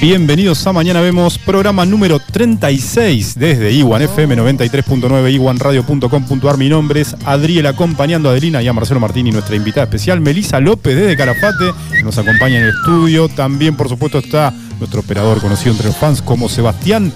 Bienvenidos a Mañana Vemos, programa número 36 desde Iwan FM 93.9, iwanradio.com.ar. Mi nombre es Adriel, acompañando a Adelina y a Marcelo Martín y nuestra invitada especial, Melisa López desde Calafate, que nos acompaña en el estudio. También, por supuesto, está nuestro operador conocido entre los fans como Sebastián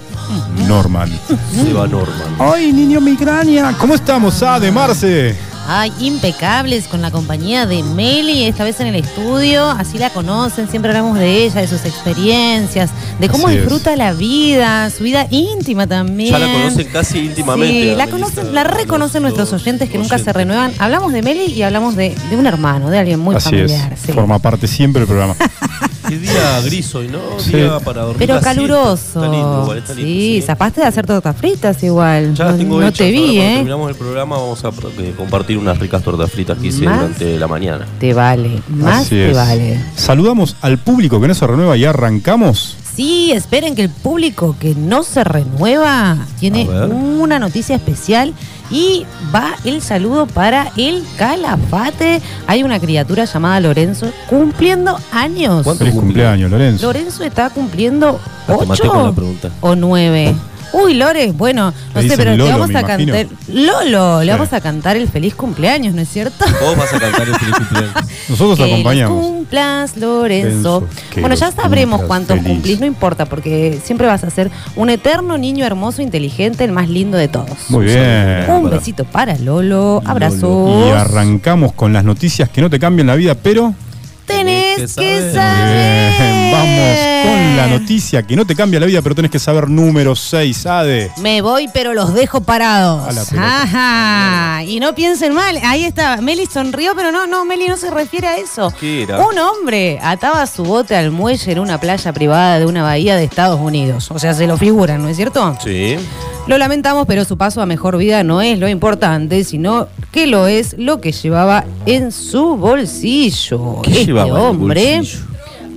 Norman. Seba Norman. ¡Ay, niño migraña! ¿Cómo estamos, Ade, Marce? Ay, impecables con la compañía de Meli, esta vez en el estudio, así la conocen, siempre hablamos de ella, de sus experiencias, de cómo Así es. disfruta la vida, su vida íntima también. Ya la conocen casi íntimamente. Sí, la, conocen, la reconocen nuestros oyentes que nunca se renuevan. Hablamos de Meli y hablamos de, de un hermano, de alguien muy Así familiar. es, sí. forma parte siempre del programa. Qué día gris hoy, ¿no? Sí. Día para dormir. Pero caluroso. Está lindo, igual, está lindo. sí, zapaste de hacer tortas fritas igual. Ya las no tengo no hechas. te vi, cuando ¿eh? terminamos el programa vamos a eh, compartir unas ricas tortas fritas que hice Más. durante la mañana. Te vale, más Así te es. vale. Saludamos al público que no se renueva y arrancamos. Sí, esperen que el público que no se renueva tiene una noticia especial y va el saludo para el Calafate. Hay una criatura llamada Lorenzo cumpliendo años. ¿Cuánto Feliz cumple? cumpleaños, Lorenzo. Lorenzo está cumpliendo ocho pregunta. o nueve. Uy, Lore, bueno, Le no sé, pero Lolo, le vamos a cantar. Lolo, le Sí. vamos a cantar el feliz cumpleaños, ¿no es cierto? Vos vas a cantar el feliz cumpleaños. Nosotros Que acompañamos. cumplas, Lorenzo. Bueno, ya sabremos cuántos feliz. cumplís, no importa, porque siempre vas a ser un eterno niño hermoso, inteligente, el más lindo de todos. Muy bien. Un besito para Lolo, abrazos. Y arrancamos con las noticias que no te cambian la vida, pero Tenés que que saber. Bien, vamos con la noticia que no te cambia la vida, pero tenés que saber número 6, Ade. Me voy, pero los dejo parados. A la. Ajá. Y no piensen mal. Ahí está. Meli sonrió, pero no, no, Meli no se refiere a eso. ¿Qué era? Un hombre ataba su bote al muelle en una playa privada de una bahía de Estados Unidos. O sea, se lo figuran, ¿no es cierto? Sí. Lo lamentamos, pero su paso a mejor vida no es lo importante, sino que lo es lo que llevaba en su bolsillo. ¿Qué este llevaba en el hombre bolsillo?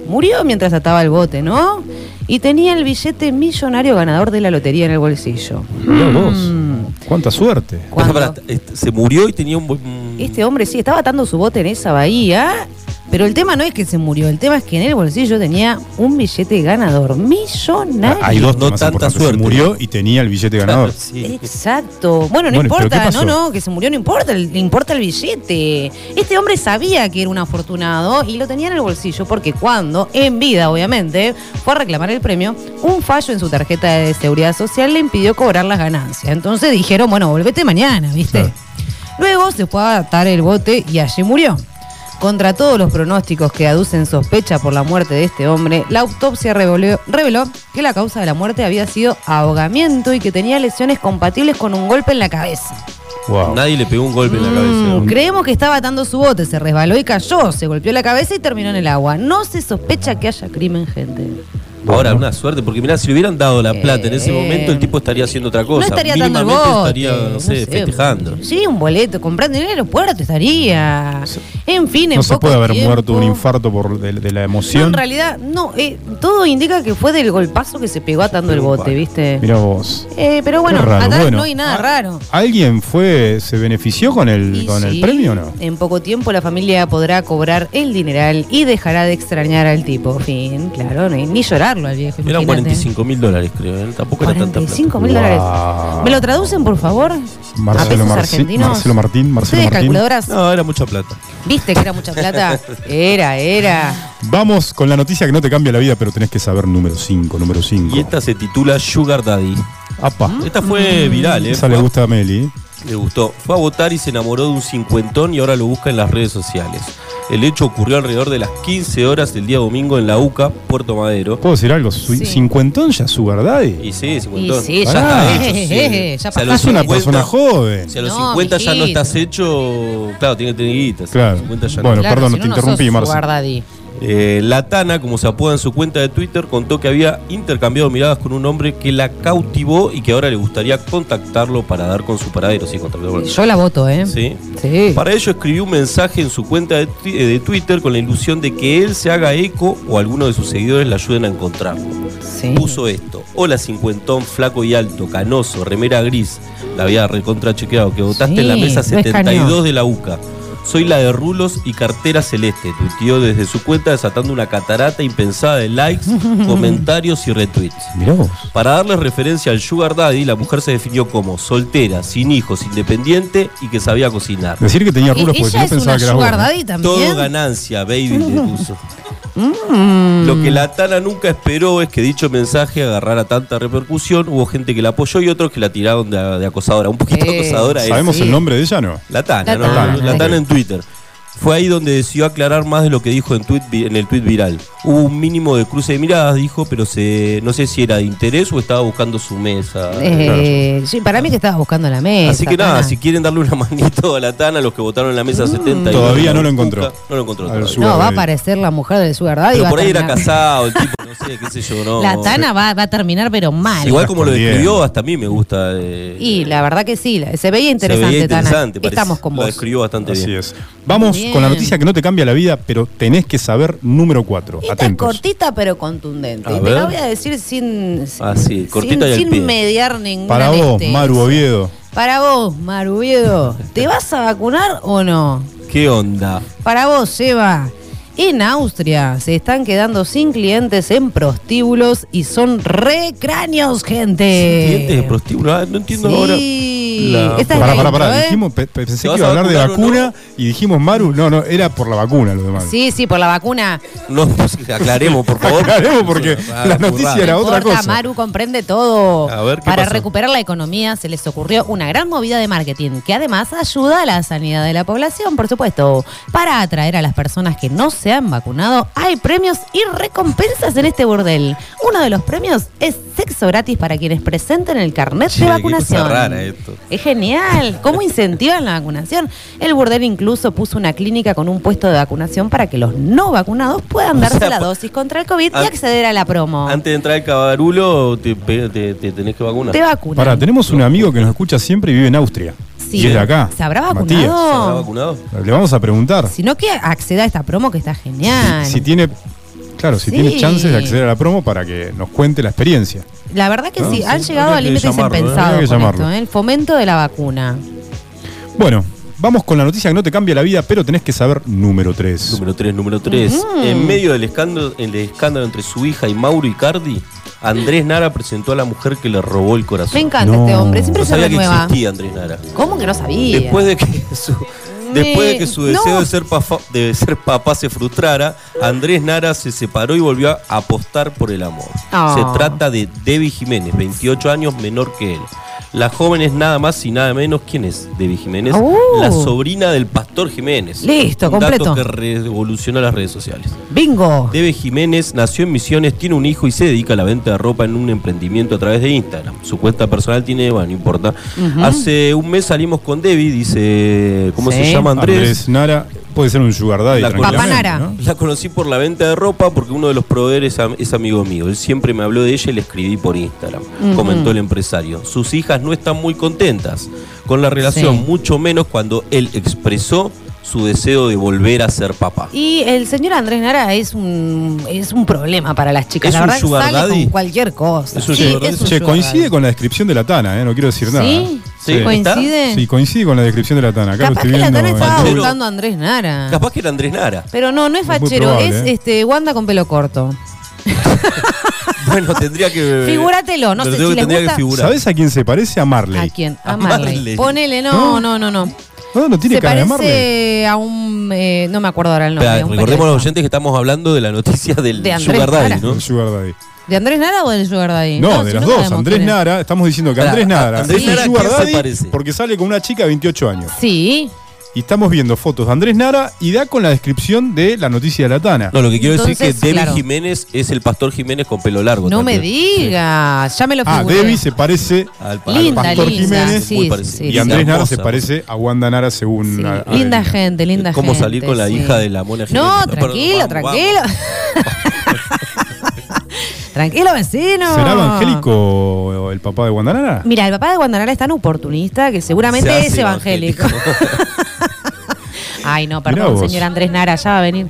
murió mientras ataba el bote, ¿no? Y tenía el billete millonario ganador de la lotería en el bolsillo. Mirá vos. Mm. Cuánta suerte. Se murió y tenía un. Este hombre sí estaba atando su bote en esa bahía, pero el tema no es que se murió, el tema es que en el bolsillo tenía un billete ganador millonario. Hay dos No tanta suerte. Se murió y tenía el billete ganador. Sí. Exacto. Bueno, no Bueno, ¿pero qué importa, no, no, que se murió no importa, le importa el billete. Este hombre sabía que era un afortunado y lo tenía en el bolsillo porque cuando, en vida obviamente, fue a reclamar el premio, un fallo en su tarjeta de seguridad social le impidió cobrar las ganancias. Entonces dijeron, bueno, volvete mañana, ¿viste? Claro. Luego se fue a atar el bote y allí murió. Contra todos los pronósticos que aducen sospecha por la muerte de este hombre, la autopsia reveló, reveló que la causa de la muerte había sido ahogamiento y que tenía lesiones compatibles con un golpe en la cabeza. Wow. Nadie le pegó un golpe en la Mm, cabeza. creemos que estaba atando su bote, se resbaló y cayó, se golpeó la cabeza y terminó en el agua. No se sospecha que haya crimen, gente. Ahora, una suerte, porque mirá, si le hubieran dado la plata en ese Eh, momento, el tipo estaría haciendo otra cosa. no estaría atando el bote. estaría, no sé, festejando. Sí, un boleto, comprando en el aeropuerto estaría. En fin, en No se poco puede haber tiempo- muerto de un infarto por de, de la No, emoción. en realidad, no, eh, todo indica que fue del golpazo que se pegó atando el bote. ¿viste? Mira vos. Eh, pero bueno, raro, atrás bueno. no hay nada raro. ¿Alguien fue, se benefició con el, Y con el premio o no? En poco tiempo la familia podrá cobrar el dineral y dejará de extrañar al tipo. Fin, claro, ni, ni al viejo. Eran imagínate. 45 mil dólares, creo. ¿eh? Tampoco era tanta plata. 45 mil Wow. dólares. ¿Me lo traducen, por favor? Marcelo, argentinos. Martín, Marcelo ¿Ustedes Martín. calculadoras? No, era mucha plata. ¿Viste que era mucha plata? Era, era. Vamos con la noticia que no te cambia la vida, pero tenés que saber número 5, número 5. Y esta se titula Sugar Daddy. Apa. Esta fue viral, ¿eh? Esa le gusta a Meli. Le gustó. Fue a votar y se enamoró de un cincuentón y ahora lo busca en las redes sociales. El hecho ocurrió alrededor de las 15 horas del día domingo en la UCA, Puerto Madero. ¿Puedo decir algo? Sí. ¿Cincuentón ya su daddy? Y sí, Y cincuentón. sí, ya Pará. está. hecho, sí. O sea, Es una 50, persona joven. Si a los No, 50 ya no estás hecho, claro, tiene que tener guita. si a Claro. los 50 ya no. Bueno, Claro, perdón, si no te interrumpí, Marce. Eh, la Tana, como se apoda en su cuenta de Twitter, contó que había intercambiado miradas con un hombre que la cautivó y que ahora le gustaría contactarlo para dar con su paradero. Sí, contactarlo. Yo la voto, ¿eh? Sí. Sí. Para ello escribió un mensaje en su cuenta de, eh, de Twitter con la ilusión de que él se haga eco o alguno de sus seguidores le ayuden a encontrarlo. Sí. Puso esto. Hola cincuentón, flaco y alto, canoso, remera gris. La había recontra chequeado, que votaste Sí, en la mesa no escaneó. 72 de la UCA. Soy la de rulos y cartera celeste, tuiteó desde su cuenta desatando una catarata impensada de likes, comentarios y retweets. Mirá vos. Para darles referencia al Sugar Daddy, la mujer se definió como soltera, sin hijos, independiente y que sabía cocinar. Decir que tenía rulos ¿E- porque ¿Ella yo es pensaba una que era sugar. ¿no? daddy también? Todo ganancia, baby, le puso. Mm. Lo que la Tana nunca esperó es que dicho mensaje agarrara tanta repercusión. Hubo gente que la apoyó y otros que la tiraron de, de acosadora. Un poquito Eh, acosadora es. ¿Sabemos Sí. el nombre de ella no? La Tana, La ¿no? Tana, La. Tana en Twitter. Fue ahí donde decidió aclarar más de lo que dijo en, tweet vi- en el tweet viral. Hubo un mínimo de cruce de miradas, dijo, pero se, no sé si era de interés o estaba buscando su mesa. Eh, sí, para mí que estaba buscando la mesa. Así que nada, Tana. si quieren darle una manito a la Tana, los que votaron en la Mm. mesa 70. y Todavía no lo encontró. No lo encontró todavía. No, va a aparecer la mujer del Sugar Daddy. Pero por ahí era casado, el tipo, no sé, qué sé yo, no. La Tana va, va a terminar, pero mal. Igual como lo describió, hasta a mí me gusta. eh, Y la verdad que sí, se veía se interesante, veía Tana. interesante. Estamos con Lo vos. describió bastante Así bien. es. Vamos Bien. Con la noticia que no te cambia la vida, pero tenés que saber número 4. Esta es Atentos. cortita pero contundente. A Y te ver. la voy a decir sin, Ah, sí, cortita sin, y al sin pie. mediar ninguna Para vos, anestesia. Maru Oviedo. Para vos, Maru Oviedo. ¿Te vas a vacunar o no? ¿Qué onda? Para vos, Seba. En Austria se están quedando sin clientes en prostíbulos y son re cráneos, gente. Clientes de prostíbulo. Ah, no entiendo ahora. Sí. La- Esta es Pará, la pará, intro, pará. ¿eh? Dijimos, pe- pe- pensé ¿Te que iba a hablar de vacuna y dijimos Maru. No, no, era por la vacuna lo demás. Sí, sí, por la vacuna. No, pues, aclaremos, por favor. Aclaremos, porque Ah, la noticia era No otra importa, cosa. Maru comprende todo. A ver, ¿qué Para recuperar la economía se les ocurrió una gran movida de marketing que además ayuda a la sanidad de la población, por supuesto. Para atraer a las personas que no se han vacunado, hay premios y recompensas en este burdel. Uno de los premios es sexo gratis para quienes presenten el carnet Che, de qué vacunación. cosa rara esto. Es genial. ¿Cómo incentivan la vacunación? El burdel incluso puso una clínica con un puesto de vacunación para que los no vacunados puedan O darse sea, la dosis contra el COVID y acceder a la promo. Antes de entrar al cabarulo, te, te- te tenés que vacunar. Te vacunan. Pará, tenemos un amigo que nos escucha siempre y vive en Austria. Sí. Y es de acá. ¿Se habrá Matías. vacunado? ¿Se habrá vacunado? Le vamos a preguntar. Sino que acceda a esta promo que está genial. Si, si tiene. Claro, si Sí. tiene chances de acceder a la promo para que nos cuente la experiencia. La verdad que No, sí, sí, han llegado a límites ¿eh? impensados con esto, ¿eh? el fomento de la vacuna. Bueno, vamos con la noticia que no te cambia la vida, pero tenés que saber número 3. Número 3, número 3. Ujú. En medio del escándalo, el escándalo entre su hija y Mauro Icardi, Andrés Nara presentó a la mujer que le robó el corazón. Me encanta No. este hombre, siempre No sabía que renueva. existía Andrés Nara. ¿Cómo que no sabía? Después de que su, después de que su deseo no. de, ser papá, de ser papá se frustrara, Andrés Nara se separó y volvió a apostar por el amor. Ah. Se trata de Debbie Jiménez, 28 años menor que él. La joven es nada más y nada menos. ¿Quién es Debbie Jiménez? Uh. La sobrina del pastor Jiménez. Listo, Un completo. dato que revolucionó las redes sociales. Bingo. Debe Jiménez nació en Misiones, tiene un hijo y se dedica a la venta de ropa en un emprendimiento a través de Instagram. Su cuenta personal tiene, bueno, no importa. Hace un mes salimos con Debbie, dice, ¿cómo Sí. se llama Andrés? Andrés Nara puede ser un sugar daddy La tranquilamente, Papá Nara. ¿no? La conocí por la venta de ropa porque uno de los proveedores am- es amigo mío. Él siempre me habló de ella y le escribí por Instagram, comentó el empresario. Sus hijas no están muy contentas con la relación, Sí. mucho menos cuando él expresó su deseo de volver a ser papá. Y el señor Andrés Nara es un, es un problema para las chicas. ¿Es la un verdad sugar sale daddy? con cualquier cosa. ¿Es un Sí, sugar daddy? es un Che, sugar coincide daddy. con la descripción de la Tana, ¿eh? no quiero decir nada. ¿Sí? Sí. ¿Coincide? Sí, coincide con la descripción de la Tana. Acá lo estoy que la. Tana estaba buscando a Andrés Nara. Capaz que era Andrés Nara. Pero no, no es Es fachero, probable, es ¿eh? este Wanda con pelo corto. Bueno, tendría que. Figúratelo, no Pero sé si les tendría gusta. que figurar. ¿Sabes a quién se parece? A Marley. ¿A quién? A A Marley. Marley. Ponele, no, ¿No? no, no, no. No, no tiene Se cara de parece a un. eh, no me acuerdo ahora el nombre. Espera, un recordemos a los periodista. oyentes que estamos hablando de la noticia del De Andrés Sugar Daddy, Nara. ¿no? El sugar daddy. ¿De Andrés Nara o del Sugar Daddy? No, si de los no dos. sabemos Andrés quién es. Nara, estamos diciendo que Pará, Andrés Nara Andrés es Nara, ¿a sugar quién se daddy parece? porque sale con una chica de 28 años. Sí. Y estamos viendo fotos de Andrés Nara y da con la descripción de la noticia de la Tana. No, lo que quiero decir es que Debbie claro. Jiménez es el pastor Jiménez con pelo largo. No me digas. Ya me lo ah, figuré. Debbie se parece Al, Linda, Pastor linda. Jiménez, sí, muy sí, y. Andrés Nara se parece a Wanda Nara según. Sí. a- a linda gente, linda Cómo gente. salir con la sí. hija de la Mona Jiménez. No, Perdón, tranquilo, vamos, tranquilo. tranquilo, vecino. ¿Será evangélico el papá de Wanda Nara? Mira, el papá de Guandanara es tan oportunista que seguramente es evangélico. Ay, no, perdón, señor Andrés Nara, ya va a venir.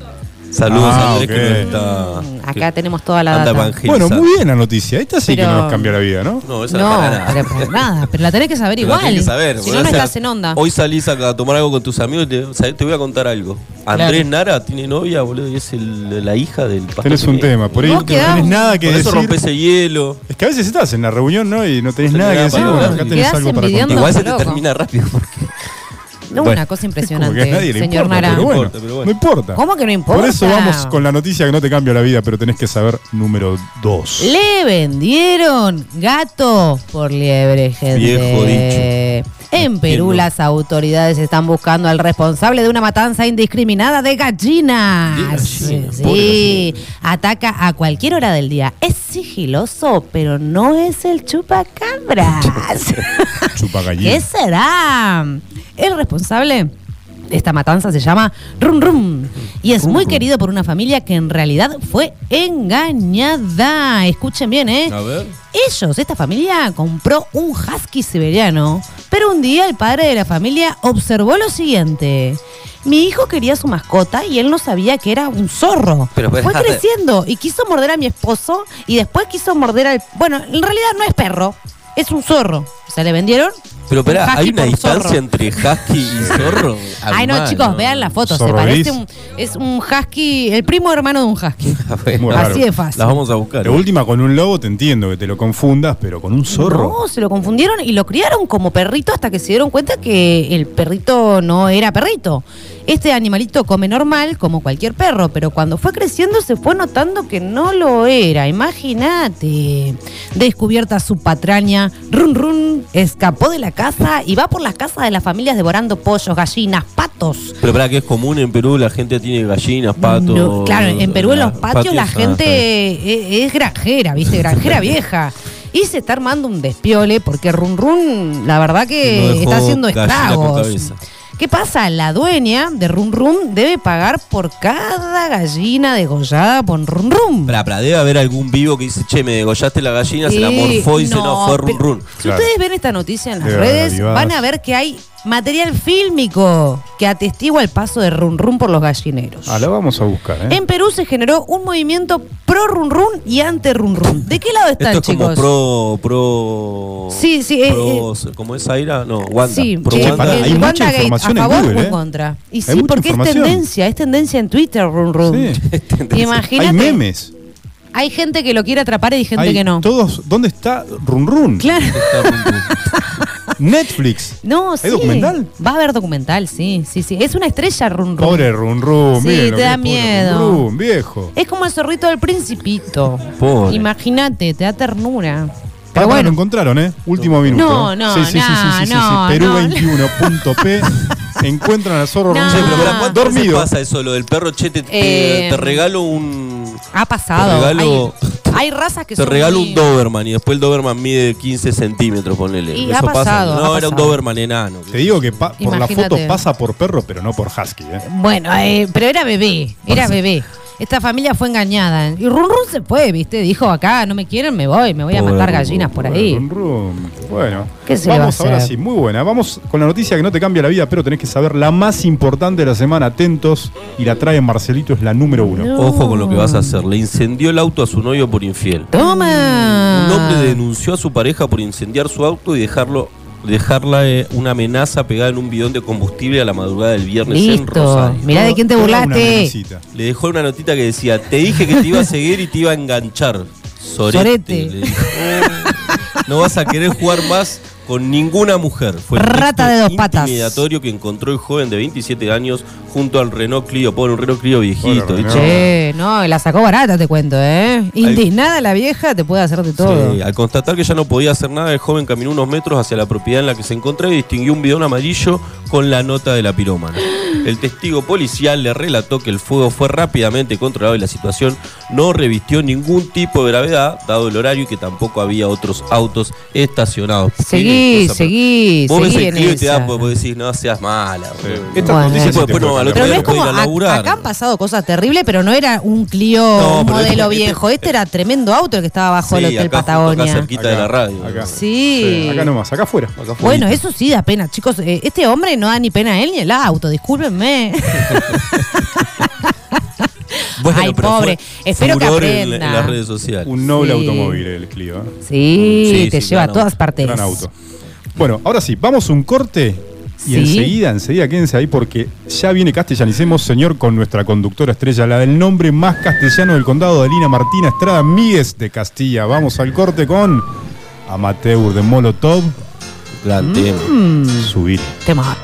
Saludos Ah, a Andrés que ok. nos está. Mm, Acá que tenemos toda la anda data. Bueno, muy bien la noticia. Esta sí que no nos cambia la vida, ¿no? No, esa no, para nada. pero, pero nada, pero la tenés que saber Pero la igual. tenés que saber, si no, no sea, estás en onda. Hoy salís a, a tomar algo con tus amigos y te, voy a contar algo. Andrés Nara tiene novia, boludo, y es el- la hija del pastor. Tenés un tema. Por ahí no tenés nada que Por eso decir. rompes el hielo. Es que a veces estás en la reunión, ¿no? Y no tenés No nada que tenés decir. nada acá tenés algo para contar. Igual se te termina rápido porque No, Bueno, una cosa Como que a impresionante, nadie le señor importa, Nara. pero bueno, importa, pero bueno. no importa. ¿Cómo que no importa? Por eso vamos con la noticia que no te cambia la vida, pero tenés que saber número 2. Le vendieron gato por liebre, gente. Viejo dicho. En Perú Entiendo. las autoridades están buscando al responsable de una matanza indiscriminada de gallinas. De gallinas, Sí, pobre ataca a cualquier hora del día. Es sigiloso, pero no es el chupacabras. Chupa gallina. ¿Qué será? El responsable de esta matanza se llama Rum Rum y es muy querido por una familia que en realidad fue engañada. Escuchen bien, ¿eh? A ver. Ellos, esta familia, compró un husky siberiano, pero un día el padre de la familia observó lo siguiente. Mi hijo quería su mascota y él no sabía que era un zorro. Pero, pero, Fue creciendo y quiso morder a mi esposo y después quiso morder al... Bueno, en realidad no es perro, es un zorro. Se le vendieron. Pero espera, ¿hay una distancia zorro. entre husky y zorro? Ay, no, chicos, vean la foto. Se parece un. Es un husky, el primo hermano de un husky. Así de fácil. Las vamos a buscar. De última, con un lobo te entiendo que te lo confundas, pero con un zorro. No, se lo confundieron y lo criaron como perrito hasta que se dieron cuenta que el perrito no era perrito. Este animalito come normal como cualquier perro, pero cuando fue creciendo se fue notando que no lo era. Imagínate. Descubierta su patraña, Run Run escapó de la casa y va por las casas de las familias devorando pollos, gallinas, patos. Pero para que es común en Perú, la gente tiene gallinas, patos. No, claro, en Perú en los patios la gente está es, es granjera, ¿viste? Granjera vieja. Y se está armando un despiole porque Run Run, la verdad que está haciendo estragos. ¿Qué pasa? La dueña de Run Run debe pagar por cada gallina degollada por Run Run. Pará, pará, debe haber algún vivo que dice, che, me degollaste la gallina, se la morfó y no, fue run pero run. Si Claro. ustedes ven esta noticia en las Debe redes, van a ver que hay material fílmico que atestigua el paso de Run Run por los gallineros. Ah, la vamos a buscar, ¿eh? En Perú se generó un movimiento pro run run y anti run run. ¿De qué lado están, Esto es como chicos? pro, pro... Sí, sí, eh, pro- ¿Cómo es Aira? No, Wanda. Sí, pro eh, Wanda. hay Wanda mucha Gate, información a en favor Google, o en ¿eh? contra. Y Hay sí, mucha porque es tendencia, es tendencia en Twitter, run run. Sí. Imagínate. Hay memes. Hay gente que lo quiere atrapar y hay gente Hay que no. Todos, ¿Dónde está Run Run? Claro. Está run run. Netflix. No, sí. documental? Va a haber documental, sí, sí, sí. Es una estrella run run. Pobre Run Run. Sí, miren te da miedo. Run Run, viejo. Es como el zorrito del principito. Pobre. Imagínate, te da ternura. Pero bueno, lo encontraron, ¿eh? Último minuto. No, no, sí, sí, sí, sí, sí, sí, no, sí. no. Perú21.p encuentran al zorro No. Pero para ¿cuántas veces dormido. pasa eso? Lo del perro, che, te, Eh, te regalo un... ha pasado. Te regalo- hay, hay razas que Te son regalo muy- un Doberman y después el Doberman mide 15 centímetros, ponele. Y Eso ha pasa. pasado, No, ha era un. Doberman enano. Te digo que por la foto pasa por perro, pero no por husky, ¿eh? Bueno, eh, pero era bebé, era bebé. Esta familia fue engañada. Y Run Run se fue, ¿viste? Dijo acá, no me quieren, me voy, me voy a matar gallinas por ahí. Run Run. Bueno, ¿Qué se vamos a ahora hacer? sí, muy buena. Vamos con la noticia que no te cambia la vida, pero tenés que saber la más importante de la semana. Atentos, y la trae Marcelito, es la número uno. No. Ojo con lo que vas a hacer. Le incendió el auto a su novio por infiel. ¡Toma! Un hombre denunció a su pareja por incendiar su auto y dejarlo dejarla eh, una amenaza pegada en un bidón de combustible a la madrugada del viernes en Listo. Rosario. Mirá de quién te burlaste. Le dejó una notita que decía, te dije que te iba a seguir y te iba a enganchar. Sorete. Sorete. le dijo. No vas a querer jugar más con ninguna mujer. Fue el Rata de dos patas. intimidatorio que encontró el joven de 27 años junto al Renault Clio. Pobre, un Renault Clio viejito. Pobre. Che, no, la sacó barata, te cuento, ¿eh? Indignada la vieja, te puede hacer de todo. Sí, al constatar que ya no podía hacer nada, el joven caminó unos metros hacia la propiedad en la que se encontraba y distinguió un bidón amarillo con la nota de la pirómana. El testigo policial le relató que el fuego fue rápidamente controlado y la situación no revistió ningún tipo de gravedad, dado el horario y que tampoco había otros autos estacionados. Seguí, Cosa, seguí, Vos ves seguí el en Clio y te da vos decís, no seas mala. Esta Bueno. noticia sí Después, puede al otro Pero cambiar. no es día como, ir a ac- laburar. acá han pasado cosas terribles, pero no era un Clio, No, modelo este- viejo. Este era tremendo auto el que estaba bajo el Sí, Hotel acá Patagonia. Acá cerquita de la radio. Acá. Sí. Acá nomás, acá afuera. Acá afuera. Bueno, eso sí da pena, chicos. Eh, Este hombre no da ni pena a él ni el auto, discúlpenme. Bueno, Ay, pobre. Espero que en, aprenda. en las redes sociales. Un noble Sí. automóvil el Clio. ¿eh? Sí, Sí, te sí, lleva a todas partes. Gran auto. Bueno, ahora sí, vamos a un corte y Sí. enseguida, enseguida quédense ahí porque ya viene Castellanicemos, señor, con nuestra conductora estrella, la del nombre más castellano del condado, Adelina Martina Estrada Míguez de Castilla. Vamos al corte con Amateur de Molotov. Gran. Mm, Subir. tema.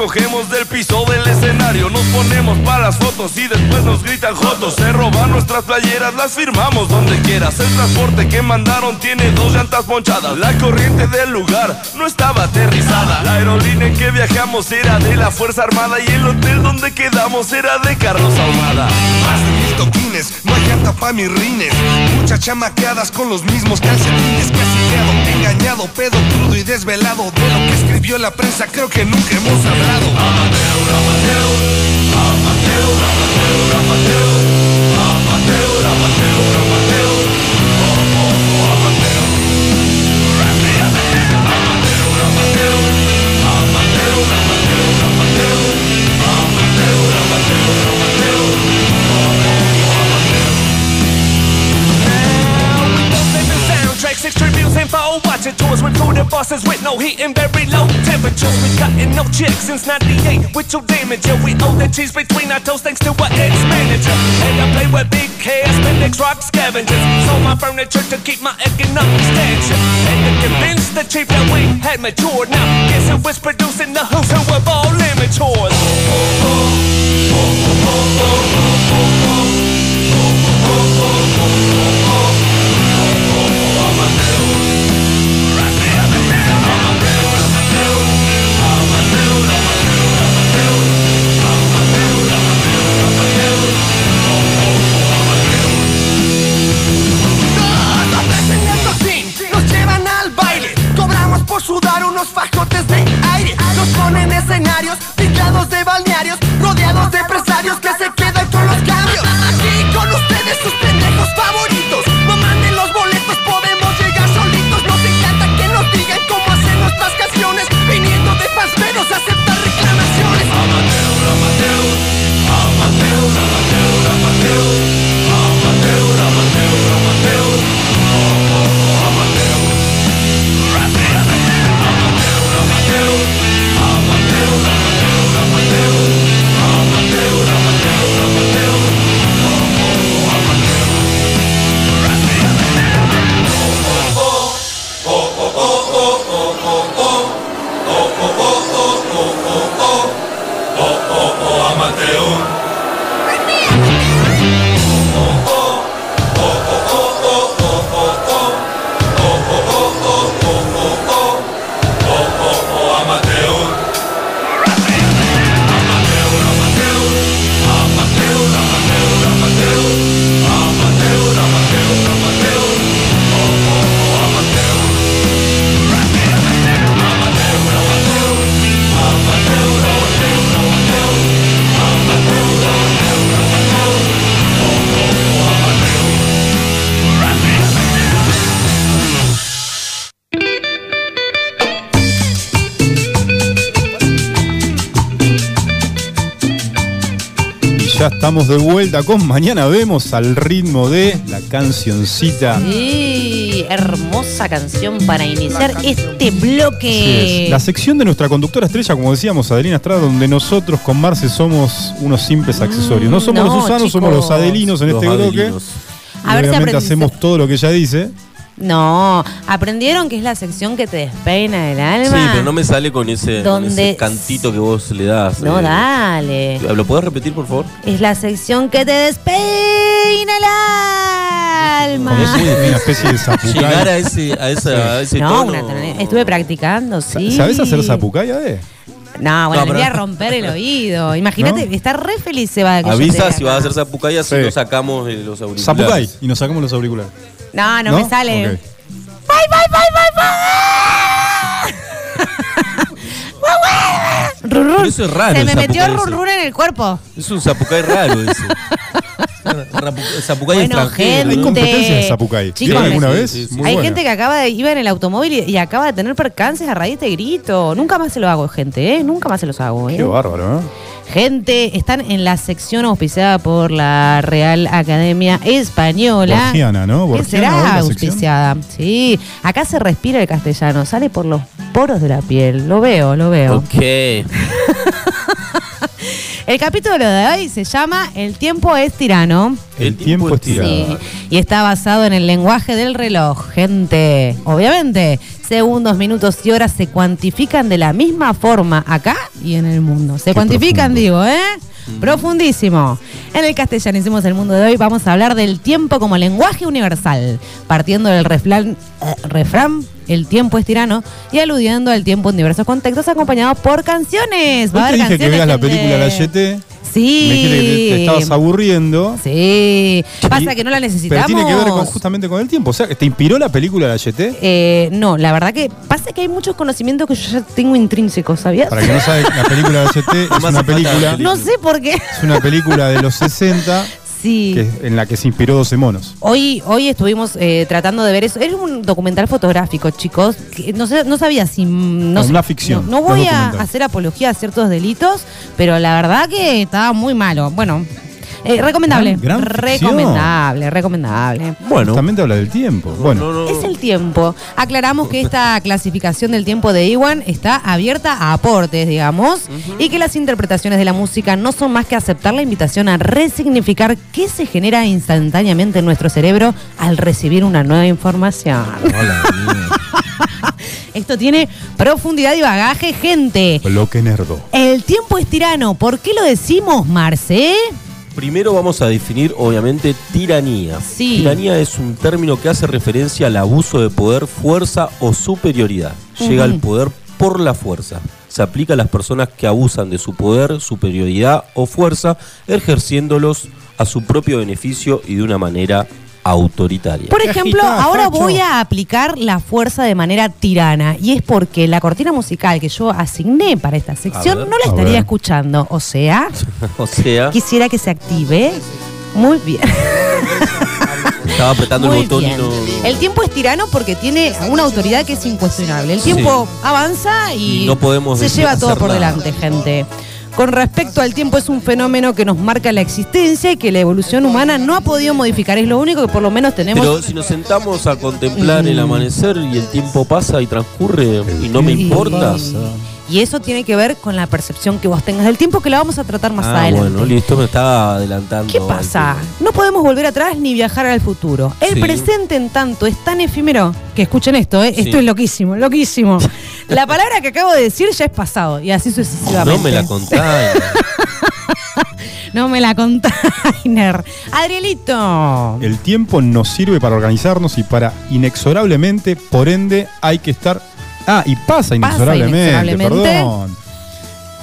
Luego recogemos del piso del escenario. Nos ponemos para las fotos y después nos gritan jotos. Se roban nuestras playeras, las firmamos donde quieras. El transporte que mandaron tiene dos llantas ponchadas. La corriente del lugar no estaba aterrizada. La aerolínea en que viajamos era de la Fuerza Armada y el hotel donde quedamos era de Carlos Ahumada. Más de mil toquines, no hay llanta pa' mis rines. Muchas chamaqueadas con los mismos calcetines. Casi quedo engañado, pedo crudo y desvelado. De lo que escribió la prensa creo que nunca hemos hablado. Soundtracks, tours with food and buses with no heat and very low temperatures. We cutting no chicks since 98 with your damage. Yeah, we owe the cheese between our toes thanks to our ex-manager. And I play with big cash, Pendex rock scavengers. Sold my furniture to keep my economic stature. And to convince the chief that we had matured. Now, guess who was producing the who's who of all immatures? Nos unos fajotes de aire. Nos ponen escenarios, picados de balnearios, rodeados de empresarios que se quedan con los cambios. Aquí con ustedes sus estamos de vuelta con Mañana Vemos al ritmo de la cancioncita. Sí, hermosa canción para iniciar este bloque. es. La sección de nuestra conductora estrella, como decíamos, Adelina Estrada, donde nosotros con Marce somos unos simples accesorios. No somos no, los usanos, somos los adelinos en Los este bloque. A ver si hacemos todo lo que ella dice. No, aprendieron que es la sección que te despeina el alma. Sí, pero no me sale con ese, con Donde- ese cantito que vos le das. No, eh. dale. ¿Lo puedes repetir, por favor? Es la sección que te despeina el alma. Es una especie de zapucay. Llegar a ese, a esa, a ese No, tono. una tonalidad. Estuve practicando, sí. ¿Sabes hacer zapucay, Ade? No, bueno, No, le voy a romper el oído. Imagínate, ¿No? está re feliz se va Avisa si vas a hacer zapucaya si Sí. no sacamos eh, los auriculares. Zapucay. Y nos sacamos los auriculares. No, no, me sale. Ok. ¡Bye, bye, bye, bye, bye! ¡Rurrún! Pero eso es raro, Se el me metió zapucay ese. rurrún en el cuerpo. Es un zapucay raro ese. Zapucay Bueno, extranjero. gente. ¿no? competencias de zapucay. Chicos, ¿Vieron alguna sí, vez? sí, sí. Muy Hay buena. gente que acaba de iba en el automóvil y, y acaba de tener percances a raíz de grito. Nunca más se lo hago, gente, ¿eh? Nunca más se los hago, ¿eh? Qué bárbaro, ¿no? Gente, están en la sección auspiciada por la Real Academia Española. Borgiana, ¿no? ¿Qué será auspiciada? Sí, acá se respira el castellano, sale por los poros de la piel. Lo veo, lo veo. Ok. El capítulo de hoy se llama El tiempo es tirano. El tiempo es tirano. Sí, y está basado en el lenguaje del reloj, gente. Obviamente, segundos, minutos y horas se cuantifican de la misma forma acá y en el mundo. Se Qué cuantifican, profundo. digo, ¿eh? Profundísimo. En el castellanicemos del mundo de hoy vamos a hablar del tiempo como lenguaje universal, partiendo del refrán, eh, refrán el tiempo es tirano y aludiendo al tiempo en diversos contextos acompañados por canciones. Hoy te dije que veas la película La Yete. Sí. Me dijiste que te, te estabas aburriendo. Sí. Pasa Y- que no la necesitamos. Pero tiene que ver con- justamente con el tiempo. O sea, ¿te inspiró la película La Yete? Eh, no, la verdad que pasa que hay muchos conocimientos que yo ya tengo intrínsecos, ¿sabías? Para que no sabe, la película La Yete es No una película, la No sé por qué. es una película de los 60 Sí. que- en la que se inspiró 12 monos. Hoy, hoy estuvimos eh, tratando de ver eso. Es un documental fotográfico, chicos. no, sé, no sabía si. mm, No, No, sé- una ficción, No, no voy a hacer apología a ciertos delitos, pero la verdad que estaba muy malo. Bueno, eh, recomendable. Gran- gran ficción. recomendable, recomendable. Bueno. Justamente habla del tiempo. Bueno, No, no. Es el tiempo. Aclaramos que esta clasificación del tiempo de Iwan está abierta a aportes, digamos, y que las interpretaciones de la música no son más que aceptar la invitación a resignificar qué se genera instantáneamente en nuestro cerebro al recibir una nueva información. Esto tiene profundidad y bagaje, gente. bloque nerdo. El tiempo es tirano. ¿Por qué lo decimos, Marce? Primero vamos a definir, obviamente, tiranía. Sí. Tiranía es un término que hace referencia al abuso de poder, fuerza o superioridad. Llega al poder por la fuerza. Se aplica a las personas que abusan de su poder, superioridad o fuerza, ejerciéndolos a su propio beneficio y de una manera autoritaria. Por ejemplo, ahora voy a aplicar la fuerza de manera tirana. Y es porque la cortina musical que yo asigné para esta sección ver. no la estaría ver. escuchando. O sea, o sea, quisiera que se active. Muy bien. estaba apretando Muy el botón bien. y no. El tiempo es tirano porque tiene una autoridad que es incuestionable. El Sí. tiempo avanza y, Y no podemos se lleva todo por nada. delante, gente. Con respecto al tiempo es un fenómeno que nos marca la existencia y que la evolución humana no ha podido modificar. Es lo único que por lo menos tenemos Pero si nos sentamos a contemplar el Mm. amanecer y el tiempo pasa y transcurre y no me Sí. importa. Y eso tiene que ver con la percepción que vos tengas del tiempo, que la vamos a tratar más Ah, adelante. bueno, listo, me estaba adelantando. ¿Qué pasa? No podemos volver atrás ni viajar al futuro. El Sí. presente, en tanto, es tan efímero que escuchen esto, ¿eh? Sí. Esto es loquísimo, loquísimo. la palabra que acabo de decir ya es pasado y así sucesivamente. No me la contáis. No me la container. Adrielito. El tiempo nos sirve para organizarnos y para inexorablemente, por ende, hay que estar. Ah, y pasa inexorablemente, inexorablemente. perdón.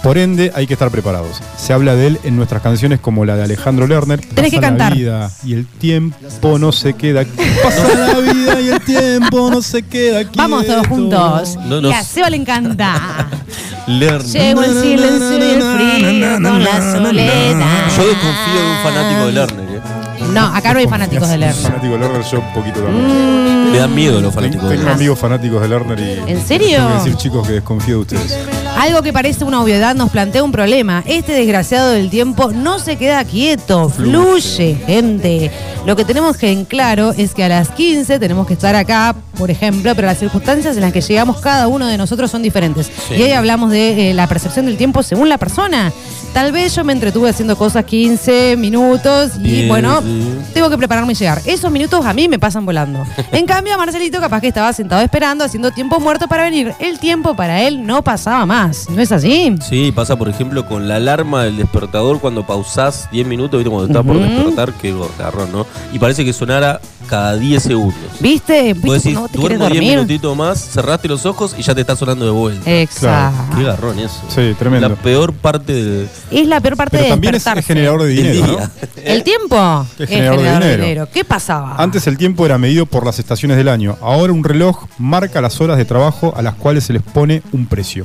Por ende, hay que estar preparados. Se habla de él en nuestras canciones como la de Alejandro Lerner. Tenés que Pasa cantar. La vida y el tiempo no se queda. Pasa la vida y el tiempo no se queda quieto. Vamos todos juntos. No y nos- a Seba le encanta. Learn. Llegó el silencio y el frío con la soledad. Yo desconfío de un fanático de Lerner. No, acá no hay fanáticos de Lerner. Fanático de Lerner, yo un poquito también. Mm, Me dan miedo los Tengo, fanáticos de tengo Lerner. amigos fanáticos de Lerner y. ¿En serio? Tengo que decir, chicos, que desconfío de ustedes. Algo que parece una obviedad nos plantea un problema. Este desgraciado del tiempo no se queda quieto, fluye, gente. Lo que tenemos que en claro es que a las 15 tenemos que estar acá, por ejemplo, pero las circunstancias en las que llegamos cada uno de nosotros son diferentes. Sí. Y ahí hablamos de eh, la percepción del tiempo según la persona. Tal vez yo me entretuve haciendo cosas 15 minutos y Bien, bueno, sí. tengo que prepararme y llegar. Esos minutos a mí me pasan volando. En cambio, a Marcelito capaz que estaba sentado esperando, haciendo tiempo muerto para venir. El tiempo para él no pasaba más. ¿No es así? Sí, pasa por ejemplo con la alarma del despertador cuando pausás 10 minutos, ¿viste? Cuando estás por despertar, que garrón, ¿no? Y parece que sonara cada 10 segundos. ¿Viste? Vos ¿Viste decís, cuando te duermo 10 dormir? minutitos más, cerraste los ojos y ya te está sonando de vuelta. Exacto. Qué garrón eso. Sí, tremendo. La peor parte del, Es la peor parte Pero de también es, despertarse. es generador de dinero, día. ¿no? ¿El tiempo? Es generador de dinero. ¿Qué pasaba? Antes el tiempo era medido por las estaciones del año. Ahora un reloj marca las horas de trabajo a las cuales se les pone un precio.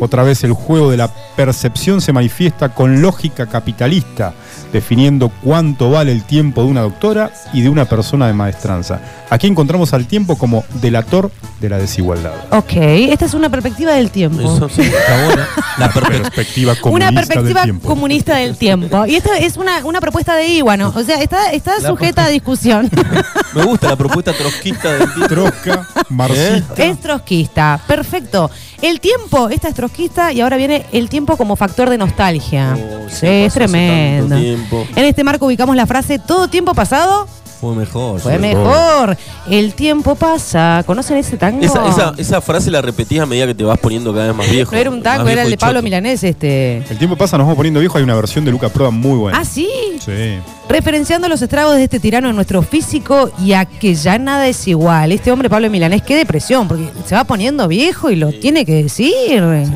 Otra vez el juego de la percepción se manifiesta con lógica capitalista, definiendo cuánto vale el tiempo de una doctora y de una persona de maestranza. Aquí encontramos al tiempo como delator de la desigualdad. Ok, esta es una perspectiva del tiempo. Eso sí, está. La perspectiva. Perspectiva comunista Una perspectiva del tiempo. comunista del tiempo. Y esta es una, una propuesta de Iguano. O sea, está, sujeta a discusión. Me gusta la propuesta trotskista del tiempo. Trosca, marxista. es trotskista. Perfecto. El tiempo, esta es trotskista y ahora viene el tiempo como factor de nostalgia. Oh, sí, es tremendo. Tiempo. En este marco ubicamos la frase todo tiempo pasado Fue mejor. fue mejor. El tiempo pasa. ¿Conocen ese tango? Esa, esa, esa frase la repetís a medida que te vas poniendo cada vez más viejo. no era un tango, era el de Pablo choto. Milanés este. El tiempo pasa, nos vamos poniendo viejo. Hay una versión de Luca Proda muy buena. Ah, sí. Sí. Referenciando los estragos de este tirano en nuestro físico y a que ya nada es igual. Este hombre, Pablo Milanés, qué depresión, porque se va poniendo viejo y lo tiene que decir.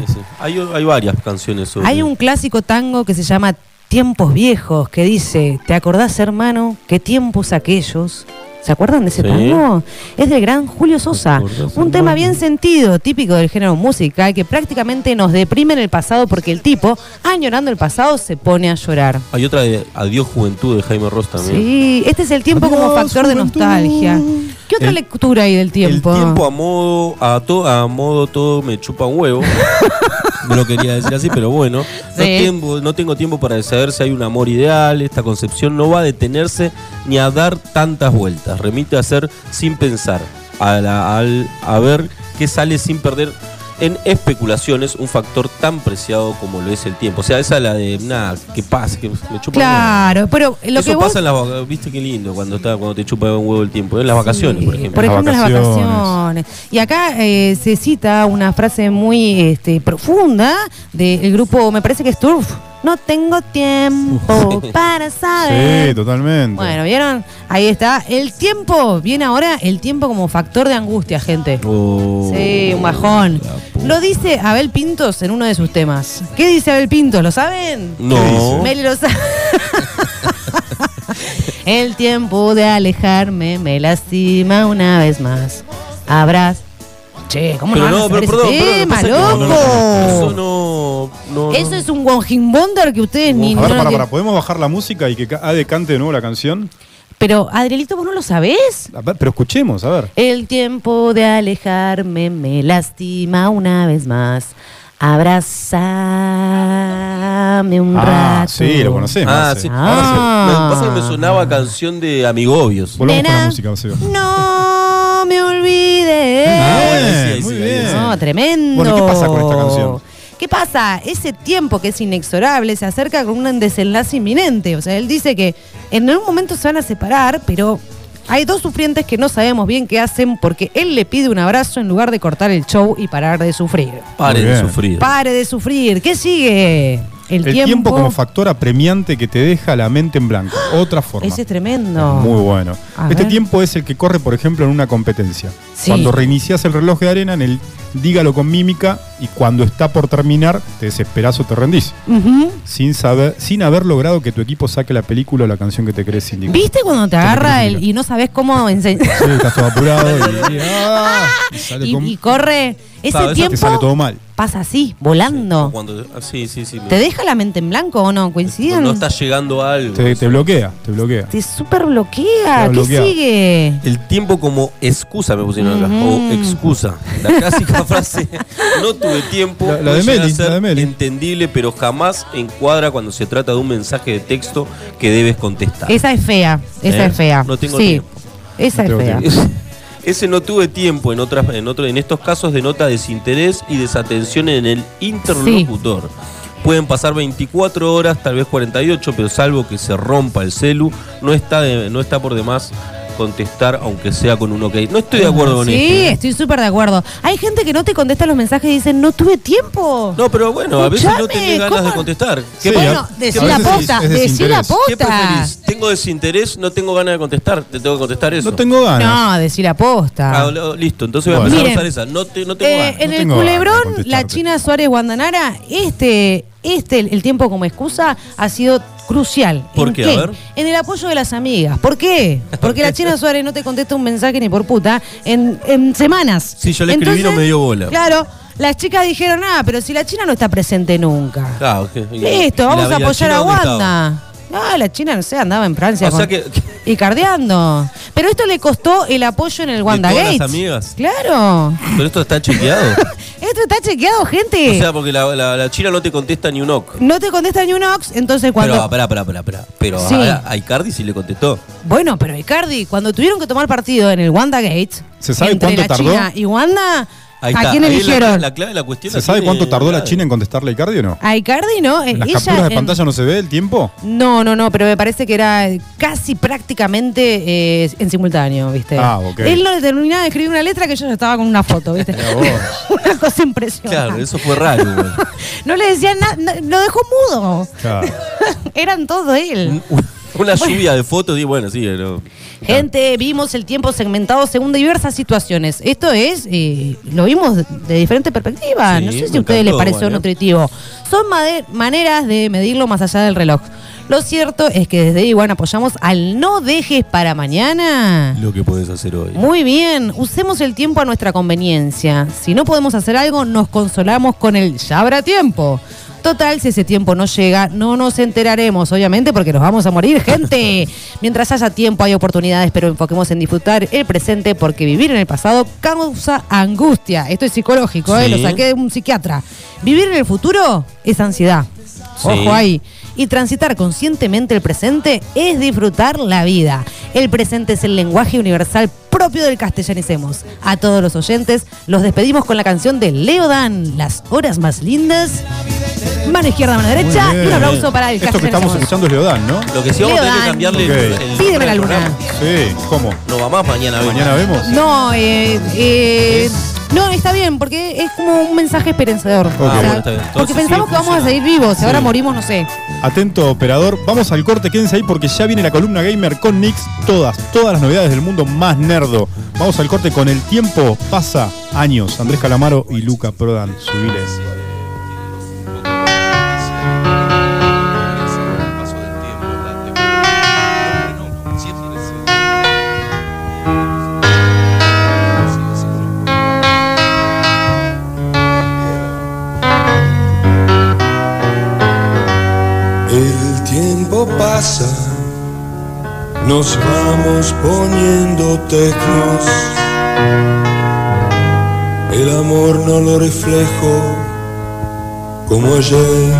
Sí, sí. Hay, hay varias canciones sobre Hay un clásico tango que se llama Tiempos Viejos, que dice, ¿te acordás, hermano, qué tiempos aquellos? ¿Se acuerdan de ese Sí. tango? Es del gran Julio Sosa. Un tema bien sentido, típico del género musical, que prácticamente nos deprime en el pasado porque el tipo, añorando el pasado, se pone a llorar. Hay otra de Adiós Juventud de Jaime Ross también. Sí, este es el tiempo como factor de nostalgia. ¿Qué otra El- lectura hay del tiempo? El tiempo a modo, a, to- a modo todo me chupa un huevo. no lo quería decir así, pero bueno. No, Sí. tiempo- no tengo tiempo para saber si hay un amor ideal. Esta concepción no va a detenerse ni a dar tantas vueltas. Remite a ser sin pensar, a, la- al- a ver qué sale sin perder en especulaciones un factor tan preciado como lo es el tiempo. O sea, esa es la de, nada, que pase, que me chupa un huevo. Claro, pero lo Eso que vos... pasa en las vacaciones. Viste qué lindo cuando, está, cuando te chupa un huevo el tiempo. En las vacaciones, por ejemplo. Por Las ejemplo, las vacaciones. vacaciones. Y acá eh, se cita una frase muy este, profunda del grupo, me parece que es Turf. No tengo tiempo para saber. Sí, totalmente. Bueno, ¿vieron? Ahí está. El tiempo, viene ahora el tiempo como factor de angustia, gente. Oh, Sí, un bajón. Lo dice Abel Pintos en uno de sus temas. ¿Qué dice Abel Pintos? ¿Lo saben? No. Meli lo sabe. El tiempo de alejarme me lastima una vez más. Habrás. Che, ¿cómo Pero no, no, pero perdón, loco? Eso no. no, Eso es un one hit wonder que ustedes ni a ver, no- para, para, ¿podemos bajar la música y que Ade cante de nuevo la canción? Pero, Adrielito, ¿vos no lo sabés? A ver, pero escuchemos, a ver. El tiempo de alejarme me lastima una vez más. Abrazame un Ah, rato. sí, lo conocemos. Ah, sí. sí. Ah. Ahora sí. Me pasa que me sonaba canción de Amigobios. Volvamos con la música, Seba. No No, tremendo. Bueno, ¿qué pasa con esta canción? ¿Qué pasa? Ese tiempo que es inexorable se acerca con un desenlace inminente. O sea, él dice que en algún momento se van a separar, pero hay dos sufrientes que no sabemos bien qué hacen porque él le pide un abrazo en lugar de cortar el show y parar de sufrir. Pare de sufrir. Pare de sufrir. ¿Qué sigue? El, El tiempo. como factor apremiante que te deja la mente en blanco. Otra forma. Ese es tremendo. Muy bueno. A este ver. tiempo es el que corre, por ejemplo, en una competencia. Sí. Cuando reinicias el reloj de arena, en el dígalo con mímica y cuando está por terminar, te desesperás o te rendís. Sin saber, sin haber logrado que tu equipo saque la película o la canción que te crees indicar. ¿Viste cuando te agarra el, y no sabes cómo enseñar? Sí, estás todo apurado y, y- ah, y sale y, con- y corre. Ese Claro, te tiempo sale todo mal. pasa así, volando. Cuando, ah, sí, sí, sí. ¿Te deja la mente en blanco o no? ¿Coinciden? No está llegando a algo. Te, te bloquea, te bloquea. Te super bloquea. Te ¿Qué bloquea. sigue? El tiempo como excusa me pusieron acá. Ujú. O excusa. La clásica frase. No tuve tiempo. La- la de Meli, la de Meli. Entendible, pero jamás encuadra cuando se trata de un mensaje de texto que debes contestar. Esa es fea. Esa ¿Eh? es fea. No tengo sí. tiempo. Esa No es fea. tiempo. Ese- Ese no tuve tiempo en otras, en otro, en estos casos denota desinterés y desatención en el interlocutor. Pueden pasar 24 horas, tal vez 48, pero salvo que se rompa el celu, no está, no está por demás contestar, aunque sea con un ok. No estoy de acuerdo con Sí, esto. ¿eh? estoy súper de acuerdo. Hay gente que no te contesta los mensajes y dicen, no tuve tiempo. No, pero bueno, a veces no tenés ganas ¿cómo? de contestar. Sí, bueno, a- decí a la posta, decí la. ¿Qué preferís? ¿Tengo desinterés? No tengo ganas de contestar. Te tengo que contestar eso. No tengo ganas. No, decí la posta. Ah, listo, entonces voy a empezar a Miren, usar esa. No, te, no tengo Eh, ganas. en no el culebrón, la. China Suárez Guandanara, este, este, el, el tiempo como excusa ha sido crucial. ¿Por ¿En qué? A ver. En el apoyo de las amigas. ¿Por qué? Porque la China Suárez no te contesta un mensaje ni por puta en, en semanas. Sí, yo le escribí, no me dio bola. Claro, las chicas dijeron, ah, pero si la China no está presente nunca. Ah, ok. Y- Listo, vamos a apoyar a? Wanda. Ah, la China, no sé, andaba en Francia. O sea con- que- Y cardeando. Pero esto le costó el apoyo en el Wanda todas Gates. las amigas? Claro. Pero esto está chequeado. Esto está chequeado, gente. o sea, porque la, la- la China no te contesta ni un ok. no te contesta ni un Ox, entonces cuando. Pero, pará, pará, pará, pará. Pero Sí. a, a Icardi sí le contestó. Bueno, pero Icardi, cuando tuvieron que tomar partido en el Wanda Gates. ¿Se sabe entre cuánto la tardó? China y Wanda. Ahí ¿A está. quién Ahí eligieron? La, clave de la cuestión ¿Se la sabe tiene cuánto tardó la. China en contestarle a Icardi o no? A Icardi, ¿no? Eh, ¿En las ella capturas de en- pantalla no se ve el tiempo? No, no, no, pero me parece que era casi prácticamente eh, en simultáneo, ¿viste? Ah, ok. Él no le terminaba de escribir una letra que yo ya estaba con una foto, ¿viste? Mirá vos. una cosa impresionante. Claro, eso fue raro. No le decían nada, no- lo dejó mudo. Claro. Eran todo él. Una lluvia de fotos y bueno, sí, no. Gente, vimos el tiempo segmentado según diversas situaciones. Esto es, eh, lo vimos de, diferentes perspectivas. Sí, no sé si a ustedes les pareció bueno. nutritivo. Son maneras de medirlo más allá del reloj. Lo cierto es que desde Iguan apoyamos al no dejes para mañana. Lo que podés hacer hoy. Muy bien, usemos el tiempo a nuestra conveniencia. Si no podemos hacer algo, nos consolamos con el ya habrá tiempo. Total, si ese tiempo no llega, no nos enteraremos, obviamente, porque nos vamos a morir, gente. Mientras haya tiempo, hay oportunidades, pero enfoquemos en disfrutar el presente, porque vivir en el pasado causa angustia. Esto es psicológico, ¿eh? Sí. lo saqué de un psiquiatra. Vivir en el futuro es ansiedad. Sí. Ojo ahí. Y transitar conscientemente el presente es disfrutar la vida. El presente es el lenguaje universal propio del castellanicemos. A todos los oyentes los despedimos con la canción de Leo Dan, Las horas más lindas. Mano izquierda, mano derecha y un aplauso para el Esto que estamos escuchando es Leodán, ¿no? Lo que sí vamos a tener que cambiarle Ok. el, el Pídeme la luna. Sí, ¿cómo? No va más mañana. vemos. Mañana vemos. No, eh, eh, no, está bien, porque es como un mensaje esperanzador. O sea, bueno, está bien. porque pensamos sí, que vamos a seguir vivos, y ahora morimos, no sé. Atento operador, vamos al corte, quédense ahí porque ya viene la columna gamer con Nix, todas, todas las novedades del mundo más nerdo. Vamos al corte con el tiempo, pasa años. Andrés Calamaro y Luca Prodan, subiles. Nos vamos poniendo tecnos. El amor no lo reflejo como ayer.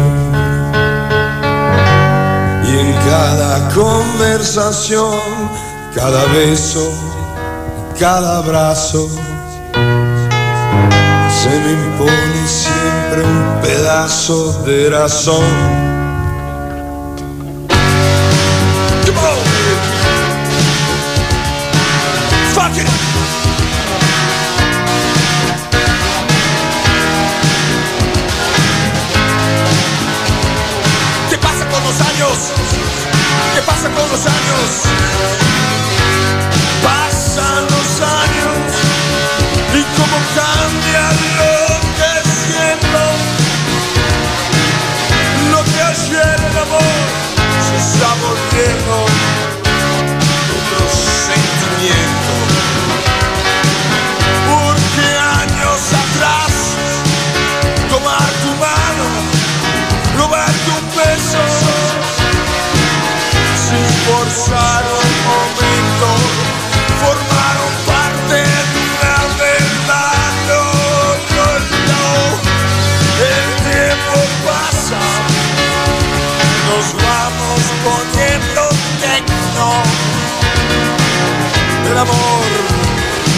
Y en cada conversación, cada beso, cada abrazo, se me impone siempre un pedazo de razón.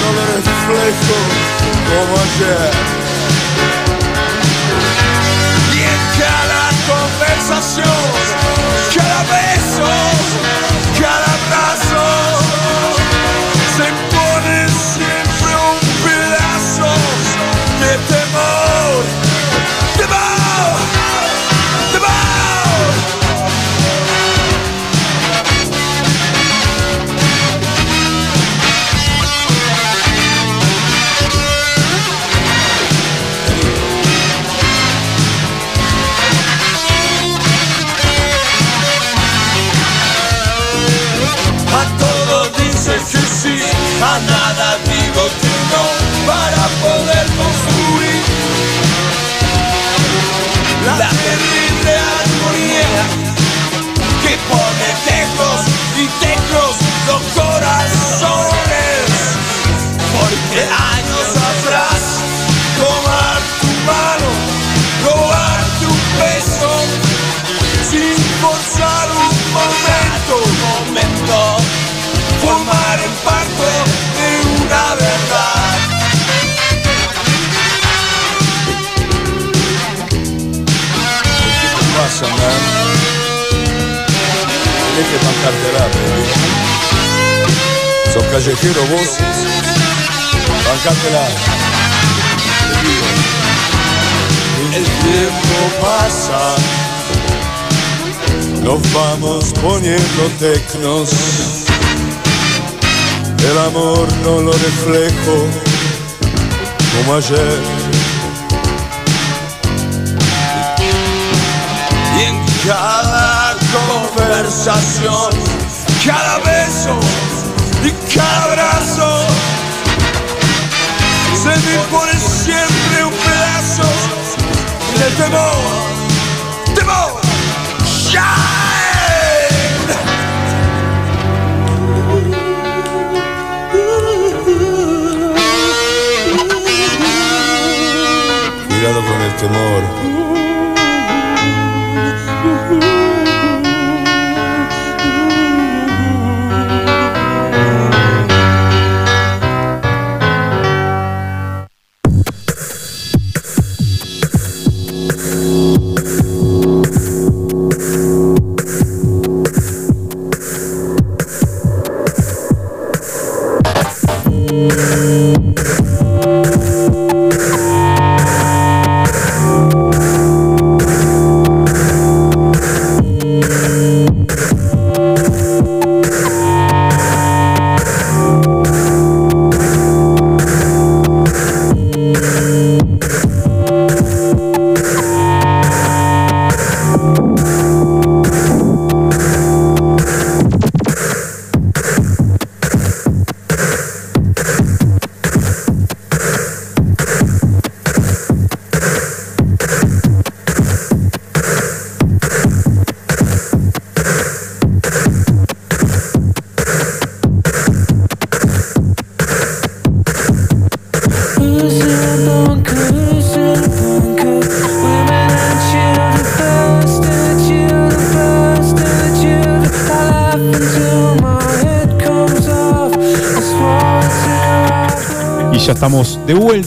no me reflejo como ayer. Y en cada conversación, cada vez para poder. Man. Tienes que bancártela, baby. Sos callejero vos. Bancártela. Te digo. El tiempo pasa. Nos vamos poniendo tecnos. El amor no lo reflejo como ayer. Cada conversación, cada beso y cada abrazo, se me pone siempre un pedazo de temor, temor. Shine! Cuidado con el temor.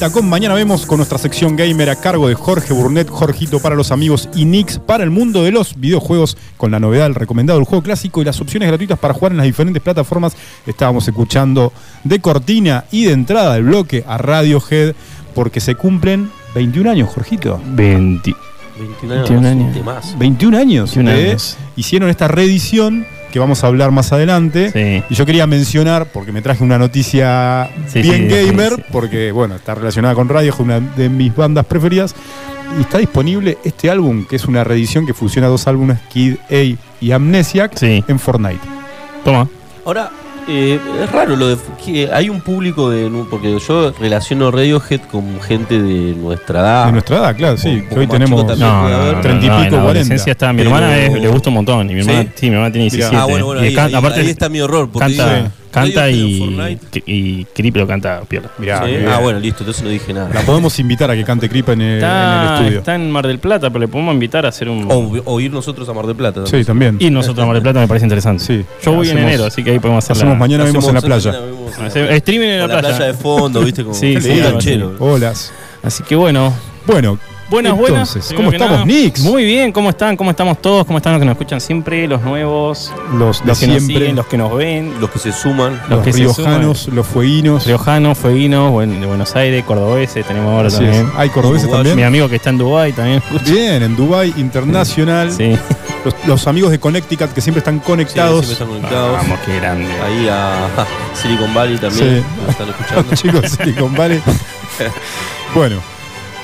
Vuelta con Mañana Vemos con nuestra sección gamer a cargo de Jorge Burnett, Jorgito para los amigos y Nix para el mundo de los videojuegos con la novedad, el recomendado del juego clásico y las opciones gratuitas para jugar en las diferentes plataformas. Estábamos escuchando de cortina y de entrada del bloque a Radiohead porque se cumplen 21 años, Jorgito. 20. 21 años, 21 años. un temazo. 21 años. 21 de- años. Hicieron esta reedición que vamos a hablar más adelante. Sí. Y yo quería mencionar, porque me traje una noticia Sí, bien sí, gamer, sí. porque bueno, está relacionada con radio, es una de mis bandas preferidas. Y está disponible este álbum, que es una reedición que fusiona dos álbumes, Kid A y Amnesiac, Sí. en Fortnite. Toma. Ahora, eh, es raro lo de que hay un público de. Porque yo relaciono Radiohead con gente de nuestra edad. de nuestra edad, claro, sí. Que hoy tenemos. No, no, no, 30 y no, pico, en la 40. adolescencia está. Mi Pero- hermana es- le gusta un montón. Y mi hermana, ¿Sí? sí, mi hermana tiene Mirá. 17. Ah, bueno, bueno, y ahí, ahí- aparte ahí está mi error. Porque canta, digo, canta y, y Creep lo canta piola. Mirá, ¿Sí? Ah, bueno, listo, entonces no dije nada. La podemos invitar a que cante Creep en el, en el Está, estudio. está en Mar del Plata, pero le podemos invitar a hacer un. O, o ir nosotros a Mar del Plata. Sí, también. Y nosotros a Mar del Plata me parece interesante. Sí. Yo voy en enero, así que ahí podemos hacer Hacemos la- mañana vemos en la playa. vemos streaming en la la playa. playa de fondo, ¿viste? Como Sí, sí, canchero. Olas. Así que bueno, Bueno, Buenas, buenas. Entonces, Primero ¿cómo estamos, nada, Nix? Muy bien, ¿cómo están? ¿Cómo estamos todos? ¿Cómo están los que nos escuchan siempre? Los nuevos, los de los que nos siguen, los que nos ven, Los que se suman. los los que se riojanos, los fueguinos. riojanos, fueguinos, de Buenos Aires, cordobeses, tenemos ahora Así también. es. Hay cordobeses Uruguayo. Mi también. amigo que está en Dubái también escucha. Bien, en Dubai Internacional. Sí. Los, los amigos de Connecticut que siempre están Sí, conectados. siempre están conectados. Vamos, qué grande. Ahí a Silicon Valley también. Sí. nos están escuchando. los chicos de Silicon Valley. bueno,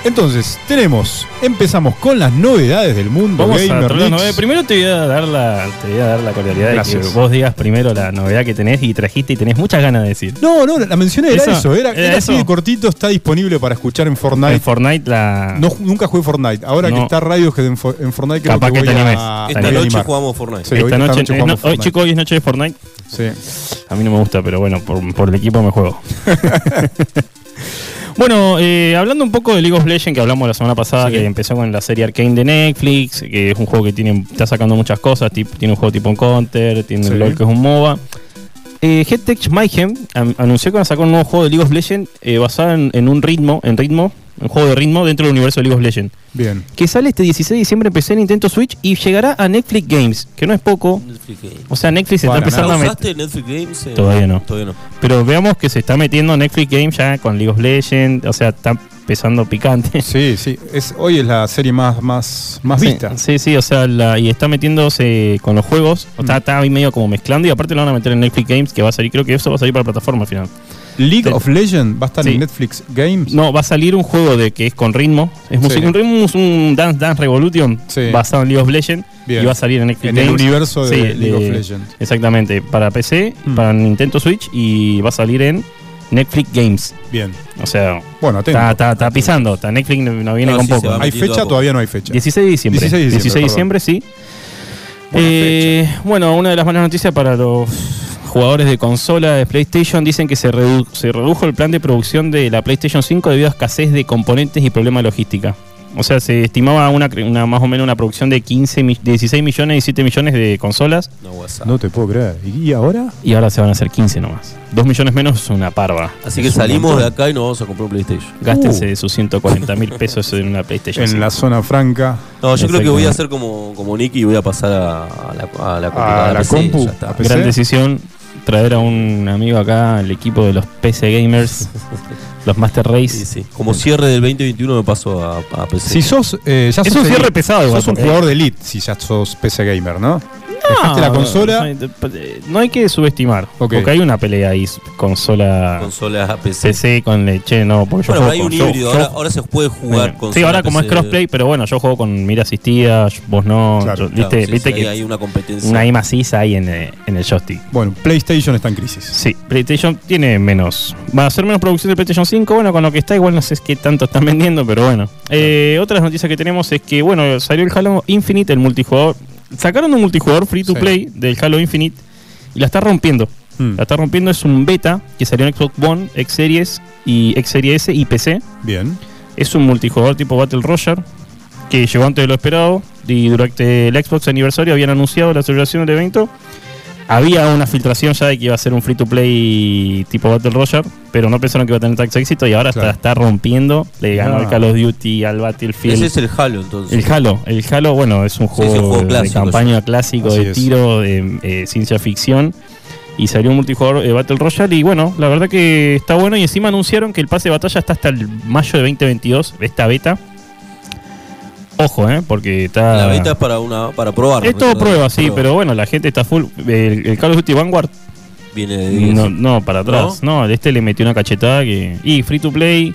entonces, tenemos, empezamos con las novedades del mundo Vamos gamer. las novedades. Primero te voy a dar la, te voy a dar la cordialidad de Gracias. que vos digas primero la novedad que tenés y trajiste y tenés muchas ganas de decir. No, no, la mencioné, era Eso, eso, era, era era así de cortito, está disponible para escuchar en Fortnite. En Fortnite la. No, nunca jugué Fortnite. Ahora que está Radiohead en, en Fortnite, creo Capaz que que voy te a, animes. voy Esta a noche animar. jugamos Fortnite. Sí, hoy- esta esta noche, noche es jugamos no- hoy Fortnite. chicos, hoy es noche de Fortnite. Sí. A mí no me gusta, pero bueno, por, por el equipo me juego. bueno, eh, hablando un poco de League of Legends que hablamos la semana pasada, Sí. que empezó con la serie Arcane de Netflix, que es un juego que tiene, está sacando muchas cosas, tiene un juego tipo un Counter, tiene Sí. un LOL que es un MOBA. Eh, Headtech Mayhem anunció que van a sacar un nuevo juego de League of Legends eh, basado en, en un ritmo, en ritmo, un juego de ritmo dentro del universo de League of Legends. Bien. Que sale este 16 de diciembre en PC, Nintendo Switch y llegará a Netflix Games, que no es poco. Netflix Games. O sea, Netflix se está empezando ¿La a meter. Netflix Games? eh? Todavía no. Todavía no. Pero veamos que se está metiendo Netflix Games ya con League of Legends, o sea, está empezando picante. Sí, sí. Es, hoy es la serie más, más, más Sí, vista. Sí, sí, o sea, la- y está metiéndose con los juegos, o Mm. está, está ahí medio como mezclando y aparte lo van a meter en Netflix Games, que va a salir, creo que eso va a salir para plataforma al final. League of Legends va a estar Sí. en Netflix Games. No, va a salir un juego de que es con ritmo, es música, Sí. un ritmo, es un Dance Dance Revolution basado en League of Legends Bien. y va a salir en Netflix En el universo de League of Legends. Exactamente, para PC, Mm. para Nintendo Switch y va a salir en Netflix Games. Bien. O sea, Bueno, está, está, está pisando, está Netflix no no viene No, con sí, poco. ¿Hay fecha? Todavía no hay fecha. 16 de diciembre. 16 de diciembre, 16 de diciembre, sí. Eh, bueno, una de las malas noticias para los jugadores de consola de PlayStation dicen que se, redu- se redujo el plan de producción de la PlayStation 5 debido a escasez de componentes y problemas de logística. O sea, se estimaba una, cre- una más o menos una producción de 15, mi- 16 millones y 7 millones de consolas No, WhatsApp. No te puedo creer. ¿Y ahora? y ahora se van a hacer 15 nomás. 2 millones menos es una parva. Así que salimos montón. de acá y nos vamos a comprar un PlayStation. Gástense sus 140 mil pesos en una PlayStation. En 5. la zona franca. No, yo creo que voy a hacer como, como Nicky y voy a pasar a, a la, a la, A la PC, compu. ya está. A PC. Gran decisión traer a un amigo acá al equipo de los PC Gamers, los Master Race. Sí, sí. Como cierre del 2021 me paso a, a PC. Si sos. eh, ya Es sos un cierre pesado Sos un jugador de elite si ya sos PC Gamer, ¿no? Dejaste la consola. No, hay que subestimar. Porque hay una pelea ahí, consola Consola PC. PC con leche, no, porque yo Bueno, hay un híbrido. yo- Ahora, ahora se puede jugar con Sí, ahora como es crossplay, pero bueno, yo juego con mira asistida, vos no. Claro, yo- viste, viste que hay una competencia. una I maciza ahí en, eh, en el joystick. Bueno, PlayStation está en crisis. Sí, PlayStation tiene menos. Va a ser menos producción de PlayStation 5. Bueno, con lo que está, igual no sé qué tanto están vendiendo, pero bueno. Eh, otras noticias que tenemos es que, bueno, salió el Halo Infinite, el multijugador. Sacaron un multijugador free to Sí. play del Halo Infinite y la está rompiendo. Mm, La está rompiendo, es un beta que salió en Xbox One, X Series y X Series S y PC. Bien. Es un multijugador tipo Battle Royale que llegó antes de lo esperado y durante el Xbox aniversario habían anunciado la celebración del evento. Había una filtración ya de que iba a ser un free to play tipo Battle Royale, pero no pensaron que iba a tener tanto éxito y ahora Claro. está, está rompiendo. Le ganó Ah. al Call of Duty, al Battlefield. Ese es el Halo, entonces. El Halo, el Halo, bueno, es un Sí, es un juego, juego de clásico, campaña clásico, Así de es. tiro, de eh, ciencia ficción. Y salió un multijugador de Battle Royale. Y bueno, la verdad que está bueno. Y encima anunciaron que el pase de batalla está hasta el mayo de 2022, esta beta. Ojo, ¿eh? Porque está. La beta es para, una, para probar. Es todo prueba, sí, pero bueno, la gente está full. El, el Call of Duty Vanguard, Viene de 10. no, no, para atrás. No, este le metió una cachetada que. Y free to play,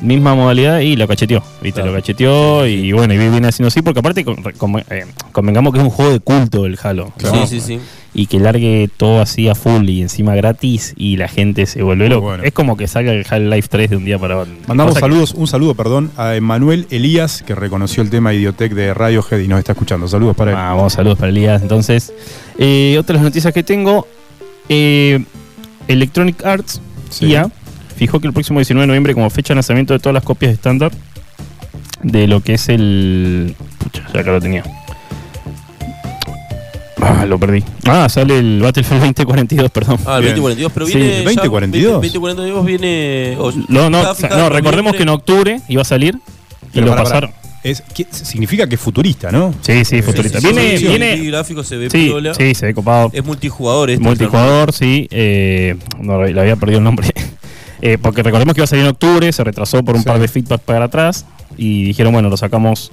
misma modalidad, y lo cacheteó. ¿Viste? Claro. Lo cacheteó, y bueno, y viene haciendo así, porque aparte, con- con- eh, convengamos que es un juego de culto el Halo. Claro. ¿no? Sí, sí, sí. Y que largue todo así a full y encima gratis, y la gente se vuelve loco. bueno. Es como que salga el Half-Life 3 de un día para otro. Mandamos que- saludos, un saludo, perdón, a Emanuel Elías, que reconoció el tema Idiotec de Radiohead y nos está escuchando. Saludos para él. Ah, vamos, saludos para Elías. Entonces, eh, otras noticias que tengo. Eh, Electronic Arts, Sí. IA, fijó que el próximo 19 de noviembre como fecha de lanzamiento de todas las copias estándar de lo que es el... Pucha, ya acá lo tenía. Ah, lo perdí. Ah, sale el Battlefield 2042, perdón. Ah, el Bien. 2042, pero Sí, viene. ¿el ya- 2042? 2042 viene. o- No, no, no recordemos que en octubre iba a salir y Pero lo pasaron. Es, ¿qué- significa que es futurista, ¿no? Sí, sí, futurista. Sí, sí, viene, sí, sí, viene... El gráfico se ve Sí, piola. sí, se ve copado. Es multijugador este. Multijugador, sí. Eh, no, le había perdido el nombre. Eh, porque recordemos que iba a salir en octubre, se retrasó por un Sí. par de feedback para atrás. Y dijeron, bueno, lo sacamos.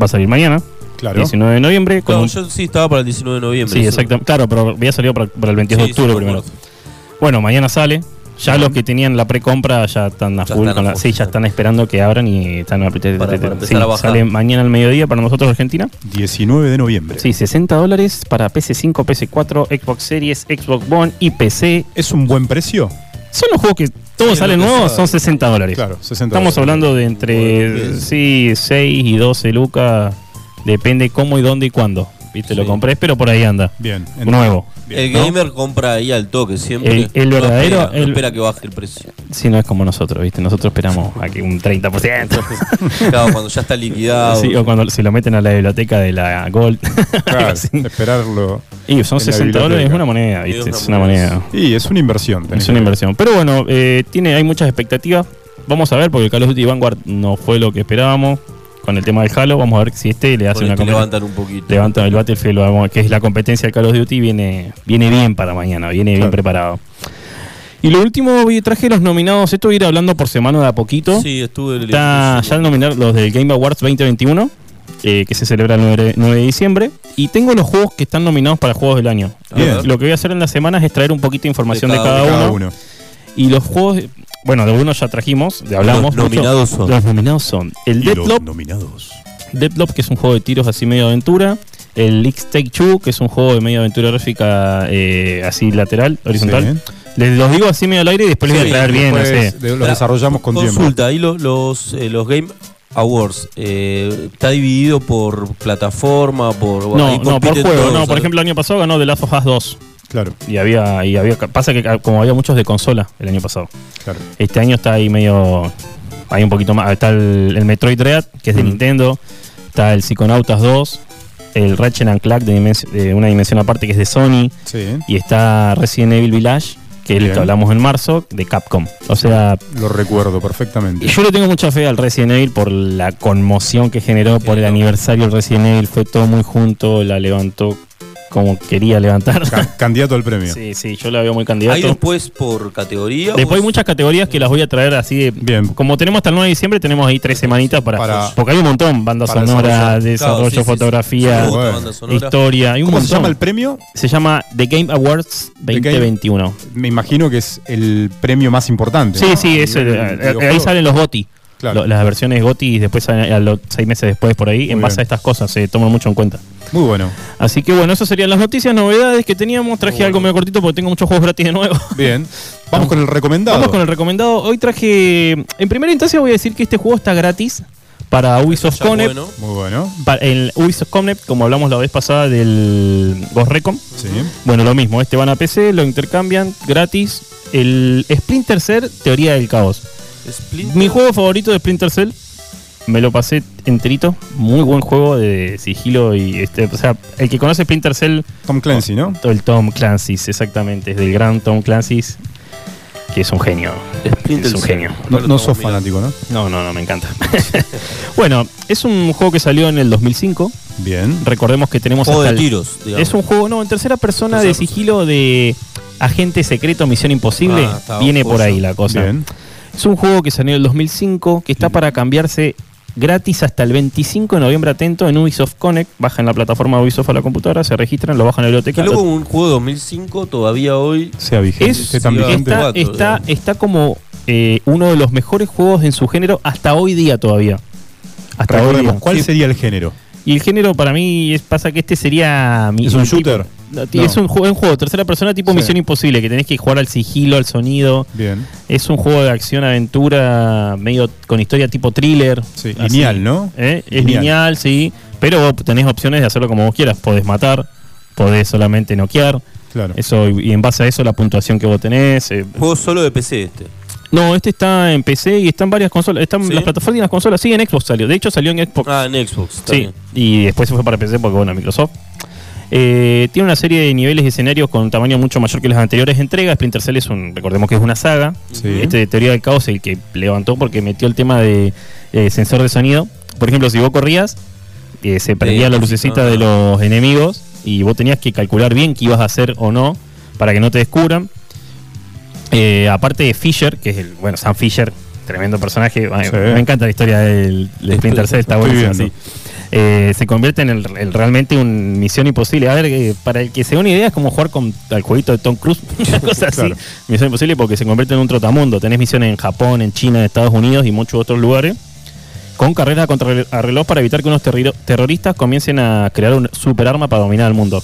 Va a salir mañana, Claro. 19 de noviembre. Con No, un- yo sí estaba para el 19 de noviembre. sí, exactamente. Claro, pero había salido para, para el 22 Sí, de octubre primero. Bueno, mañana sale. Ya los que tenían la precompra ya están a full. están a con la- full, sí, ya están esperando que abran y están a Para- para empezar sí, a bajar. Sale mañana al mediodía para nosotros Argentina. 19 de noviembre. Sí, 60 dólares para PC5, PC4, Xbox Series, Xbox One y PC. ¿Es un buen precio? Son los juegos que todos Sí, salen nuevos, son 60 dólares. Claro, 60 Estamos dólares. hablando de entre sí, 6 y 12 lucas. Depende cómo y dónde y cuándo. ¿Viste? Sí. Lo compré, pero por ahí anda. Bien. Nuevo. El ¿no? gamer compra ahí al toque siempre. El- el No verdadero- espera, no el- espera que baje el precio. Si no es como nosotros, ¿viste? Nosotros esperamos a que un 30%. Claro, cuando ya está liquidado. Sí, o cuando se lo meten a la biblioteca de la Gold. Claro, esperarlo. y son en la 60 dólares, es una moneda, ¿viste? es Es una moneda. Y es una inversión. tenés Es una ver. inversión. Pero bueno, eh, tiene, hay muchas expectativas. Vamos a ver, porque el Call of Duty Vanguard no fue lo que esperábamos con el tema del Halo. Vamos a ver si este le hace Con una competencia. levantan un poquito. Levanta el Battlefield, vamos, que es la competencia del Call of Duty, viene, viene bien para mañana, viene bien preparado. Y lo último, traje los nominados. Esto voy a ir hablando por semana de a poquito. Sí, estuve Está ya nominar los del Game Awards 2021, eh, que se celebra el 9, 9 de diciembre. Y tengo los juegos que están nominados para juegos del año. Bien. Lo que voy a hacer en las semanas es traer un poquito de información de De cada, cada Cada uno. uno. Y los juegos, bueno, de uno ya trajimos, de hablamos. Los mucho. nominados son. Los nominados son el los Deadloop, nominados. Deadloop, que es un juego de tiros así medio aventura. El X-Take Two, que es un juego de medio aventura gráfica eh, así lateral, horizontal. Sí. Les los digo así medio al aire y después les voy a Sí, traer bien, no Después sé. desarrollamos con tiempo. Consulta, ahí lo- los, eh, los Game Awards, eh, ¿está dividido por plataforma? por No, no, por juego. todos, no, por ¿sabes? ejemplo, el año pasado ganó The Last of Us 2. Claro, Y había, y había. Pasa que ca- como había muchos de consola el año pasado. claro. Este año está ahí medio. Hay un poquito más. Está el, el Metroid Dread, que es de Mm. Nintendo. Está el Psychonautas 2. El Ratchet and Clank de, una dimensión aparte que es de Sony. Sí, Y está Resident Evil Village, que es el que hablamos en marzo, de Capcom. O sea, lo recuerdo perfectamente. y yo le tengo mucha fe al Resident Evil por la conmoción que generó por el aniversario del Resident Evil. Fue todo muy junto, la levantó como quería levantar. Ca- candidato al premio. Sí, sí, yo la veo muy ¿Hay candidato. después por categoría? Después hay ¿O- muchas categorías que las voy a traer así de. Bien. Como tenemos hasta el 9 de diciembre, tenemos ahí tres semanitas para. Para- porque hay un montón: banda sonora, desarrollo, Claro, sí, sí, sí. fotografía, Sí, historia. Hay un ¿Cómo se montón. llama el premio? Se llama The Game Awards The Game- 2021. Me imagino que es el premio más importante. Sí, ¿no? sí, eso, nivel eh, ahí salen los GOTI. Claro. Las versiones GOTI y después salen a los seis meses después por ahí. en base bien. a estas cosas se toman mucho en cuenta. Muy bueno. Así que bueno, esas serían las noticias, novedades que teníamos. Traje algo medio cortito porque tengo muchos juegos gratis de nuevo. Bien. Vamos con el recomendado. Vamos con el recomendado. Hoy traje. En primera instancia voy a decir que este juego está gratis para Ubisoft Connect. bueno. Muy bueno. Pa- El Ubisoft Connect, como hablamos la vez pasada del Ghost Recon. Sí. Bueno, lo mismo. Este van a PC, lo intercambian gratis. El Splinter Cell, Teoría del Caos. Splinter. Mi juego favorito de Splinter Cell. Me lo pasé enterito. Muy buen juego de sigilo y este, o sea, el que conoce Splinter Cell, Tom Clancy, ¿no? el Tom Clancy's, exactamente, es del gran Tom Clancy's, que es un genio. Splinter es un Cell. genio. No, no estamos sos fanático, ¿no? No, no, no, me encanta. bueno, es un juego que salió en el 2005. Bien. Recordemos que tenemos Juego hasta de el- tiros, digamos. Es un juego, no, en tercera persona Tercera de sigilo de agente secreto, misión imposible. Ah, Viene por ahí la cosa. Bien. Es un juego que salió en el 2005, que está para cambiarse gratis hasta el 25 de noviembre atento en Ubisoft Connect. Bajan la plataforma Ubisoft a la computadora, se registran, lo bajan a la biblioteca. Que luego un juego de 2005 todavía hoy. Sea vigente. Es- tan vigente. está, está, está como eh, uno de los mejores juegos en su género hasta hoy día todavía. Hasta hoy día. ¿cuál Sí. sería el género? Y el género para mí es, pasa que este sería mi- ¿Es un mi tipo- shooter? No, tío, No. Es un juego, un juego de tercera persona tipo Sí. Misión Imposible, que tenés que jugar al sigilo, al sonido. Bien. Es un juego de acción aventura medio con historia tipo thriller. Sí, así. lineal, ¿no? ¿Eh? Es Lineal. lineal, sí. Pero vos tenés opciones de hacerlo como vos quieras. Podés matar, podés solamente noquear. Claro. Eso, y en base a eso la puntuación que vos tenés. eh, Juego solo de PC este. no, este está en PC y está en varias consolas. Están ¿Sí? las plataformas y las consolas. Sí, en Xbox salió. De hecho, salió en Xbox. Ah, en Xbox. Sí, bien. y después se fue para PC porque, bueno, Microsoft. Eh, tiene una serie de niveles y escenarios con un tamaño mucho mayor que las anteriores entregas. Splinter Cell es un, recordemos que es una saga. Sí. Este de Teoría del Caos el que levantó porque metió el tema de eh, sensor de sonido. Por ejemplo, si vos corrías, eh, se prendía la lucecita de los enemigos y vos tenías que calcular bien qué ibas a hacer o no para que no te descubran. Eh, aparte de Fisher, que es el, bueno, Sam Fisher, tremendo personaje. Sí. Me encanta la historia del, del Splinter Cell, está buenísimo. Eh, se convierte en el, el realmente un misión imposible. A ver, eh, para el que se dé una idea, es como jugar con al jueguito de Tom Cruise, una cosa así. Claro. Misión imposible porque se convierte en un trotamundo. Tenés misiones en Japón, en China, en Estados Unidos y muchos otros lugares. Con carreras contra a reloj para evitar que unos terroristas comiencen a crear un superarma para dominar el mundo.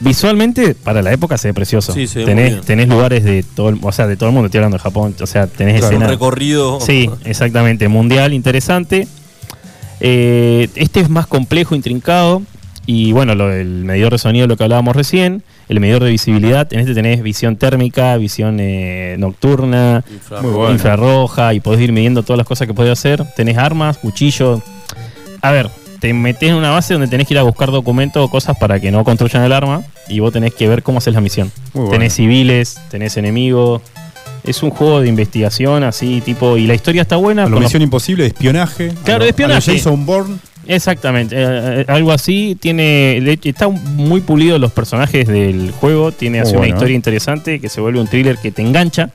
Visualmente, para la época se ve precioso. Sí, se ve muy tenés, bien. tenés lugares de todo el, o sea, de todo el mundo, estoy hablando de Japón, o sea, tenés Claro. Un recorrido. Sí, exactamente. Mundial, interesante. Eh, este es más complejo, intrincado. Y bueno, lo, el medidor de sonido, lo que hablábamos recién, el medidor de visibilidad, en este tenés visión térmica, visión eh, nocturna, infrarroja, y podés ir midiendo todas las cosas que podés hacer. Tenés armas, cuchillos. A ver, te metés en una base donde tenés que ir a buscar documentos o cosas para que no construyan el arma, y vos tenés que ver cómo haces la misión. Muy bueno. Tenés civiles, tenés enemigos. Es un juego de investigación así, tipo, y la historia está buena. Lo con los- Misión Imposible, de espionaje. Claro, A lo- de espionaje. a lo Jason Bourne. Exactamente, eh, eh, algo así. Tiene, está muy pulido los personajes del juego. Tiene Muy así una bueno, historia eh. interesante que se vuelve un thriller que te engancha.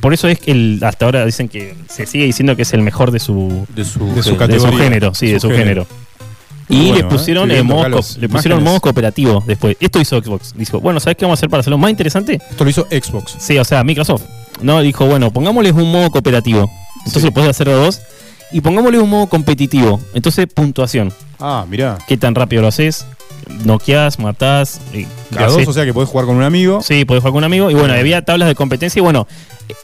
Por eso es que el- hasta ahora dicen que se sigue diciendo que es el mejor de su, De su, De su género. de su categoría. género, sí, de Su género. género. Y le bueno, pusieron eh. Estoy el viendo modo, le pusieron imágenes. modo cooperativo después. Esto hizo Xbox. Dijo, bueno, ¿sabes qué vamos a hacer para hacerlo más interesante? Esto lo hizo Xbox. Sí, o sea, Microsoft. No, dijo, bueno, pongámosles un modo cooperativo. Entonces Sí. puedes hacer de dos. Y pongámosle un modo competitivo. Entonces, puntuación. Ah, mirá. qué tan rápido lo haces, noqueás, matás. eh, A dos, o sea que podés jugar con un amigo. Sí, podés jugar con un amigo. Y bueno, había tablas de competencia y bueno,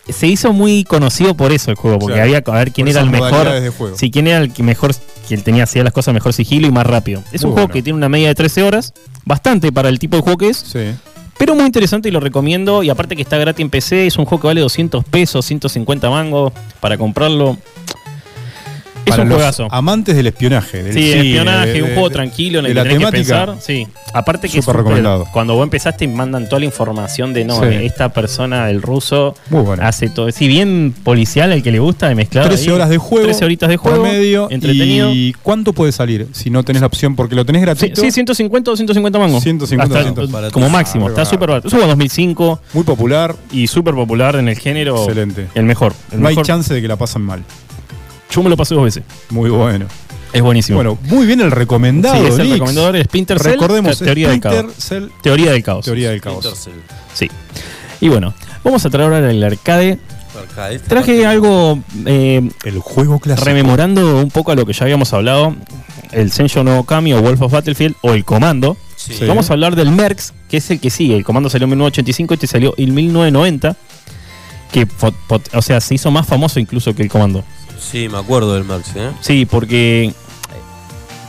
se hizo muy conocido por eso el juego, porque había que ver quién era el mejor. Sí, quién era el que mejor, que tenía hacía las cosas mejor sigilo y más rápido. Es Muy un juego que tiene una media de 13 horas, bastante para el tipo de juego que es, Sí. Pero muy interesante y lo recomiendo. Y aparte que está gratis en PC, es un juego que vale 200 pesos, 150 mangos para comprarlo. Es Para un los juegazo. amantes del espionaje. Del Sí, espionaje, de- un de- juego de- tranquilo en de el la que tenés que temática. pensar. Sí. Aparte que recomendado. cuando vos empezás te mandan toda la información de no, Sí. esta persona, el ruso, Muy bueno. hace todo. Si bien policial el que le gusta de mezclar. 13 ahí, horas de juego. 13 horitas de juego. Promedio. entretenido. ¿Y cuánto puede salir si no tenés la opción? Porque lo tenés Sí, gratuito. sí, 150 o 150 mangos. 150, Hasta- 150. como máximo. Ah, está súper barato. Juego 2005 Muy popular. y súper popular en el género. Excelente. El mejor. El no hay mejor. chance de que la pasen mal. Yo me lo pasé dos veces. Muy bueno. Es buenísimo. Bueno, muy bien el recomendado. sí, es el recomendador de Splinter Cell. Recordemos, teoría del caos. Cell, Teoría del caos. Teoría del caos. Sí. Y bueno, vamos a traer ahora el arcade. Traje algo eh, El juego clásico. rememorando un poco a lo que ya habíamos hablado. El Sensho no Kami o Wolf of Battlefield o el Comando. Sí. Sí. Vamos a hablar del Mercs, que es el que sigue. El Comando salió en 1985, este salió en 1990. Que, o sea, se hizo más famoso incluso que el Comando. Sí, me acuerdo del Max, ¿eh? Sí, porque.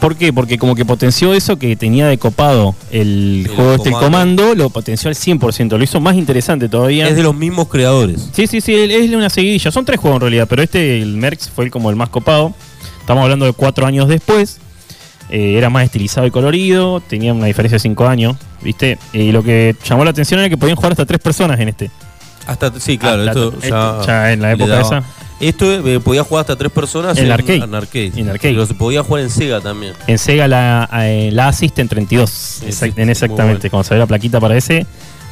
¿Por qué? Porque como que potenció eso que tenía de copado el, El juego este, comando. comando, lo potenció al 100%, lo hizo más interesante todavía. Es de los mismos creadores. Sí, sí, sí, es una seguidilla. Son tres juegos en realidad, pero este, el Mercs, fue como el más copado. Estamos hablando de cuatro años después. Eh, era más estilizado y colorido, tenía una diferencia de cinco años, ¿viste? Y lo que llamó la atención era que podían jugar hasta tres personas en este. Hasta, sí, claro, esto esto- ya, ya en la época daba- esa. Esto eh, podía jugar hasta tres personas En arcade. En arcade. En arcade. Pero se podía jugar en Sega también. En Sega la, eh, la Assistant 32, Sí, exact- sí, en muy exactamente, bueno. cuando salió la plaquita para ese,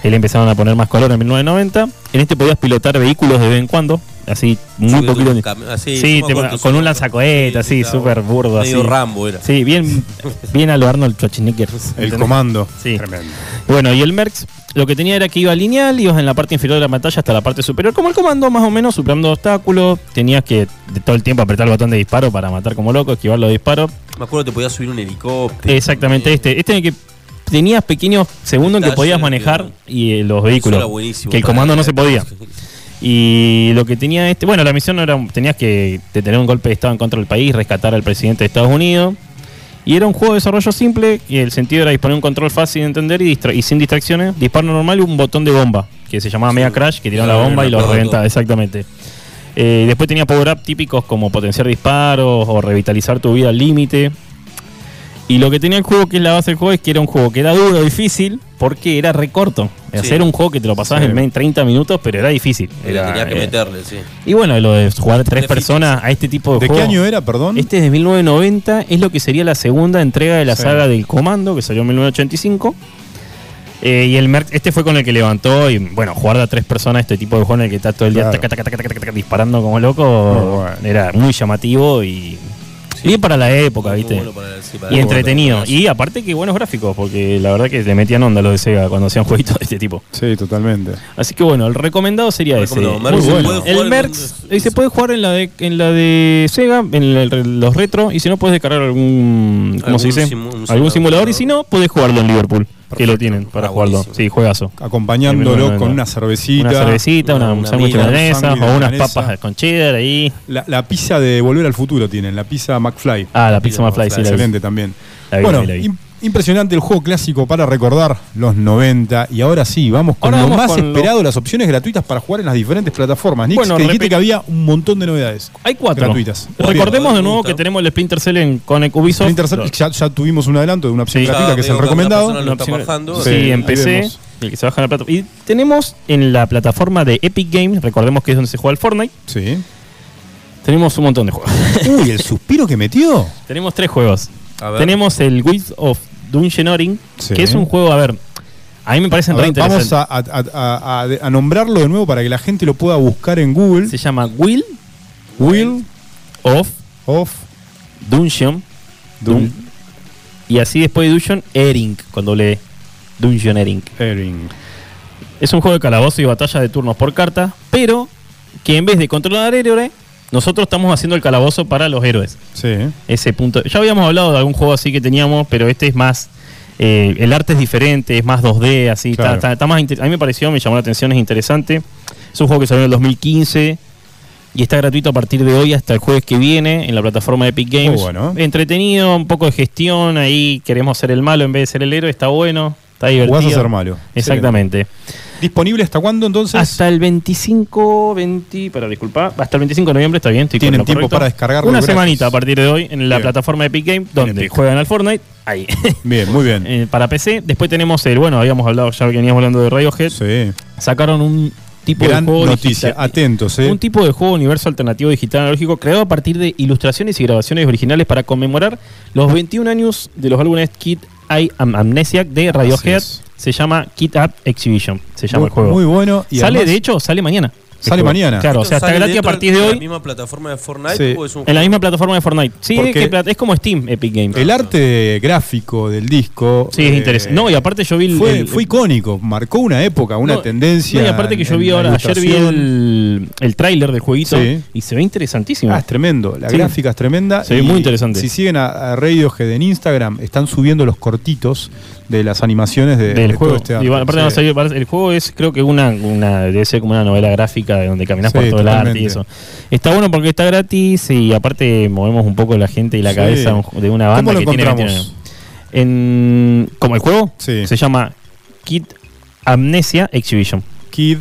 ahí le empezaron a poner más color en 1990. En este podías pilotar vehículos de vez en cuando, así muy Sí, poquito. un así, Sí, te- con un nombre. lanzacoheta, Sí, así, súper burdo, así. Medio Rambo era. Sí, bien, bien a lo Arnold Schwarzenegger. El comando. Sí. Tremendo. Bueno, y el Mercs lo que tenía era que iba lineal, ibas en la parte inferior de la pantalla hasta la parte superior, como el comando, más o menos, superando obstáculos. Tenías que de todo el tiempo apretar el botón de disparo para matar como loco, esquivar los disparos. Me acuerdo que te podías subir un helicóptero. Exactamente, este. Este en el que tenías pequeños segundos en que podías manejar y eh, los vehículos. que el comando no se podía. Y lo que tenía este, bueno, la misión no era, tenías que detener un golpe de estado en contra del país, rescatar al presidente de Estados Unidos. Y era un juego de desarrollo simple, y el sentido era disponer un control fácil de entender y, distra- y sin distracciones, disparo normal y un botón de bomba, que se llamaba. Mega Crash, que tiraba la bomba y lo reventaba, exactamente. Eh, después tenía power-up típicos como potenciar disparos o revitalizar tu vida al límite. Y lo que tenía el juego, que es la base del juego, es que era un juego que era duro, difícil, porque era recorto. Sí. Hacer un juego que te lo pasabas Sí. en 30 minutos, pero era difícil. Era, Tenía que eh, meterle, sí. y bueno, lo de jugar tres personas a este tipo de, ¿De qué juego. año era, perdón? Este es de 1990, es lo que sería la segunda entrega de la Sí. saga del Comando, que salió en 1985. Eh, y el Merc- este fue con el que levantó, y bueno, jugar de a tres personas este tipo de juego en el que está todo el día Claro. taca, taca, taca, taca, taca, disparando como loco, bueno. era muy llamativo y bien para la época, Muy ¿viste? bueno para- sí, para y la entretenido. Y aparte que buenos gráficos, porque la verdad que le metían onda a los de Sega cuando hacían jueguitos de este tipo. Sí, totalmente. Así que bueno, el recomendado sería ese. Recomendado. Muy se bueno. El Mercs donde- eh, se puede jugar en la de en la de Sega, en el- los retro, y si no puedes descargar algún ¿cómo se Algún dice? simu- algún simulador. simulador y si no puedes jugarlo en Liverpool, que lo tienen para Ah, jugarlo. buenísimo. Sí, juegazo. Acompañándolo con una cervecita. Una cervecita, una, una- un una milanesa o unas papas con cheddar ahí. La, la pizza de Volver al Futuro tienen, la pizza McFly. Ah, la pizza McFly, sí, la vi. Excelente también. La vi, bueno, la vi, Impresionante el juego clásico para recordar los 90. Y ahora sí, vamos con Ahora lo vamos más con lo- esperado, las opciones gratuitas para jugar en las diferentes plataformas. Nix, Bueno, que dijiste que había un montón de novedades. Hay cuatro. Gratuitas. Recordemos de nuevo que tenemos el Splinter Cell en Connect Ubisoft. Splinter Cell, ya, ya tuvimos un adelanto de una opción Sí. gratuita Ya que es el recomendado. Una está opción- bajando. Sí, vemos. el que se baja en la plataforma. Y tenemos en la plataforma de Epic Games, recordemos que es donde se juega el Fortnite, Sí. tenemos un montón de juegos. Uy, el suspiro que metió. tenemos tres juegos. A ver. Tenemos el Wizard of Dungeonoring, Sí. que es un juego, a ver, a mí me parece ver, interesante. vamos a, a- a- a- a nombrarlo de nuevo para que la gente lo pueda buscar en Google. Se llama Will Will of of Dungeon. Dun- Y así después de Dungeon, Ering, con doble E. Dungeon Ering. Ering. Es un juego de calabozo y batalla de turnos por carta, pero que en vez de controlar héroe, nosotros estamos haciendo el calabozo para los héroes. Sí. Ese punto. Ya habíamos hablado de algún juego así que teníamos, pero este es más. eh, el arte es diferente, es más 2D, así. está- Claro. está- está más inter- a mí me pareció, me llamó la atención, es interesante. Es un juego que salió en el 2015 y está gratuito a partir de hoy hasta el jueves que viene en la plataforma de Epic Games. Muy bueno. Entretenido, un poco de gestión, ahí queremos ser el malo en vez de ser el héroe, está bueno, está divertido. Jugás a ser malo. Exactamente. ¿Disponible hasta cuándo entonces? Hasta el 25, 20, para disculpa, hasta el 25 de noviembre está bien. estoy Tienen tiempo correcto. para descargarlo Una gratis. semanita a partir de hoy en la Bien. plataforma de Epic Games, donde juegan al Fortnite. Ahí. Bien, muy bien. Eh, para PC. Después tenemos el, bueno, habíamos hablado, ya que veníamos hablando de Radiohead. Sí. Sacaron un tipo Gran de juego noticia. digital- Atentos, ¿eh? Un tipo de juego universo alternativo digital analógico creado a partir de ilustraciones y grabaciones originales para conmemorar los 21 años de los álbumes Kid I Am Amnesiac de Radiohead. Se llama Kid Up Exhibition. Se llama muy, el juego. muy bueno. Y sale, además- de hecho, sale mañana. Sale juego. mañana. Claro, o ¿Esto sea, está gratis a partir de ¿En hoy la misma plataforma de Fortnite Sí. o es un en la misma plataforma de Fortnite. Sí, es, que plat- es como Steam, Epic Games. El arte gráfico del disco. Sí, es eh, interesante. No, y aparte yo vi el- Fue, el- fue icónico, marcó una época, una No, tendencia. No, y aparte que yo en- vi en ahora, ayer vi el, el tráiler del jueguito Sí. y se ve interesantísimo. Ah, es tremendo. La Sí. gráfica es tremenda. Se ve muy interesante. Si siguen a, a Radiohead en Instagram, están subiendo los cortitos de las animaciones de, del de juego. todo este arte. Y aparte Sí. va a salir- el juego es creo que una, una debe ser como una novela gráfica de donde caminas Sí, por todo el arte y eso. Está bueno porque está gratis y aparte movemos un poco la gente y la Sí. cabeza de una banda ¿Cómo lo que tiene encontramos? 21 en como el juego Sí. se llama Kid Amnesia Exhibition. Kid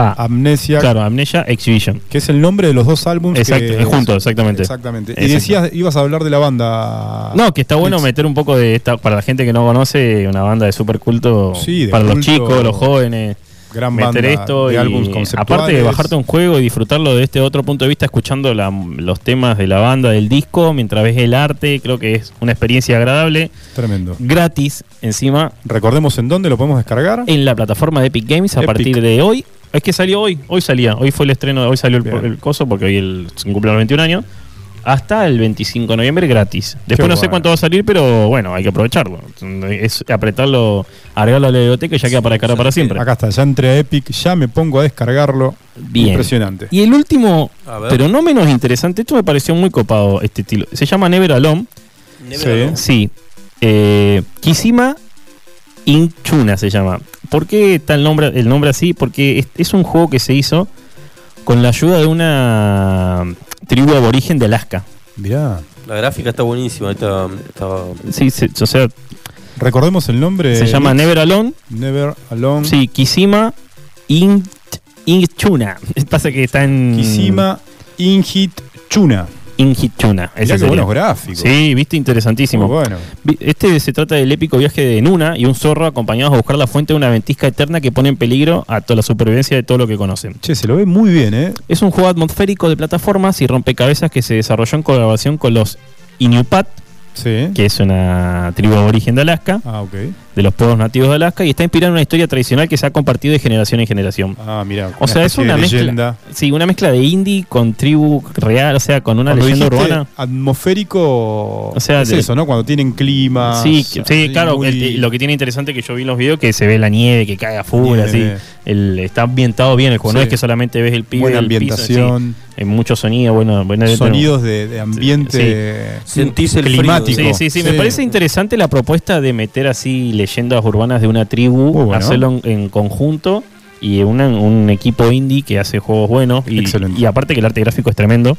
Ah, Amnesia, claro, Amnesia Exhibition. que es el nombre de los dos álbumes. Exacto, que- es junto, exactamente. Exactamente. Y decías, ibas a hablar de la banda. No, que está bueno meter un poco de esta, para la gente que no conoce, una banda de super culto Sí, de para los chicos, los jóvenes. Gran meter banda esto de y álbumes conceptuales. aparte de bajarte un juego y disfrutarlo de este otro punto de vista, escuchando la- los temas de la banda, del disco, mientras ves el arte, creo que es una experiencia agradable, Tremendo. gratis encima, Recordemos en dónde lo podemos descargar. en la plataforma de Epic Games a Epic. partir de hoy. Es que salió hoy, hoy salía, hoy fue el estreno, hoy salió el, coso porque hoy el, se cumplen los 21 años. Hasta el 25 de noviembre gratis. Después Qué no sé bueno. cuánto va a salir, pero bueno, hay que aprovecharlo. Es apretarlo, agregarlo a la biblioteca y ya queda para descargar para siempre. Acá está, ya entré a Epic, ya me pongo a descargarlo. Bien. Impresionante. Y el último, pero no menos interesante, esto me pareció muy copado este estilo. Se llama Never Alone. Never Sí. Alone. Sí. Eh, Kishima Inchuna se llama. ¿Por qué está el nombre, el nombre así? Porque es, es un juego que se hizo con la ayuda de una tribu aborigen de Alaska. Mirá. La gráfica está buenísima. Está, está- Sí, o sea, Recordemos el nombre. se llama. Never Alone. Never Alone. Sí, Kishima In- Inchuna. Pasa que está en. Kishima Inhit Chuna. Mirá qué buenos gráficos. Sí, viste, interesantísimo. Muy bueno. Este se trata del épico viaje de Nuna y un zorro acompañados a buscar la fuente de una ventisca eterna que pone en peligro a toda la supervivencia de todo lo que conocen. Che, se lo ve muy bien, ¿eh? Es un juego atmosférico de plataformas y rompecabezas que se desarrolló en colaboración con los Inupat, Sí. que es una tribu aborigen de Alaska, Ah, ok. De los pueblos nativos de Alaska, y está inspirado en una historia tradicional que se ha compartido de generación en generación. Ah, mira. O sea, es una mezcla. leyenda. Sí, una mezcla de indie con tribu real, o sea, con una Cuando leyenda urbana. Atmosférico. O sea, es de- eso, ¿no? Cuando tienen clima. Sí, sí, claro, el- lo que tiene interesante que yo vi en los videos que se ve la nieve que cae a full, así. El, está ambientado bien el juego, no Sí. es que solamente ves el pibe Buena el piso, ambientación. sí. Hay mucho sonido, bueno, buena Sonidos de, de ambiente Sentís el climático. Sí, sí, sí, me parece interesante la propuesta de meter así leyendas urbanas de una tribu, bueno. hacerlo en, en conjunto y una- un equipo indie que hace juegos buenos y, Excelente. y aparte que el arte gráfico es tremendo.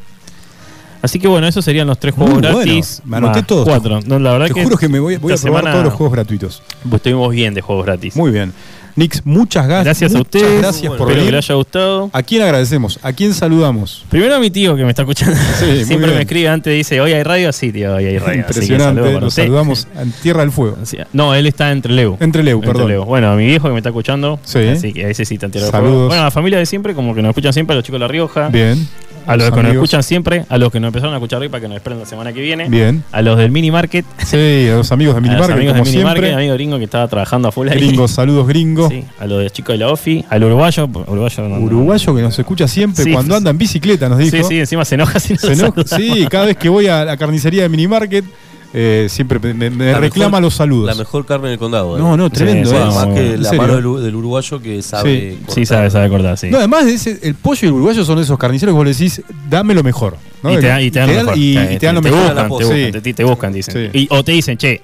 Así que bueno, esos serían los tres Muy juegos bueno. gratis. Me anoté todos. Cuatro. No, la verdad Te que juro que me voy, voy a probar semana todos los juegos gratuitos. Estuvimos bien de juegos gratis. Muy bien. Nix, muchas gra- Gracias a ustedes. Gracias por Espero que les haya gustado. ¿A quién agradecemos? ¿A quién saludamos? Primero a mi tío que me está escuchando. Siempre me escribe antes, dice, hoy hay radio, sí, tío, hoy hay radio. Saludo Impresionante. Nos usted. saludamos en Tierra del Fuego. No, él está entre Leu. Entre Leu, perdón. Bueno, a mi viejo que me está escuchando. Sí. Así que ese sí está en Tierra del Saludos. Fuego. Bueno, a la familia de siempre, como que nos escuchan siempre, a los chicos de La Rioja. Bien. A los Los que nos escuchan siempre, a los que nos empezaron a escuchar hoy para que nos esperen la semana que viene. Bien. A los del Mini Market. Sí, a los amigos de a los amigos como del Mini Market, amigo gringo que estaba trabajando a full ahí. Gringos, saludos gringos. Sí, a los chicos de la OFI, al uruguayo, uruguayo, no- Uruguayo que nos escucha siempre Sí, cuando anda en bicicleta, nos dijo. Sí, sí, encima se enoja si no Se enoja- sí, cada vez que voy a la carnicería de Minimarket, eh, siempre me, me La reclama mejor- los saludos. La mejor carne del condado. ¿eh? No, no, tremendo, Sí, eh. sí, Más sí. que ¿En la serio? mano del, del uruguayo que sabe. Sí. cortar. Sí, sabe, sabe acordar, sí. No, además ese, el pollo y el uruguayo son esos carniceros que vos le decís, dame lo mejor. ¿no? Y te, dan- y te dan lo mejor. y- Te- y te dan lo te mejor. buscan, te Sí. buscan, te, te buscan, dicen. Sí. Y- o te dicen, che,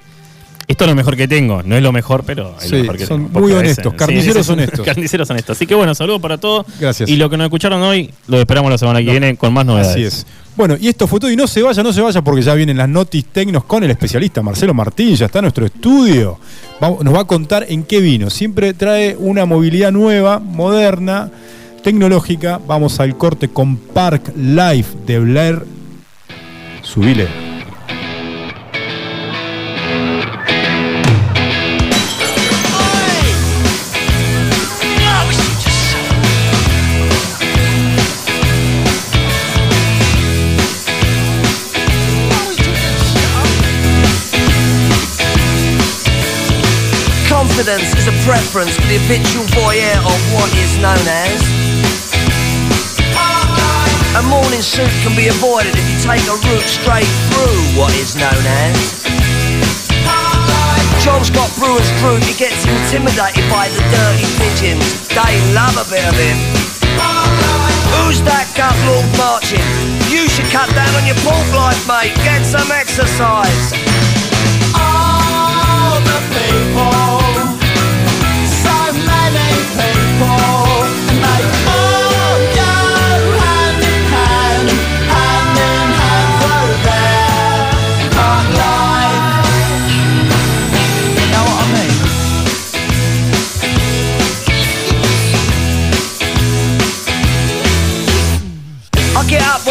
esto es lo mejor que tengo. No es lo mejor, pero es Sí, lo mejor que son tengo. muy honestos, veces- carniceros sí, honestos. Carniceros honestos. Así que bueno, saludos para todos. Gracias. Y lo que nos escucharon hoy, lo esperamos la semana que viene con más novedades. Así es. Bueno, y esto fue todo. Y no se vaya, no se vaya, porque ya vienen las notis tecnos con el especialista Marcelo Martín. Ya está en nuestro estudio. Nos va a contar en qué vino. Siempre trae una movilidad nueva, moderna, tecnológica. Vamos al corte con Park Life de Blair. Subile. Preference for the habitual voyeur of what is known as. A morning suit can be avoided if you take a route straight through what is known as. John's got brewer's fruit, he gets intimidated by the dirty pigeons. They love a bit of him. Who's that gut lord marching? You should cut down on your pork life, mate. Get some exercise.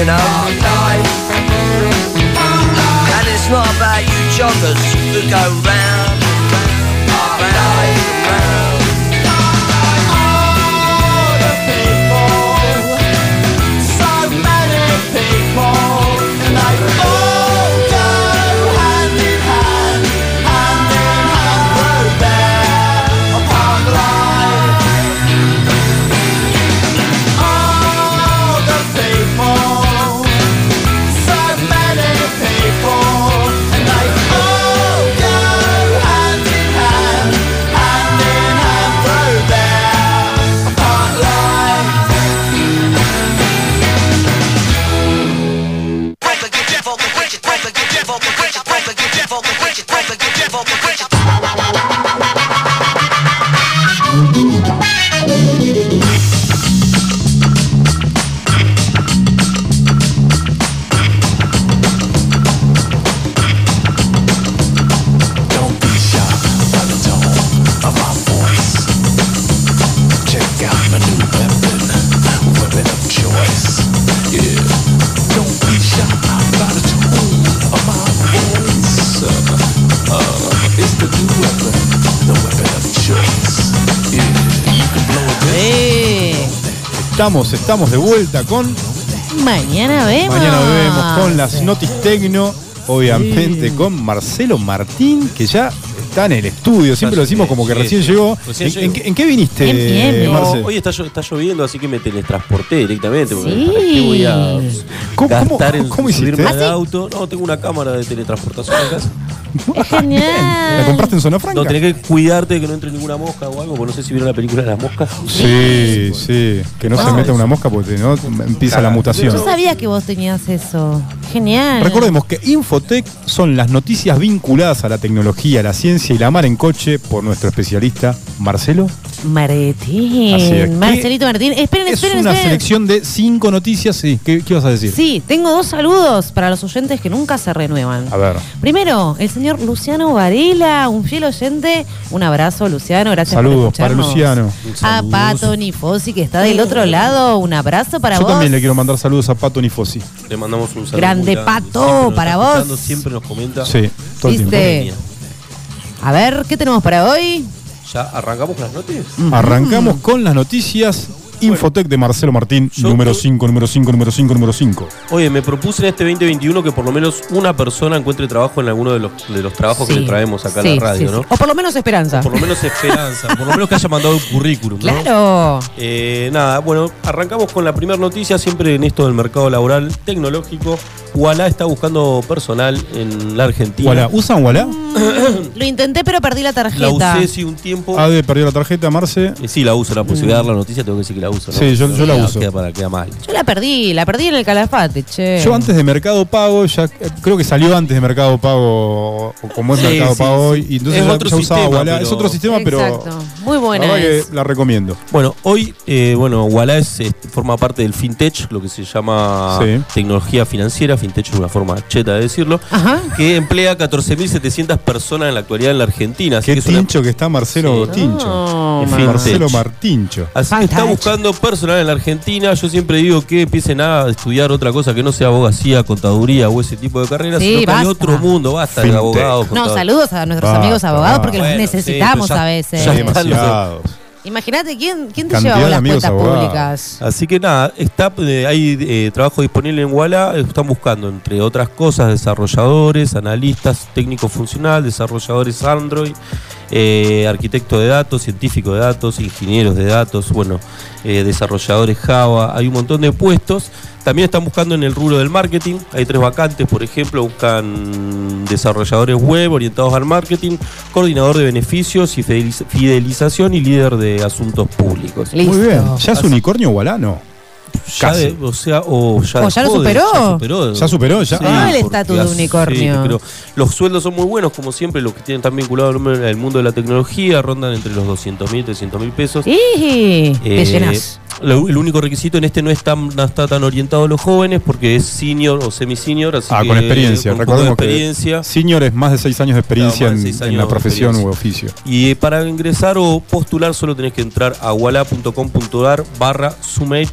And it's not about you joggers who go round, round. Estamos, estamos de vuelta con Mañana vemos. Mañana vemos con las Notis Tecno, obviamente con Marcelo Martín, que ya está en el estudio. Siempre lo decimos como que Sí, recién sí. llegó. Recién ¿En, qué- en qué viniste, Bien, bien, bien. Marce? Hoy está, está lloviendo, así que me teletransporté directamente. porque Sí. ¿Para qué voy a ¿Cómo- gastar cómo- en cómo hiciste? subirme ¿Ah, al auto? No, tengo una cámara de teletransportación en casa. Es genial. ¿La compraste en Zona Franca? No, tenés que cuidarte de que no entre ninguna mosca o algo, porque no sé si vieron la película de las moscas. Sí, sí. Que no, se meta una mosca porque no empieza la mutación. Yo sabía que vos tenías eso. Genial. Recordemos que Infotec son las noticias vinculadas a la tecnología, la ciencia y la mar en coche por nuestro especialista Marcelo. Martín. Es. Marcelito Martín. Esperen, Es esperen, una esperen. selección de cinco noticias. Sí, ¿qué, qué ibas a decir? Sí, tengo dos saludos para los oyentes que nunca se renuevan. A ver. Primero, el señor Luciano Varela, un fiel oyente. Un abrazo, Luciano. Gracias Saludos por para. Luciano. A Pato Nifosi, que está del otro lado. Un abrazo para Yo vos. también le quiero mandar saludos a Pato Nifosi. Le mandamos un saludo. Grande. Pato, para vos. Siempre nos comenta. Sí, todo el ¿Viste? tiempo. A ver, ¿qué tenemos para hoy? ¿Ya arrancamos con las noticias? Arrancamos con las noticias. Infotec de Marcelo Martín, yo número tu- 5, número 5, número 5, número 5. Oye, me propuse en este 2021 que por lo menos una persona encuentre trabajo en alguno de los, de los trabajos que le traemos acá Sí, a la radio, sí, ¿no? O por lo menos esperanza. Por lo menos esperanza, por lo menos que haya mandado un currículum, ¿no? Claro. Eh, nada, bueno, arrancamos con la primera noticia, siempre en esto del mercado laboral tecnológico. Walla está buscando personal en la Argentina. Walla, ¿usan Walla? Lo intenté, pero perdí la La tarjeta. usé sí un tiempo. Ade perdió la tarjeta, Marce. Eh, sí, la uso, la. Voy a dar la noticia, tengo que decir que la uso. ¿no? Sí, yo- yo la Queda- uso. Queda, para, queda mal. Yo la perdí, la perdí en el calafate, che. Yo antes de Mercado Pago, ya eh, creo que salió antes de Mercado Pago, o como es Sí, Mercado sí, Pago sí. hoy, y entonces Es ya, otro ya usaba sistema, Walla. pero- Es otro sistema, pero Exacto. Muy buena la verdad es. que la recomiendo. Bueno, hoy, eh, bueno, Walla es, eh, forma parte del FinTech, lo que se llama Sí. tecnología financiera. FinTech es una forma cheta de decirlo. Ajá. Que emplea 14.700 personas en la actualidad en la Argentina. Así Qué que es una- tincho que está Marcelo Sí. Tincho. Fin, Marcelo. Martincho. Así que está Fantástico. Buscando personal en la Argentina. Yo siempre digo que empiecen a estudiar otra cosa que no sea abogacía, contaduría o ese tipo de carreras, Sí, sino que hay otro mundo, basta de abogados. No, saludos a nuestros Basta, amigos abogados porque Bueno, los necesitamos ya- a veces. ya demasiados. Imagínate quién, quién te Cantidad lleva de las cuentas abogados. públicas. Así que nada, está, eh, hay eh, trabajo disponible en Walla. Están buscando, entre otras cosas, desarrolladores, analistas, técnicos funcional, desarrolladores Android, eh, arquitecto de datos, científico de datos, ingenieros de datos, bueno, eh, desarrolladores Java. Hay un montón de puestos. También están buscando en el rubro del marketing. Hay tres vacantes, por ejemplo, buscan desarrolladores web orientados al marketing, coordinador de beneficios y fideliz- fidelización y líder de asuntos públicos. Listo. Muy bien. ¿Ya es unicornio Walla? Ya de- o sea, o ya, O ya lo superó. ya superó. Ya superó, ya. Ah, el estatus de unicornio. sí, pero los sueldos son muy buenos, como siempre, los que tienen tan vinculado al mundo de la tecnología, rondan entre los 200 mil, 300 mil pesos. Sí, te Eh, llenas. lo- el único requisito en este no, es tan, no está tan orientado a los jóvenes porque es senior o semi-senior. Ah, que con experiencia. con Recordemos experiencia. que senior es más de 6 años de experiencia Claro, más de en, seis la profesión u oficio. Y para ingresar o postular solo tenés que entrar a wala.com.ar barra sumate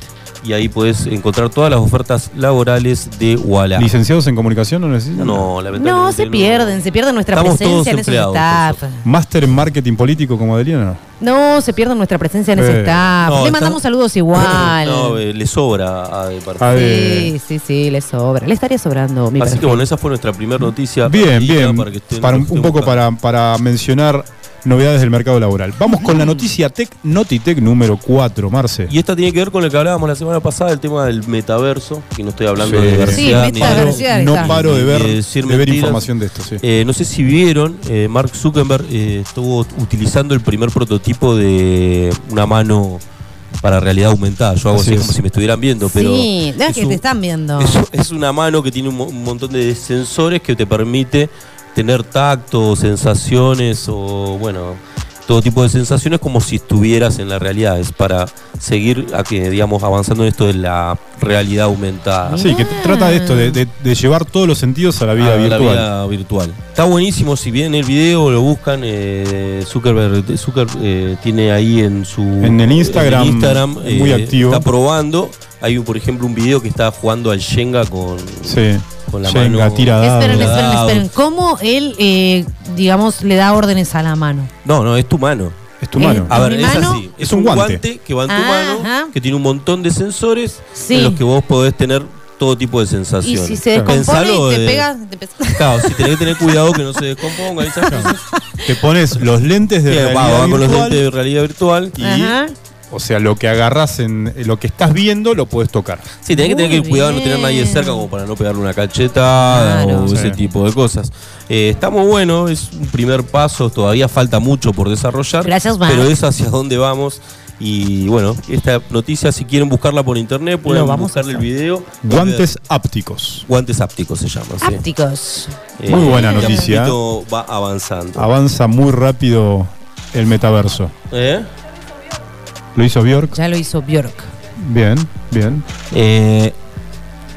y ahí podés encontrar todas las ofertas laborales de Wala. ¿Licenciados en comunicación no necesitan? No, lamentablemente No, se pierden, se pierden nuestra Estamos todos presencia en empleados, staff. ¿Máster en marketing político como Adeliana? No, se pierden nuestra presencia en Eh, ese staff. no, Le está- mandamos saludos igual. No, eh, le sobra a de parte. A sí, sí, sí, le sobra. Le estaría sobrando. Mi Así que bueno, esa fue nuestra primera noticia. Bien, bien. Para que estén- Para un, estén un poco para, para mencionar novedades del mercado laboral. Vamos con la noticia Tech Notitech número 4, Marce. Y esta tiene que ver con lo que hablábamos la semana pasada, el tema del metaverso, que no estoy hablando Sí. de Sí, diversidad. ni metaverso. de- Diversidad, no está. paro de ver, Eh, de ver información de esto, sí. Eh, no sé si vieron, eh, Mark Zuckerberg eh, estuvo utilizando el primer prototipo de una mano para realidad aumentada. Yo hago Así como si me estuvieran viendo, pero. sí, no es que un- te están viendo. es, es una mano que tiene un, un montón de sensores que te permite tener tacto, sensaciones o, bueno, todo tipo de sensaciones como si estuvieras en la realidad. Es para seguir a que, digamos, avanzando en esto de la realidad aumentada. Sí, que trata de esto, de, de- de llevar todos los sentidos a la vida a virtual. la vida virtual. Está buenísimo, si bien el video lo buscan, eh, Zuckerberg, Zucker, eh, tiene ahí en su En el Instagram, en el Instagram, muy activo. Está probando. Hay, por ejemplo, un video que está jugando al Shenga con, Sí. Con la mano. tira dados. Esperen, esperen, esperen. ¿Cómo él, eh, digamos, le da órdenes a la mano? No, no, es tu mano. Es tu mano. A ver, ¿Mi es mano? así. Es, Es un un guante. guante. que va en tu Ajá. mano, que tiene un montón de sensores Sí. en los que vos podés tener todo tipo de Y sensaciones. si se descompone y te de- pega, te Claro, si tenés que tener cuidado que no se descomponga y esas cosas. Te pones los lentes de Sí, realidad va, va con los virtual lentes de realidad virtual. y, Ajá. O sea, lo que agarras en lo que estás viendo lo puedes tocar. Sí, tenés que tener Muy que cuidado de no tener nadie bien. cerca como para no pegarle una cachetada Claro. o Sí. ese tipo de cosas. Eh, está muy bueno, es un primer paso, todavía falta mucho por desarrollar. Gracias, Marc. Pero es hacia dónde vamos. Y bueno, esta noticia, si quieren buscarla por internet, pueden Lo vamos a buscarle el hacer. video. Guantes ápticos. Guantes ápticos se llama. sí. ápticos. Eh, Muy buena de a noticia. poquito va avanzando. Avanza muy rápido el metaverso. ¿Eh? Lo hizo Bjork. Ya lo hizo Bjork. Bien, bien. Eh,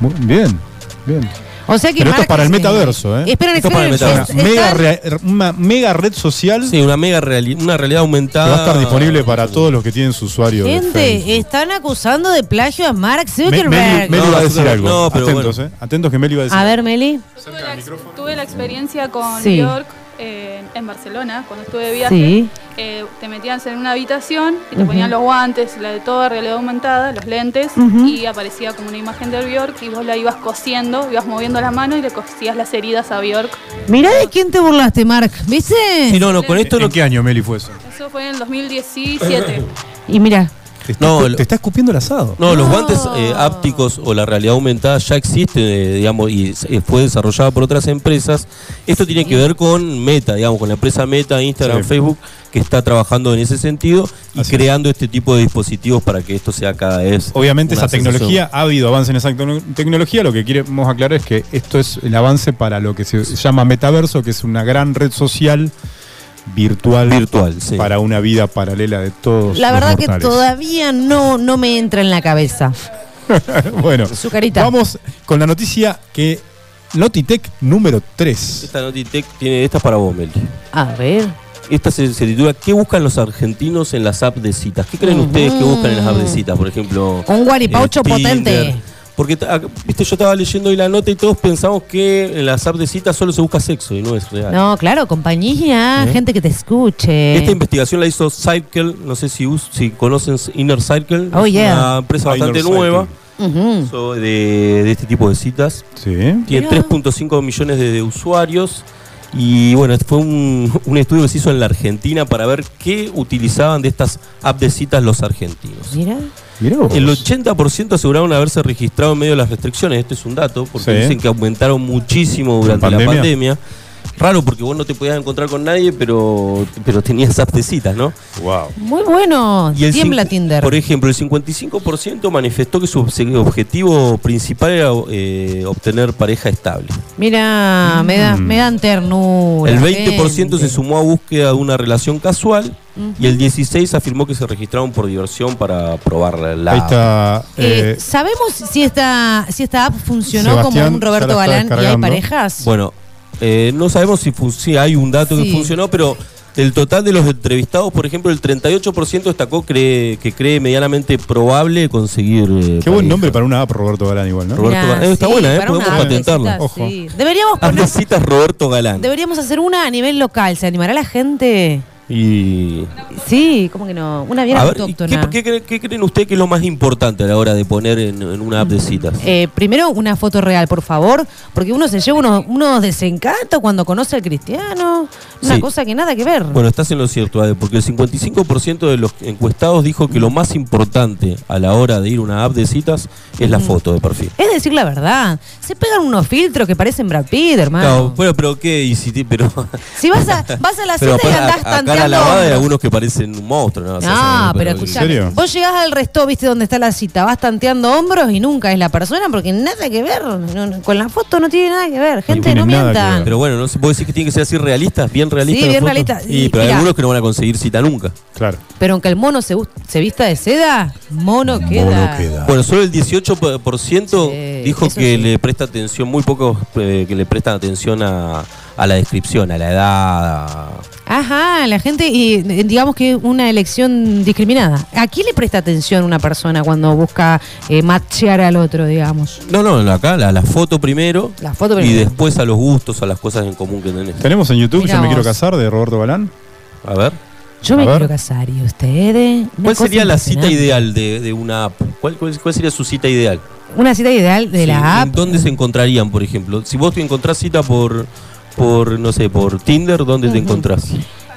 Muy bien, bien. O sea que Pero esto es para el metaverso, ¿eh? Esperen, Esto es para el esperen. metaverso. Una es- mega, rea- una mega red social sí, una mega reali- una realidad que aumentada. va a estar disponible para todos los que tienen su usuario. Gente, están acusando de plagio a Mark Me- Meli, Zuckerberg. Meli No, va a decir Zuckerberg, algo. no, pero Atentos, bueno. ¿eh? Atentos que Meli va a decir A ver, Meli. Tuve la, ex- tuve la experiencia con Sí. Bjork eh, en Barcelona, cuando estuve de viaje. Sí. Eh, te metías en una habitación y te ponían los guantes, la de toda realidad aumentada, los lentes, y aparecía como una imagen de Bjork y vos la ibas cosiendo, ibas moviendo la mano y le cosías las heridas a Bjork. Mirá de quién te burlaste, Mark. ¿Viste? Sí, no, no, con esto ¿En no qué año, Meli, fue eso? Eso fue en el 2017. Y mira, Te está, No, te está escupiendo el asado. No, los No. guantes eh, ápticos o la realidad aumentada ya existen, eh, digamos, y se- fue desarrollada por otras empresas. Esto tiene que ver con Meta, digamos, con la empresa Meta, Instagram, Sí. Facebook, que está trabajando en ese sentido y Así es. creando este tipo de dispositivos para que esto sea cada vez. Obviamente esa tecnología, ha habido avance en esa tecno- tecnología, lo que queremos aclarar es que esto es el avance para lo que se llama metaverso, que es una gran red social virtual, Virtual, sí. para una vida paralela de todos. la los verdad que todavía no, no me entra en la cabeza. bueno, Su carita. vamos con la noticia que Notitech número 3. Esta Notitech tiene, esta es para vos, Meli. A ver. Esta se, se titula ¿Qué buscan los argentinos en las apps de citas? ¿Qué creen ustedes que buscan en las apps de citas? Por ejemplo, Un guaripaucho eh, potente. Porque, viste, yo estaba leyendo hoy la nota y todos pensamos que en las apps de citas solo se busca sexo y no es real. No, claro, compañía, ¿Eh? gente que te escuche. Esta investigación la hizo Circle, no sé si, si conocen Inner Circle, Oh, es yeah. una empresa Inner bastante nueva so- de, de este tipo de citas. Sí. Tiene Mirá. 3.5 millones de, de usuarios y bueno, fue un, un estudio que se hizo en la Argentina para ver qué utilizaban de estas apps de citas los argentinos. Mira. El 80% aseguraron haberse registrado en medio de las restricciones. Este es un dato, porque Sí. dicen que aumentaron muchísimo durante ¿En la pandemia? pandemia. Raro porque vos no te podías encontrar con nadie, pero, pero tenías apps de citas, ¿no? Wow. Muy bueno. Y el Tiembla Tinder. Por ejemplo, el 55% manifestó que su objetivo principal era eh, obtener pareja estable. Mira, me, da, Mm. me dan ternura. El 20% se gente. sumó a búsqueda de una relación casual y el 16% afirmó que se registraron por diversión para probar la Ahí está. Eh, eh, ¿Sabemos si esta, si esta app funcionó Sebastián como un Roberto Galán y hay parejas? Bueno, eh, no sabemos si, fun- si hay un dato Sí. que funcionó, pero del total de los entrevistados, por ejemplo, el 38% destacó cree, que cree medianamente probable conseguir. eh, qué buen pareja. nombre para una app, Roberto Galán, igual, ¿no? Roberto Mirá, Galán. Eh, está sí, buena, ¿eh? Podemos patentarla. citas, Ojo. sí. Deberíamos poner, de citas Roberto Galán. deberíamos hacer una a nivel local. ¿Se animará la gente? Y. Sí, ¿cómo que no? Una bien A ver, ¿y autóctona. ¿qué, qué, cre- qué creen ustedes que es lo más importante a la hora de poner en, en una app de citas? Eh, primero, una foto real, por favor, porque uno se lleva unos, unos desencantos cuando conoce al cristiano. Una Sí. cosa que nada que ver. Bueno, estás en lo cierto, Ade, porque el 55% de los encuestados dijo que lo más importante a la hora de ir a una app de citas es la foto de perfil. Es decir la verdad. Se pegan unos filtros que parecen Brad Pitt, hermano. Claro, bueno, pero qué, y si pero, Si vas a, vas a la cita y andás a, a cara tanteando. lavada hombros. algunos que parecen un monstruo, ¿no? O sea, No, sí, pero ¿En escuchame. serio? Vos llegás al resto, viste dónde está la cita, vas tanteando hombros y nunca es la persona porque nada que ver. no- no- con la foto no tiene nada que ver. Gente, tiene no nada que mientan. ver. Pero bueno, no se puede decir que tiene que ser así realistas, bien realistas. Sí, las bien fotos? realistas. Y, Y pero hay mira. algunos que no van a conseguir cita nunca. Claro. Pero aunque el mono se, se vista de seda, mono queda. Bueno, solo el 18% Sí, dijo eso que sí. le presta atención, muy pocos eh, que le prestan atención a, a la descripción, a la edad. a- Ajá, la gente, y eh, digamos que una elección discriminada. ¿A quién le presta atención una persona cuando busca eh, machear al otro, digamos? No, no, acá la, la foto primero. La foto Y primero. después a los gustos, a las cosas en común que tenés. Tenemos en YouTube, Mirá yo me quiero casar, de Roberto Galán. A ver. Yo A me ver. quiero casar y ustedes. Una ¿Cuál sería la cita ideal de, de una app? ¿Cuál, cuál, cuál sería su cita ideal? Una cita ideal de Sí, la ¿en app. ¿Dónde se encontrarían, por ejemplo? Si vos te encontrás cita por, por no sé, por Tinder, ¿dónde te encontrás?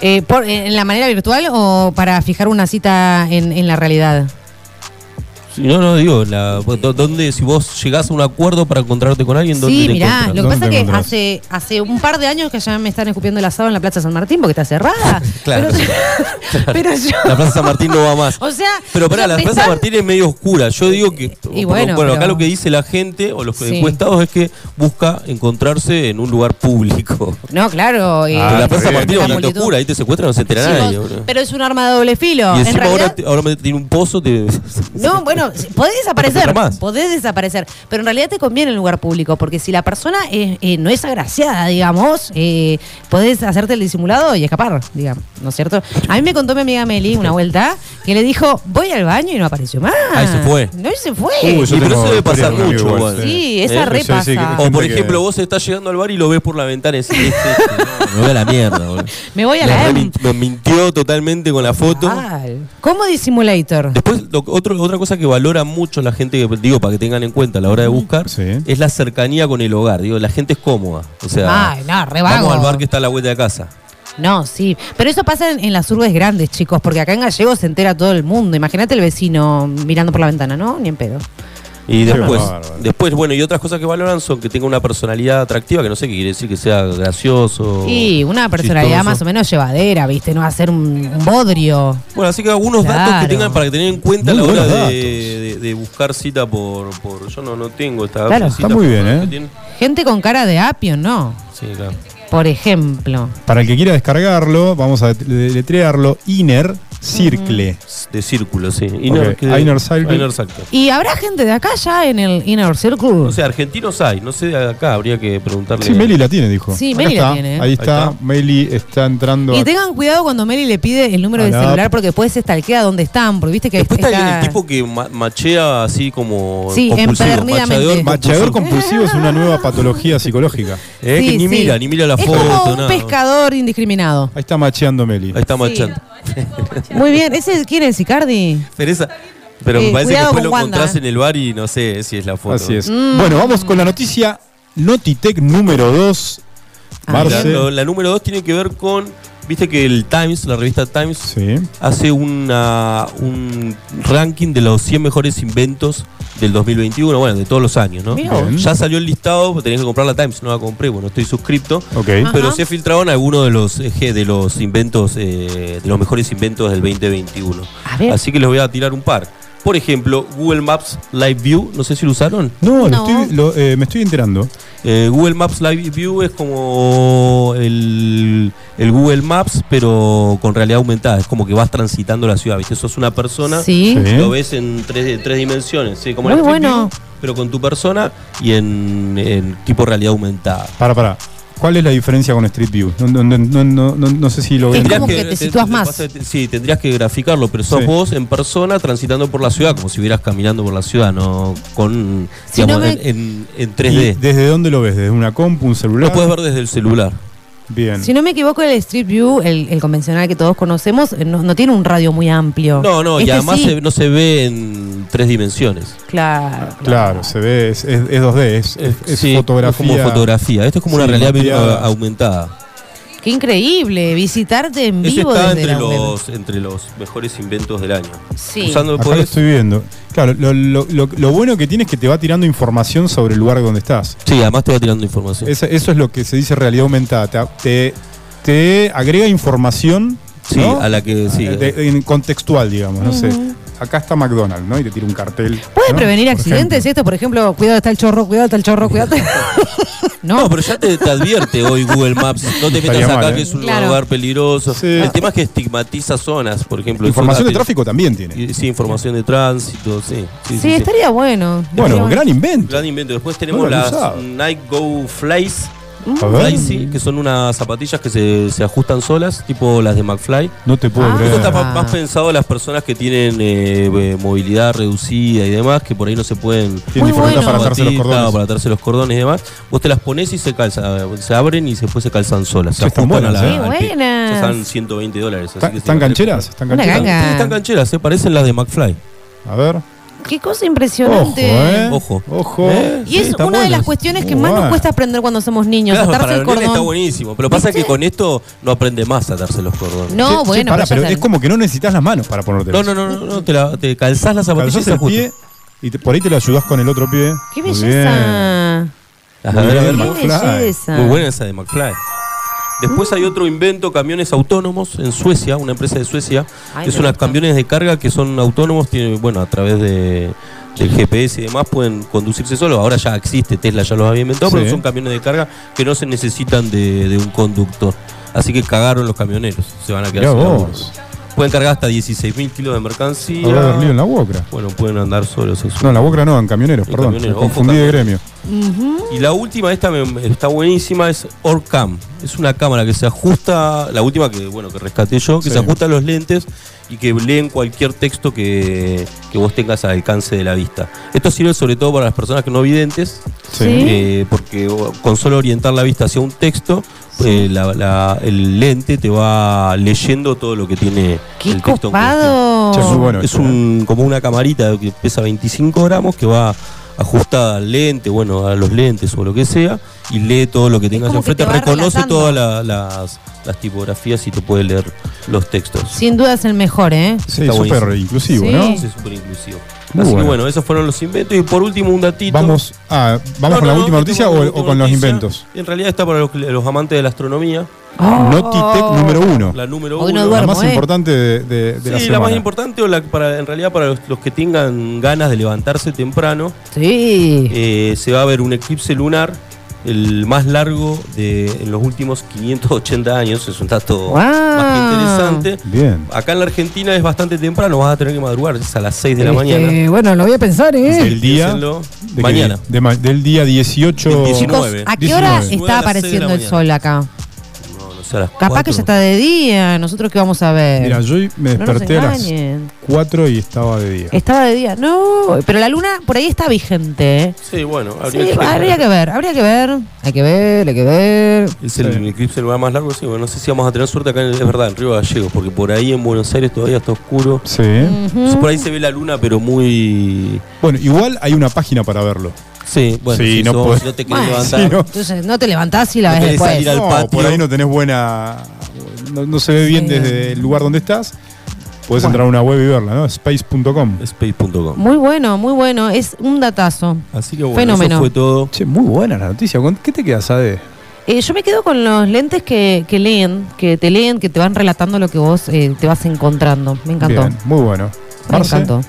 Eh, por- ¿En la manera virtual o para fijar una cita en, en la realidad? Sí, no, no, digo, la, ¿dó- ¿dónde, si vos llegás a un acuerdo para encontrarte con alguien, ¿dónde Sí, te mirá, encontrás? lo que ¿Dónde pasa es que encontrás? hace, hace un par de años que ya me están escupiendo el asado en la Plaza San Martín porque está cerrada. Claro. Pero, pero yo. La Plaza San Martín no va más. O sea. Pero pará, o sea, la me Plaza San están- Martín es medio oscura. Yo digo que. Y bueno, acá pero- lo que dice la gente o los Sí. encuestados es que busca encontrarse en un lugar público. No, claro. eh, Pero la Plaza San bien. Martín es bastante multitud. oscura, ahí te secuestran, no se entera Chicos, nadie. boludo. pero es un arma de doble filo. Y en encima realidad, ahora, te- ahora me- tiene un pozo, te. No, bueno, sí, podés desaparecer. Podés desaparecer. Pero en realidad te conviene el lugar público, porque si la persona es- eh, no es agraciada, digamos, eh, podés hacerte el disimulado y escapar, digamos, ¿no es cierto? A mí me contó mi amiga Meli una vuelta que le dijo, voy al baño y no apareció más. Ahí se fue. No, y se fue. Uy, Sí, pero eso debe pasar mucho, igual. sí, ¿Eh? esa Sí, re sí, sí, pasa. que- O por que- ejemplo, vos estás llegando al bar y lo ves por la ventana y decís, "Este, este, no, me voy a la mierda, boludo. Me voy a la min- Me mintió totalmente con la foto. ¿Cómo disimulator? Después, lo- otro- otra cosa que valora mucho la gente, que digo, para que tengan en cuenta a la hora de buscar, Sí. es la cercanía con el hogar. Digo, la gente es cómoda. O sea, Ay, no, re vamos al bar que está a la vuelta de casa. No, sí. Pero eso pasa en, en las urbes grandes, chicos, porque acá en Gallego se entera todo el mundo. Imagínate el vecino mirando por la ventana, ¿no? Ni en pedo. Y después, después, bueno, y otras cosas que valoran son que tenga una personalidad atractiva, que no sé qué quiere decir, que sea gracioso. Y una personalidad chistoso. más o menos llevadera, ¿viste? No va a ser un, un bodrio. Bueno, así que algunos datos que tengan para que tener en cuenta a la hora de, datos. de- de buscar cita por, por. Yo no, no tengo esta Claro. cita Está muy bien, ¿eh? Gente con cara de apio, ¿no? Sí, claro. Por ejemplo. Para el que quiera descargarlo, vamos a deletrearlo. Inner Circle. De círculo, sí. Ok, Inner, que- Inner Circle. Inner Circle. ¿Y habrá gente de acá ya en el Inner Circle? No sé, argentinos hay, no sé de acá, habría que preguntarle. Sí, Meli la tiene, dijo. Sí, Acá Meli la está, tiene, ¿eh? Ahí está, Ahí está. Meli está entrando. Y a- tengan cuidado cuando Meli le pide el número del la celular porque después se stalkea dónde están. Porque viste que Después está, está- el tipo que ma- machea así como Sí, compulsivo. empedernidamente. Macheador Macheador compulsivo. compulsivo es una nueva patología psicológica. Eh, que Sí, ni sí. mira, ni mira la es foto, como un nada. pescador indiscriminado. Ahí está macheando Meli. Ahí está machando. Muy bien. ¿Ese quién es, Icardi? Pero, pero Eh, me parece que cuidado después con lo Wanda, encontrás eh. en el bar y no sé si es la foto. Así es. Mm. Bueno, vamos con la noticia Notitec número 2. Ah, La, número dos tiene que ver con. Viste que el Times, la revista Times, Sí. hace una, un ranking de los 100 mejores inventos del 2021, bueno, de todos los años, ¿no? Bien. Ya salió el listado, tenés que comprar la Times, no la compré, bueno, estoy suscripto. Ok. Pero se filtraron algunos de los de los inventos, eh, de los mejores inventos del 2021. A ver. Así que les voy a tirar un par. Por ejemplo, Google Maps Live View, no sé si lo usaron. No, lo No. estoy- lo, eh, me estoy enterando. Eh, Google Maps Live View es como el, el Google Maps, pero con realidad aumentada. Es como que vas transitando la ciudad, ¿viste? Sos una persona, Sí. Sí. lo ves en tres, tres dimensiones, ¿sí? como Muy bueno. View, pero con tu persona y en, en tipo realidad aumentada. Para, para. ¿Cuál es la diferencia con Street View? No, no, no, no, no, no- no sé si lo ven. Como que te sitúas más. pasa sí, tendrías que graficarlo, pero sos Sí. vos en persona transitando por la ciudad, como si vieras caminando por la ciudad, no con Si digamos, no me- en, en- en ¿Y 3D. ¿Desde dónde lo ves? ¿Desde una compu, un celular? Lo puedes ver desde el celular. Bien. Si no me equivoco, el Street View, el, el convencional que todos conocemos, eh, no, no tiene un radio muy amplio. No, no, y Este además sí. se- no se ve en tres dimensiones. Claro. Claro, se ve, es, es- es 2D, es, es- es Sí, fotografía. como fotografía. Esto es como una realidad aumentada. Qué increíble, visitarte en vivo está desde entre la web. los, entre los mejores inventos del año. Sí. Usando Acá lo podés- estoy viendo. Claro, lo, lo- lo- lo bueno que tiene es que te va tirando información sobre el lugar donde estás. Sí, además te va tirando información. Esa- eso es lo que se dice realidad aumentada. Te, te- te agrega información sí, ¿no? a la que sí. De- en contextual, digamos. No sé. Acá está McDonald's, ¿no? Y te tira un cartel. ¿Puede ¿no? prevenir Por accidentes ejemplo. esto? Por ejemplo, cuidado está el chorro, cuidado está el chorro, cuidado. No, no, pero ya te, te advierte hoy Google Maps. No te Estaría metas acá mal, ¿eh? que es un Claro. lugar peligroso. Sí. El tema es que estigmatiza zonas, por ejemplo. Información de tráfico también tiene. Sí, información de tránsito, sí. Sí, sí, sí, sí. estaría bueno. Bueno, gran invento. Gran invento. Después tenemos las. Night Go Flies. Ver. Flyzy, que son unas zapatillas que se, se ajustan solas, tipo las de McFly. No te puedo Ah. creer. Esto está pa- más pensado a las personas que tienen eh, eh, movilidad reducida y demás, que por ahí no se pueden. Tienen bueno. para atarse los cordones. para atarse los cordones y demás. Vos te las pones y se calzan, se abren y después se calzan solas. Se Sí, están ajustan buenas, a ¿eh? la, buenas. Esas Están 120 dólares. así ¿Están que están sí, cancheras? ¿Están cancheras? Sí, están cancheras, se parecen las de McFly. A ver. Qué cosa Ojo, impresionante. ¿eh? Ojo. Ojo. ¿Eh? Y Sí, es una de las cuestiones que más nos cuesta aprender cuando somos niños, Claro, atarse para el cordón. está buenísimo. Pero pasa que con esto no aprende más a atarse los cordones. No, Che, che, bueno, pará, pero, pero ya es como que no necesitas las manos para ponerte. No, no, no, no, no, te, la, te calzás las zapatillas Calzás y el pie y te- por ahí te lo ayudás con el otro pie. Qué Muy belleza. Las Muy Qué McFly. belleza. Muy buena esa de McFly. Después hay otro invento, camiones autónomos en Suecia, una empresa de Suecia, Ay, son unas camiones de carga que son autónomos, tiene, bueno, a través de, del GPS y demás pueden conducirse solos. Ahora ya existe, Tesla ya los había inventado, Sí. pero son camiones de carga que no se necesitan de, de un conductor. Así que cagaron los camioneros, se van a quedar sin. Pueden cargar hasta 16.000 kilos de mercancía. Habrá lío en la Wocra. Bueno, pueden andar solos. No, en la Wocra no, en camioneros, En perdón. camioneros, confundí de gremio. Y la última, esta me- está buenísima, es Orcam. Es una cámara que se ajusta, la última que bueno que rescaté yo, que Sí. se ajusta a los lentes y que leen cualquier texto que, que vos tengas al alcance de la vista. Esto sirve sobre todo para las personas que no videntes, Sí. eh, porque con solo orientar la vista hacia un texto, eh, la- la- el lente te va leyendo todo lo que tiene Qué el texto. copado. Muy bueno es esto, ¿eh? un, como una camarita que pesa 25 gramos que va ajustada al lente, bueno, a los lentes o lo que sea, y lee todo lo que tengas enfrente, te reconoce relatando. todas la- las, las tipografías y te puede leer los textos. Sin duda es el mejor, ¿eh? Sí, Está súper inclusivo, Sí. ¿no? Es súper inclusivo. Muy Así bueno. que bueno, esos fueron los inventos. Y por último, un datito. Vamos, ah, ¿vamos No, con la no, última noticia o, con los inventos? En realidad está para los, los amantes de la astronomía. Notitech número uno. La número Hoy uno. no La más ¿eh? importante de, de- de la Sí, la, semana. más importante, o la, para, en realidad para los, los que tengan ganas de levantarse temprano, Sí. eh, se va a ver un eclipse lunar, el más largo de en los últimos 580 años. Es un dato Wow. más que interesante. Bien. Acá en la Argentina es bastante temprano, vas a tener que madrugar, es a las 6 de la Este, mañana. Bueno, lo voy a pensar, ¿eh? El día de que- mañana. de ma- del día 18. Del Chicos, 19. ¿a qué hora 19. está apareciendo el sol acá? A las Capaz que ya está de día. ¿Nosotros qué vamos a ver? Mira, yo me no desperté a las engañen. 4 y estaba de día. Estaba de día. No, pero la luna por ahí está vigente. ¿eh? Sí, bueno, Sí, habría que habría que ver, habría que ver. Hay que ver, hay que ver. Es el Sí. eclipse lunar más largo, sí, bueno, no sé si vamos a tener suerte acá, en, es verdad, en Río Gallegos, porque por ahí en Buenos Aires todavía está oscuro. Sí. Por ahí se ve la luna, pero muy... Bueno, igual hay una página para verlo. Sí, bueno, Sí, si, no sos- podés- si no te querés Bueno, levantar... no. Entonces no te levantás y la No ves querés después. salir al No, patio. por ahí no tenés buena. No, no se ve bien Sí. desde el lugar donde estás. Puedes entrar a una web y verla, ¿no? Space.com. Space.com. Muy bueno, muy bueno. Es un datazo. Así que bueno, Fenómeno. eso fue todo. Che, muy buena la noticia. ¿Con qué te quedas, Ade? Eh, yo me quedo con los lentes que, que leen, que te leen, que te van relatando lo que vos eh, te vas encontrando. Me encantó. Bien, muy bueno. Me Marce. encantó.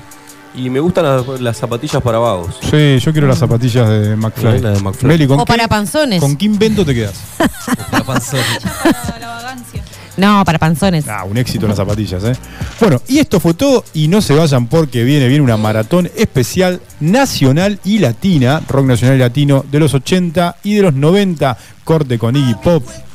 Y me gustan las, las zapatillas para vagos. Sí, yo quiero las zapatillas de McFly. La de McFly. Meli, ¿con O qué, para panzones. ¿con qué invento te quedas? Para panzones. La, la vagancia. No, para panzones. Ah, un éxito las zapatillas, ¿eh? Bueno, y esto fue todo. Y no se vayan porque viene, viene una maratón especial nacional y latina, rock nacional y latino de los 80 y de los 90. Corte con Iggy Pop,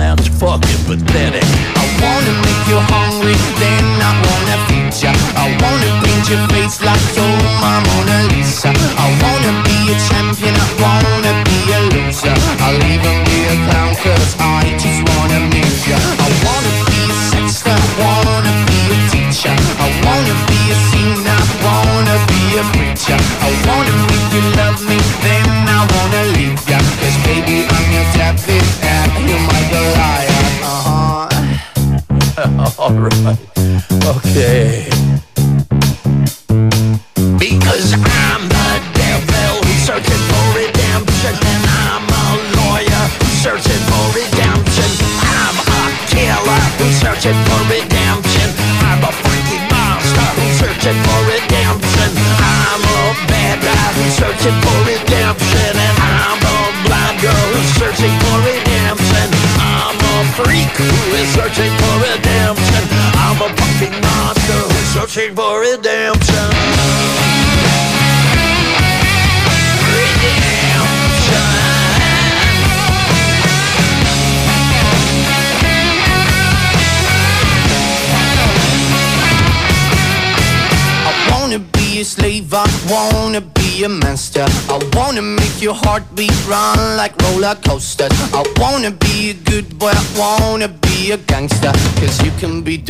that's fucking pathetic. I wanna make you hungry, then I wanna feed ya. I wanna paint your face like your Mona Lisa.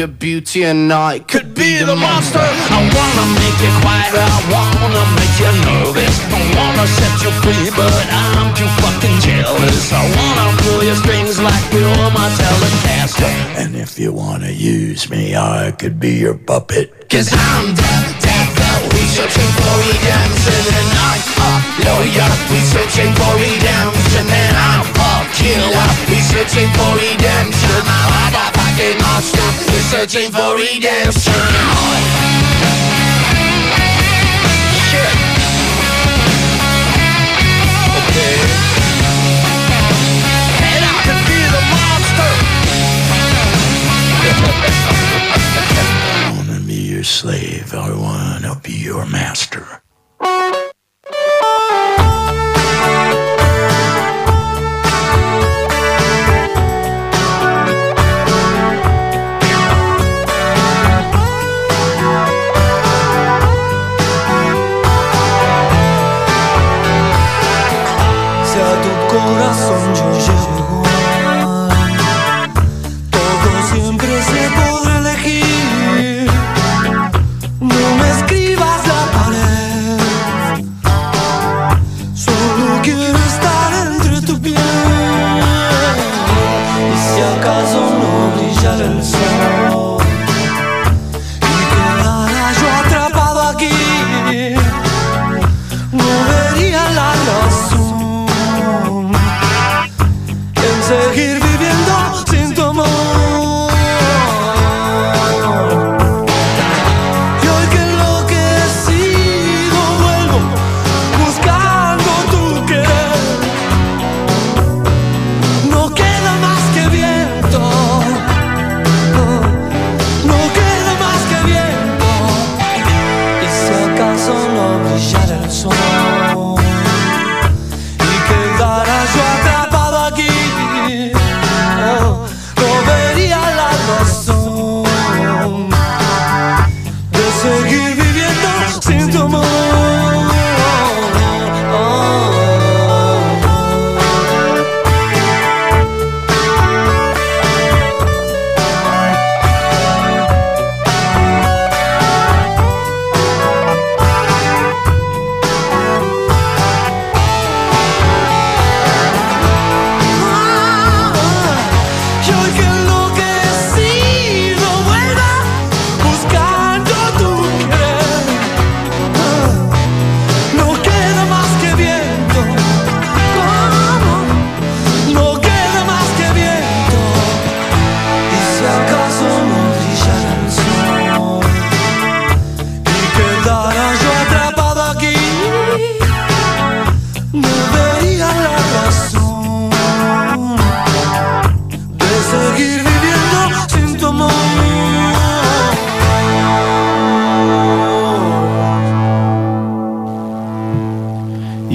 The beauty and I could be the monster. I wanna make you quiet, I wanna make you nervous. I wanna set you free, but I'm too fucking jealous. I wanna pull your strings like you're my telecaster. And if you wanna use me, I could be your puppet. Cause I'm the devil, we searching for redemption And I'm a lawyer, we searching for redemption And I'm a killer, we searching for redemption I'm a fucking monster, we searching for redemption. And I could be the monster. I wanna be your slave. I wanna be your master.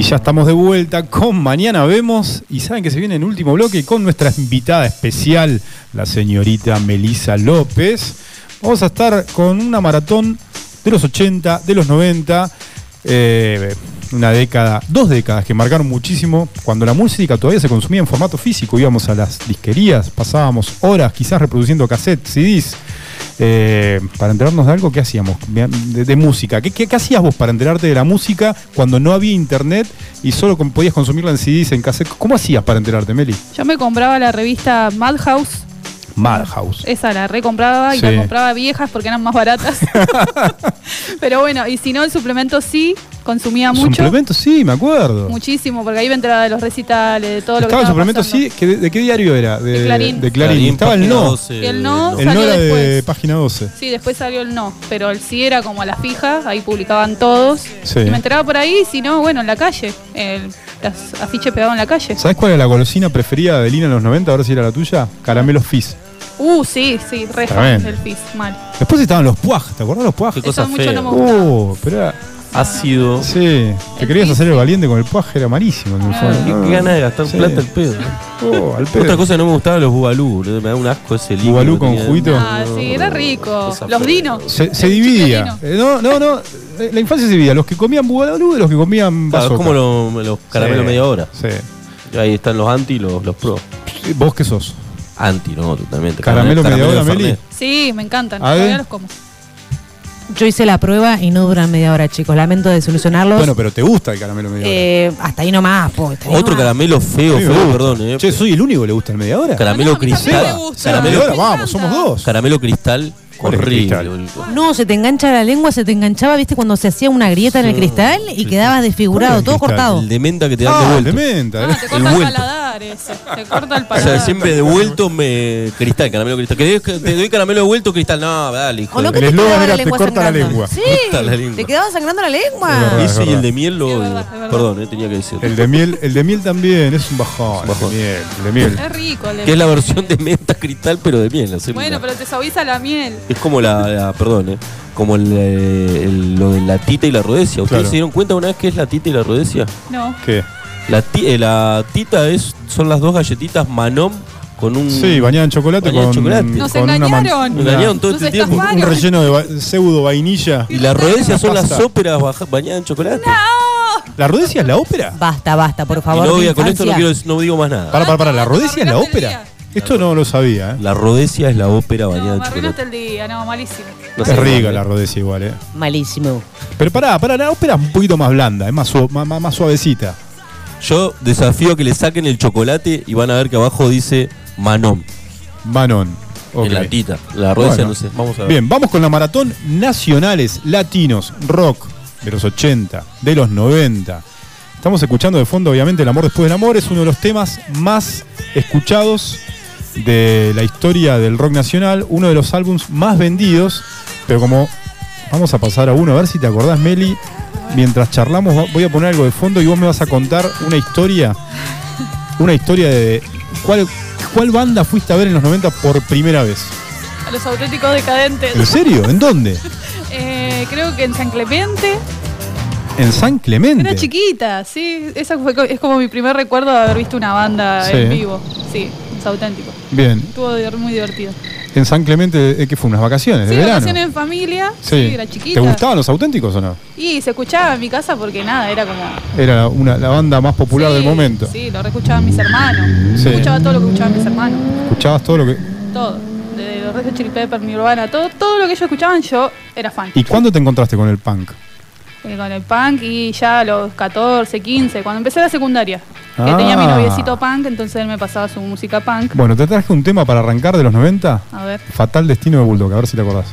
Ya estamos de vuelta con Mañana Vemos. Y saben que se viene en último bloque con nuestra invitada especial, la señorita Melisa López. Vamos a estar con una maratón de los 80, de los 90, eh, una década, dos décadas que marcaron muchísimo. Cuando la música todavía se consumía en formato físico, íbamos a las disquerías, pasábamos horas quizás reproduciendo cassettes, CDs. Eh, para enterarnos de algo, ¿qué hacíamos? De, de música. ¿Qué, qué, qué hacías vos para enterarte de la música cuando no había internet y solo con- podías consumirla en CDs, en cassette? ¿Cómo hacías para enterarte, Meli? Yo me compraba la revista Madhouse. Madhouse. Esa la recompraba y Sí. la compraba viejas porque eran más baratas. Pero bueno, y si no, el suplemento sí. Consumía mucho. Suplemento, sí, me acuerdo. Muchísimo, porque ahí me enteraba de los recitales, de todo lo que Estaba el estaba suplemento, pasando. sí. que de, de qué diario era? De, De Clarín. de Clarín. Clarín, Estaba el no. 12 Y el no El no salió era de página 12. Sí, después salió el no, pero el sí era como a la fija, ahí publicaban todos. Sí. Y me enteraba por ahí, si no, bueno, en la calle. El, las afiches pegados en la calle. ¿Sabes cuál era la golosina preferida de Lina en los 90? A ver si era la tuya. Caramelo Fizz. Uh, sí, sí, re fan del FIS, mal. Después estaban los puaj. ¿Te acordás de los puaj? Qué cosa mucho fea. no me gustaba. Uh, pero era. Ácido. Sí. Te querías hacer el valiente con el puaj, era malísimo en el Ah, fondo. Qué, qué ganas de gastar Sí. plata el pedo. Oh, al pedo. Otra cosa que no me gustaba los bubalú, me da un asco ese líquido. Bubalú con juguito. Ah, sí, era rico. Los dinos. Se, se dividía. Eh, no, no, no. La infancia se dividía. Los que comían bugalú de los que comían Claro, es bazooka. como los, los caramelos Sí, media hora. Sí. Ahí están los anti y los, los pro. ¿Vos qué sos? Anti, no, totalmente. ¿Caramelo media hora, Meli? Sí, me encantan. A ver. Todavía los como. Yo hice la prueba y no duran media hora, chicos. Lamento de solucionarlos. Bueno, pero ¿te gusta el caramelo media hora? Eh, hasta ahí nomás, po, hasta ahí Otro nomás. caramelo feo, feo, perdón, eh. Che, ¿soy el único que le gusta el media hora? Caramelo No, a mí también cristal. me gusta. Caramelo, Media hora, vamos, somos dos. caramelo cristal. ¿Cuál es Horrible. No, se te engancha la lengua, se te enganchaba, ¿viste? Cuando se hacía una grieta en el cristal y sí, quedabas desfigurado, ¿Cuál es el todo cortado. El de menta que te dan Ah, de de vuelta. menta. Ah, te El corta el, vuelto. paladar ese. Te corta el O paladar. sea, siempre de vuelto me. Cristal, caramelo cristal. ¿Querés que te doy caramelo de vuelto cristal? No, dale, hijo ¿O de- que El te eslogan quedaba era, la "Te lengua corta la sangrando"? lengua. Sí, Corta la lengua. te quedaba sangrando la Es lengua. Ese y el de miel lo. Perdón, eh, tenía que decir. El de miel, el de miel también es un bajón. Bajón. El de miel, el de miel. Es rico. el de- Que es la versión de menta cristal, pero de miel. Bueno, pero te suaviza la miel. Es como la, la- perdón, eh, como el, eh, el- lo de la tita y la rodecia. ¿Ustedes Claro. se dieron cuenta una vez qué es la tita y la rodecia? No. ¿Qué? La, ti- eh, la tita es, son las dos galletitas Manom con un... Sí, bañada en chocolate Bañada en con, chocolate. Nos con una man- engañaron. Me engañaron todo Nos este tiempo. un, estafaron. relleno de va- pseudo vainilla. Y la rodecia son las óperas baja- bañadas en chocolate. ¿La rodecia es la ópera? Basta, basta, por Y favor. no, mi voy a- con esto no, infancia. quiero, no digo más nada. Para, para, para, ¿la rodecia es la Arruinaste el ópera? día. Esto no lo sabía, ¿eh? La rodecia es la ópera bañada No, en me chocolate. arruinaste el día. No, malísimo. No Es rica la rodecia igual, ¿eh? Malísimo. Pero pará, pará, la ópera es un poquito más blanda, es más, su- más, más- más suavecita. Yo desafío a que le saquen el chocolate y van a ver que abajo dice Manom Manon. Ok. en la tita. La rodecia Bueno. no sé. Vamos a ver. Bien, vamos con la maratón nacionales, latinos, rock de los 80, de los 90. Estamos escuchando de fondo, obviamente, El amor después del amor. Es uno de los temas más escuchados de la historia del rock nacional, uno de los álbums más vendidos. Pero como vamos a pasar a uno, a ver si te acordás, Meli. Mientras charlamos, voy a poner algo de fondo y vos me vas a contar una historia. Una historia de. ¿Cuál, cuál banda fuiste a ver en los 90 por primera vez? A los auténticos decadentes. ¿En serio? ¿En dónde? Eh, creo que en San Clemente. En San Clemente. Era chiquita, sí. Esa fue, es como mi primer recuerdo de haber visto una banda Sí. en vivo. Sí, es auténtico. Bien. Estuvo muy divertido. En San Clemente, eh, ¿qué fue? ¿Unas vacaciones Sí, de verano? vacaciones en familia. Sí. era chiquita. ¿Te gustaban los auténticos o no? Y se escuchaba en mi casa porque nada, era como. Era una, la banda más popular Sí, del momento. Sí, lo escuchaban mis hermanos. Sí. Escuchaba todo lo que escuchaban mis hermanos. Escuchabas todo lo que. Todo. De los Red Hot Chili Peppers, Nirvana, todo, todo lo que ellos escuchaban, yo era fan. ¿Y cuándo te encontraste con el punk? Eh, con el punk y ya a los 14, 15, cuando empecé la secundaria. Que Ah. tenía mi noviecito punk, entonces él me pasaba su música punk. Bueno, te traje un tema para arrancar de los 90. A ver. Fatal Destino de Bulldog, a ver si te acordás.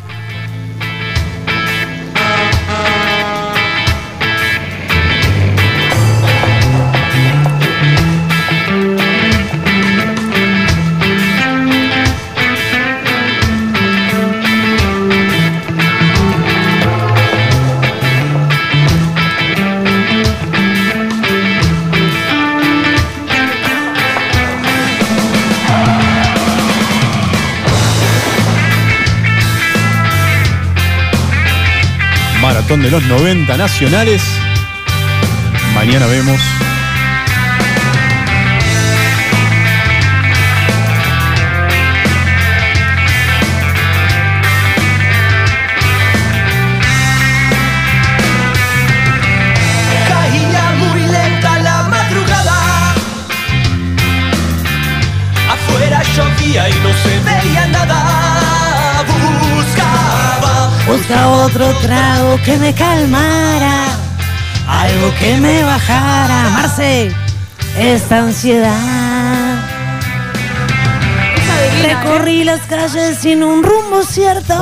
Maratón de los 90 nacionales. Mañana vemos. Y no se Busca otro trago que me calmara, algo que me bajara, Marce, esta ansiedad. Adelina, ¿eh? Recorrí las calles sin un rumbo cierto.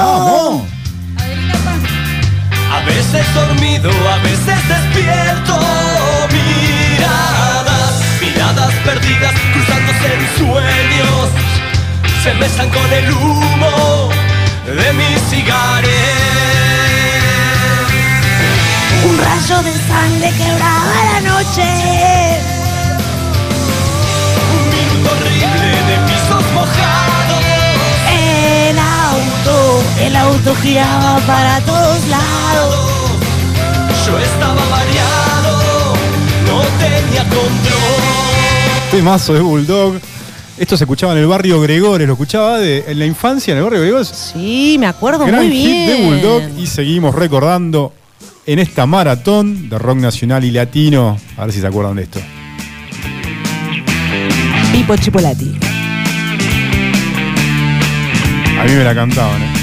A veces dormido, a veces despierto. Miradas, miradas perdidas, cruzándose en sueños. Se mezclan con el humo de mis cigarros. Un rayo de sangre quebraba la noche. Un minuto horrible de pisos mojados. El auto, el auto giraba para todos lados. Yo estaba variado, no tenía control. Temazo de Bulldog. Esto se escuchaba en el barrio Gregores, lo escuchaba de, en la infancia en el barrio Gregores. Sí, me acuerdo Gran muy hit bien. de Bulldog y seguimos recordando en esta maratón de rock nacional y latino. A ver si se acuerdan de esto. Pipo Chipolati. A mí me la cantaban, ¿eh?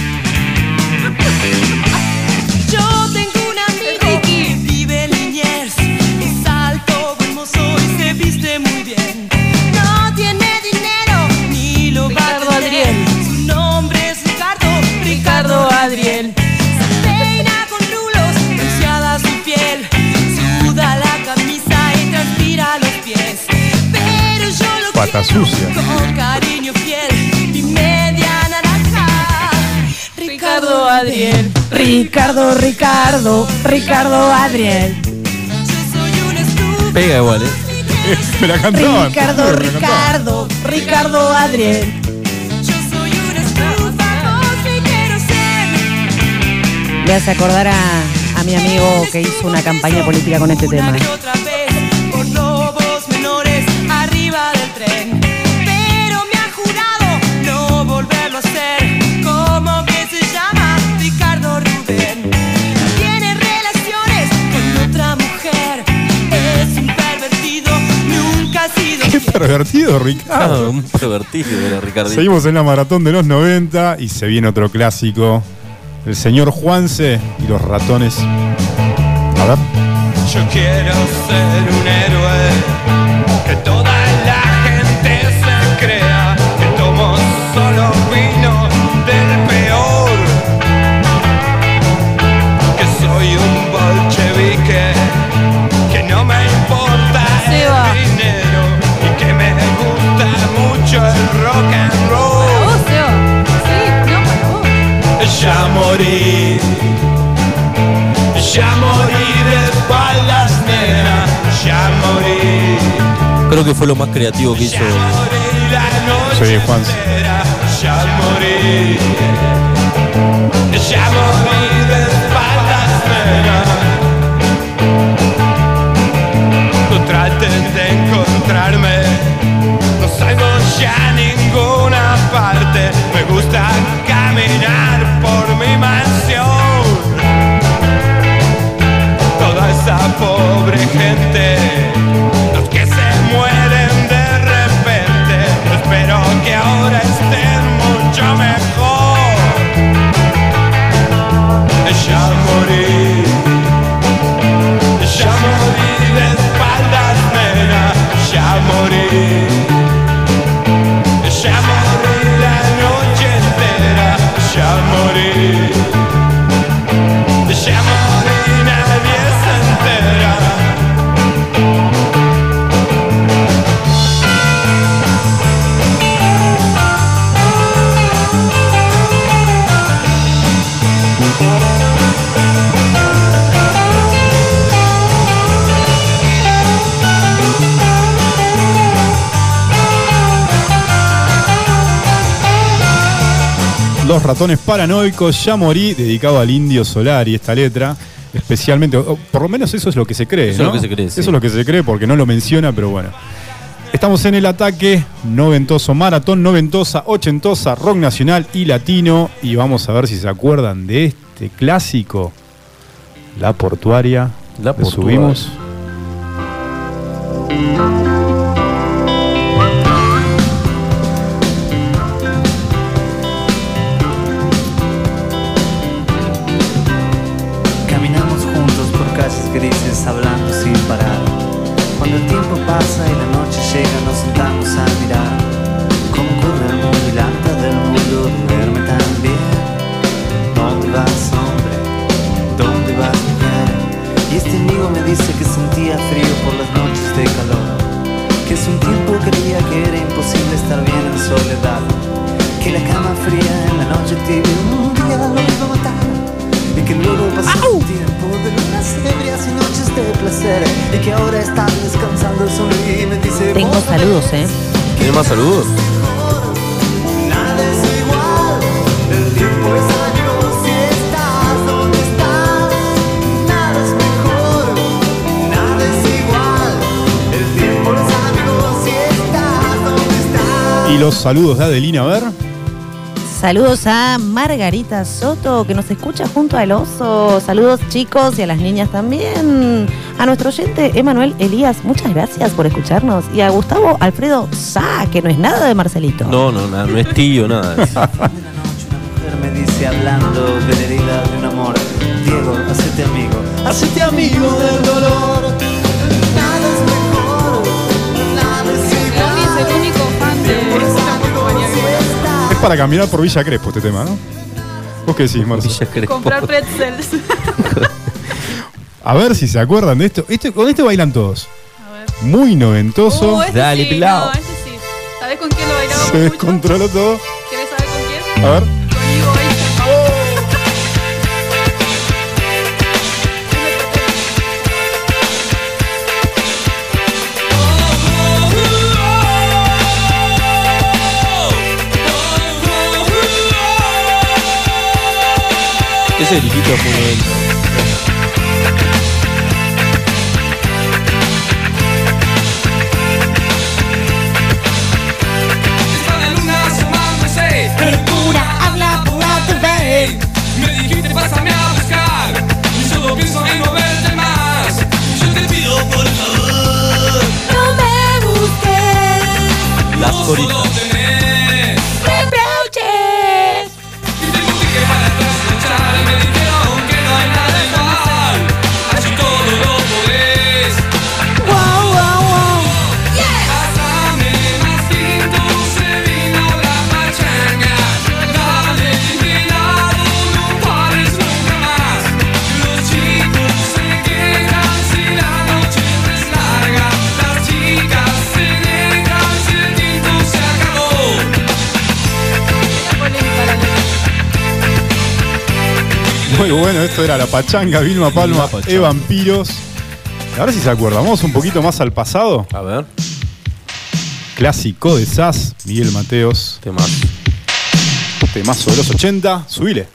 Sucia. con cariño fiel. Mi media naranja. Ricardo Adriel. Ricardo, Ricardo, Ricardo Adriel. Pega igual, ¿eh? me la cantaban. Ricardo, Me la cantaban. Ricardo, Ricardo Adriel. Me hace acordar a, a mi amigo que hizo una campaña política con este tema. Pervertido, Ah, Ricardo. un pervertido era Ricardito. Seguimos en la maratón de los 90 y se viene otro clásico. El señor Juanse y los ratones. A ver. Yo quiero ser un héroe, rock and roll. ¿Vos, Seba? Sí, no, para vos. Ya morí, ya morí de espaldas, nena, ya morí. Creo que fue lo más creativo que hizo. Morí la noche Sí, Juan. entera, ya morí. Ya morí de espaldas, nena. No traten de encontrarme, salgo ya a ninguna parte. Me gusta caminar por mi mansión. Toda esa pobre gente, los que se mueren de repente, espero que ahora estén mucho mejor. Ya morí, ya morí de espaldas, nena, ya morí. Los ratones paranoicos, ya morí, dedicado al indio solar y esta letra. Especialmente, o por lo menos eso es lo que se cree. Eso es lo que se cree, sí. Eso es lo que se cree porque no lo menciona, pero bueno. Estamos en el ataque noventoso, maratón noventosa, ochentosa, rock nacional y latino. Y vamos a ver si se acuerdan de este clásico. La portuaria. La portuaria. subimos. Donde estás. Y los saludos de Adelina, a ver. Saludos a Margarita Soto, que nos escucha junto al oso. Saludos chicos y a las niñas también. A nuestro oyente Emanuel Elías, muchas gracias por escucharnos. Y a Gustavo Alfredo Sá, que no es nada de Marcelito. No, no, nada, no es tío, nada. de eso. mujer me dice hablando de la herida de un amor Diego, hacete amigo, hacete amigo del dolor Nada es mejor, nada es Grammy es el único fan de esta compañía que Es para caminar por Villa Crespo este tema, ¿no? ¿Vos qué decís, Marcelo? puede comprar pretzels. A ver si se acuerdan de esto. Este- con este bailan todos. Muy noventoso. Uh, este Dale, sí, no, este sí. ¿Sabés con quién lo bailábamos Se mucho? descontroló todo. ¿Querés saber con quién? A ver. Eisenhower. Ese grillito es busques. Muy bueno, esto era La Pachanga, Vilma Palma, E Vampiros. A ver si se acuerdan. Vamos un poquito más al pasado. A ver. Clásico de SAS, Miguel Mateos. Temazo. Temazo de los 80. Subile.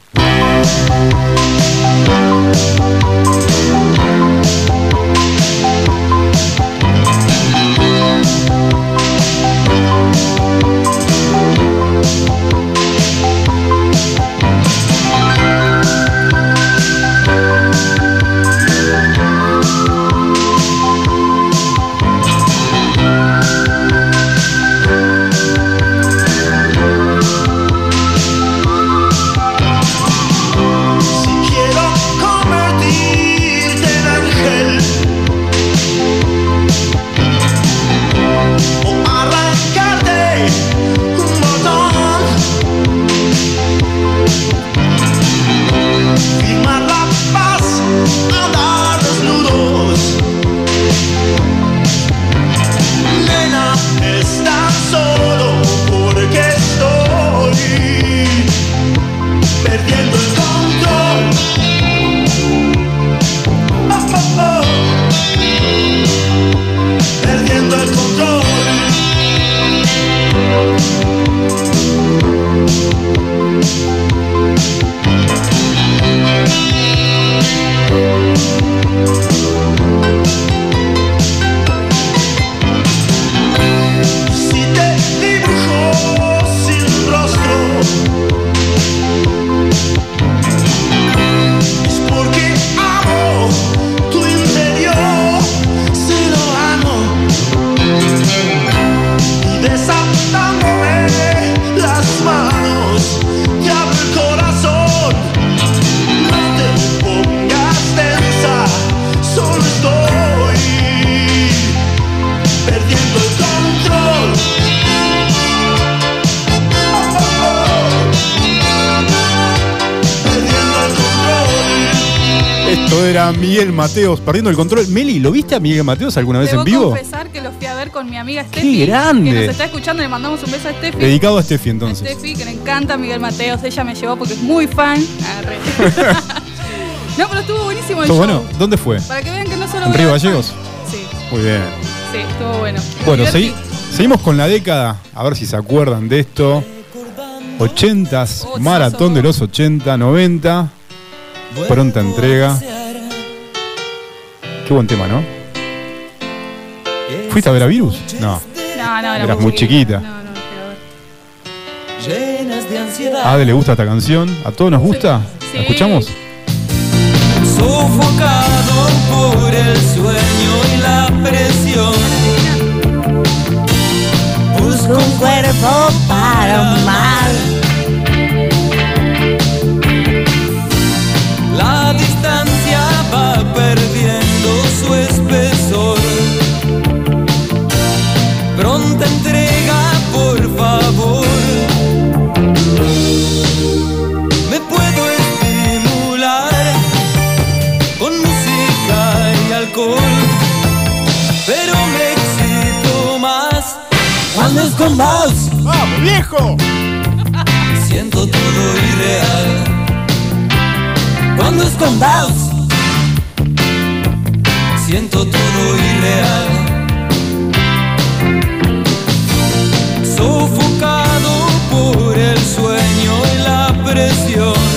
Mateos perdiendo el control. Meli, ¿lo viste a Miguel Mateos alguna vez Debo en vivo? confesar que lo fui a ver con mi amiga Steffi. ¡Qué grande! Que nos está escuchando, le mandamos un beso a Steffi. Dedicado a Steffi entonces. Steffi, que le encanta Miguel Mateos. Ella me llevó porque es muy fan. No, pero estuvo buenísimo el ¿Todo show. bueno? ¿Dónde fue? Para que vean que no solo ¿En Río Gallegos? fan. Sí, Muy bien. sí, estuvo bueno. Bueno, segui- seguimos con la década, a ver si se acuerdan de esto. 80s, maratón de los 80, 90. Pronta entrega. Qué buen tema, ¿no? ¿Fuiste a ver a Virus? No. No, no, era Eras muy chiquita. No, no, llenas de ansiedad. A Ade le gusta esta canción. ¿A todos nos gusta? Sí. ¿La escuchamos? Sofocado por el sueño y la presión. Busco un cuerpo para amar. La Siento todo irreal cuando es. Siento todo irreal. Sofocado por el sueño y la presión.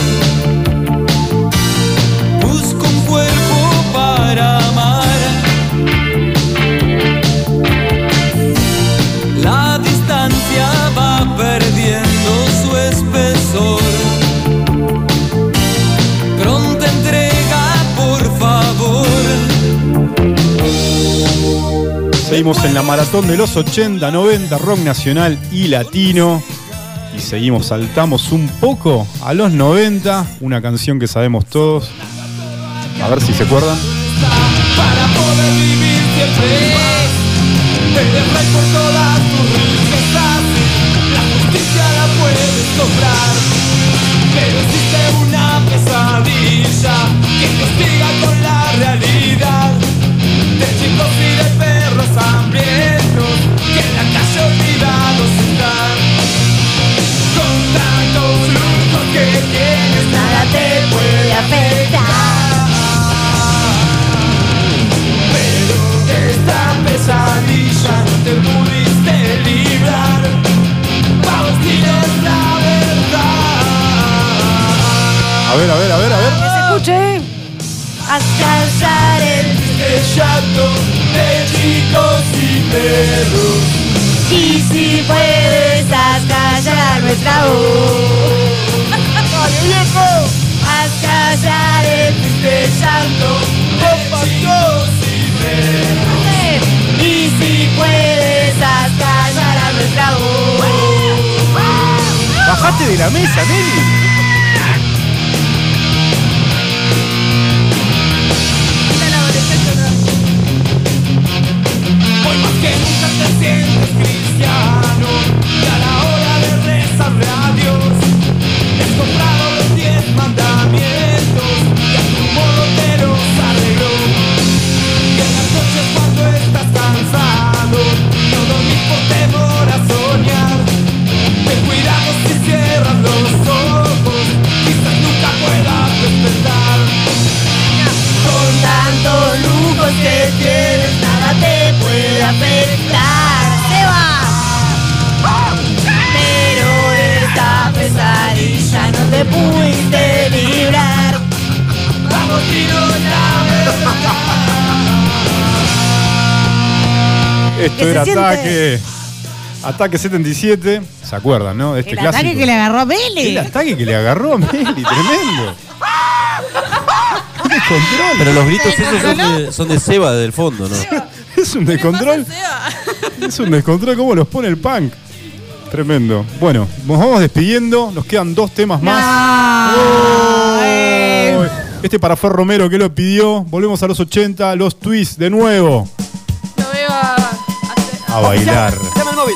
Seguimos en la maratón de los 80, 90, rock nacional y latino. Y seguimos, saltamos un poco a los 90, una canción que sabemos todos. A ver si se acuerdan. La justicia la puedes comprar Pero existe una pesadilla Que y si puedes, haz callar nuestra voz. ¡Dale, viejo! Haz callar el Este llanto y perros. Y si puedes, haz callar a nuestra voz. Bajate de la mesa, Nelly. Esto Que era siente- ataque. Ataque 77. ¿Se acuerdan, no? De este El clásico. ataque que le agarró a Meli. El ataque que le agarró a Meli, tremendo. Un descontrol. Pero los gritos esos son de, son de Seba del fondo, ¿no? Es un descontrol. Es un descontrol. ¿Cómo los pone el punk? Tremendo. Bueno, nos vamos despidiendo. Nos quedan dos temas más. Oh, Este para Fer Romero que lo pidió. Volvemos a los 80. Los twists de nuevo. A. Bailar. Llama el móvil.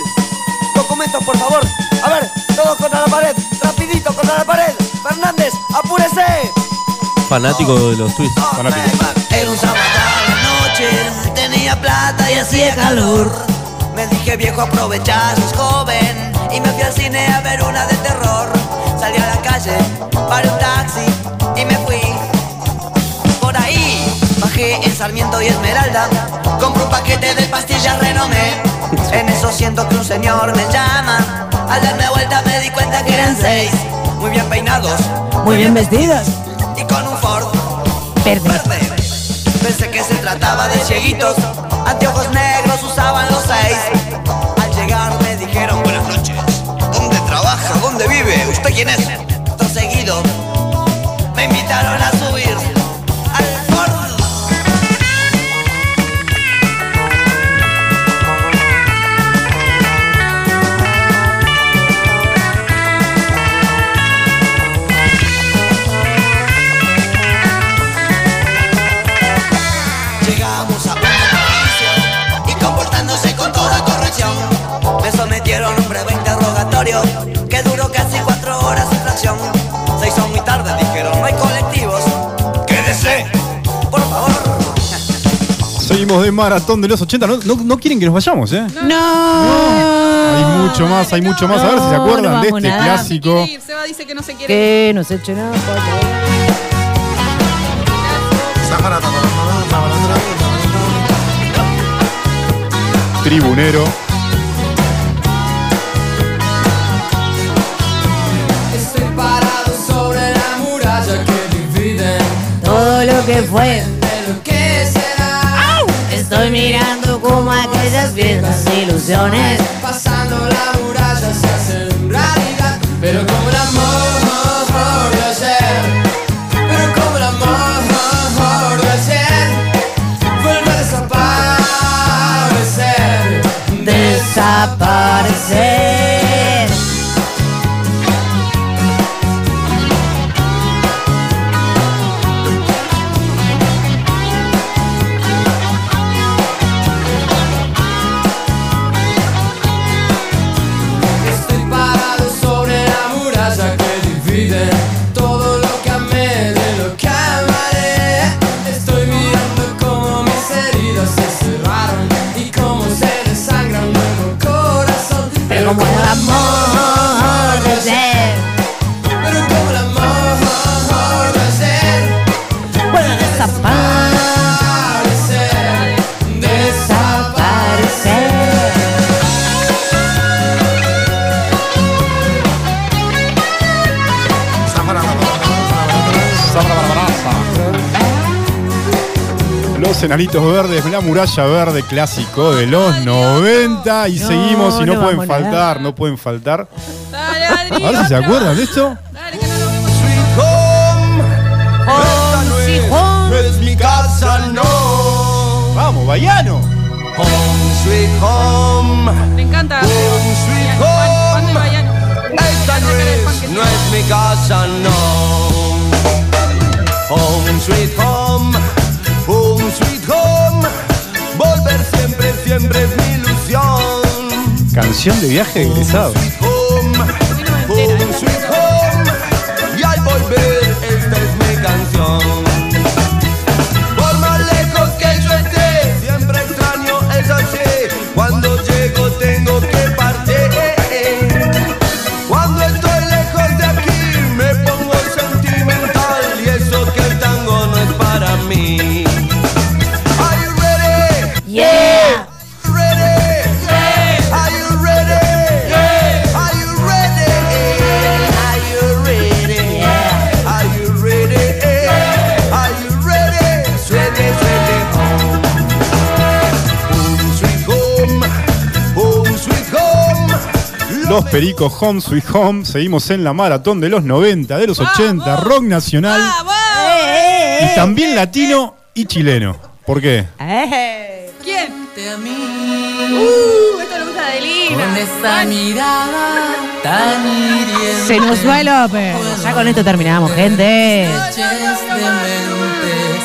Documentos, por favor. A ver, todos contra la pared. Rapidito contra la pared. Fernández, apúrese. Fanático de los twists. Fanático. Era un sábado a la noche, tenía plata y hacía calor. Me dije viejo aprovecha, sos joven Y me fui al cine a ver una de terror Salí a la calle, paré un taxi y me fui Por ahí bajé en Sarmiento y Esmeralda Compré un paquete de pastillas renomé En eso siento que un señor me llama Al darme vuelta me di cuenta que eran seis Muy bien peinados Muy bien vestidas. y con un Ford Verde. Pensé que se trataba de cieguitos, anteojos negros usaban los seis. Al llegar me dijeron buenas noches. ¿Dónde trabaja? ¿Dónde vive? ¿Usted quién es? Fracción. Se hizo muy tarde, dijeron, no hay colectivos. Quédese, por favor. Seguimos de maratón de los 80. No, no- no quieren que nos vayamos, ¿eh? No. Hay mucho más, hay mucho más. A ver si se No, acuerdan no de este nada. clásico. Seba dice que no se quiere. Que nos echen a Tribunero. Fue. que será. Estoy mirando como aquellas viejas ilusiones. Pasando la muralla se hace realidad, pero como el amor Los enanitos verdes, la muralla verde clásico de los 90. Y No, seguimos y no, no pueden faltar, no pueden faltar. Dale, Adri, A ver si se acuerdan de esto. Dale, que no lo vemos. Esta no es, no es mi casa, no. Vamos, Bayano. Home sweet home. Me encanta. Home sweet home. Bayano. Esta no es, no es mi casa, no. Home sweet home, home sweet home. Volver siempre, siempre es mi ilusión. Canción de viaje de egresado. Home, home sweet home. Y al volver, esta es mi canción. Los Pericos Home Sweet Home. Seguimos en la maratón de los 90, de los 80, rock nacional y también latino y chileno. ¿Por qué? Eh. ¿Quién? Uh, esto le gusta a Adelina. Con esa mirada tan hiriente. Se nos va López. Ya con esto terminamos, gente.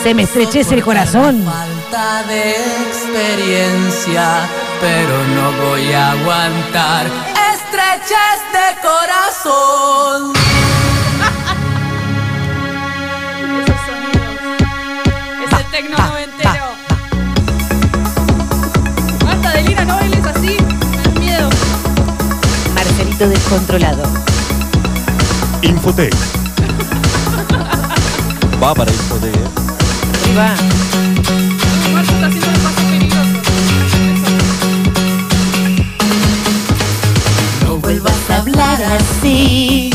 Se me estrechece el corazón. Falta de experiencia, pero no voy a aguantar estreches de corazón. Esos sonidos. Ese tecno noventero. Basta de Lina, no bailes así. Me da miedo. Marcelito descontrolado. Infotec. Va para Infotec. ¿eh? Va. Así.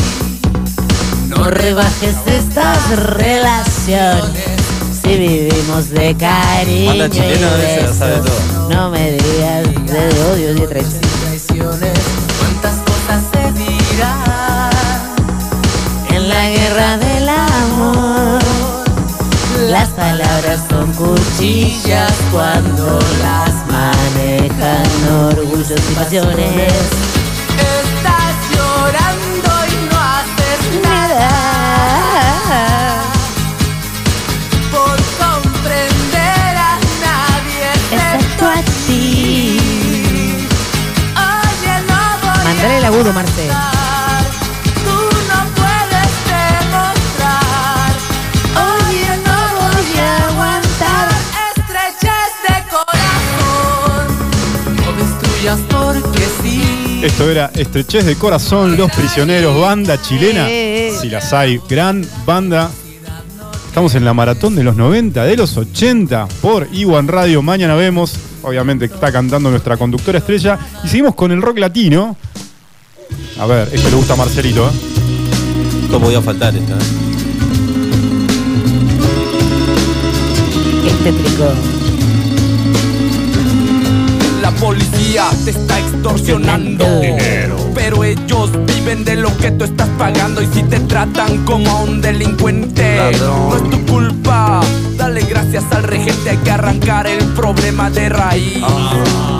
No rebajes estas relaciones. Si vivimos de cariño. Banda y chilena sabe toda. No me digas de odio y de traición. Cuántas cosas se dirán En la guerra del amor, las palabras son cuchillas cuando las manejan orgullos y pasiones. Nada por comprender a nadie Excepto a ti. Oye, no voy Mandale el agudo, Marce. Esto era Estrechez de Corazón, Los Prisioneros, banda chilena. Si las hay, gran banda. Estamos en la maratón de los 90, de los 80, por Iwan Radio. Mañana vemos, obviamente está cantando nuestra conductora estrella. Y seguimos con el rock latino. A ver, esto le gusta a Marcelito, ¿eh? No podía faltar esta. ¿eh? Este. La policía te está extorsionando. Pero ellos viven de lo que tú estás pagando Y si te tratan como a un delincuente No es tu culpa. Dale gracias al regente Hay que arrancar el problema de raíz. Y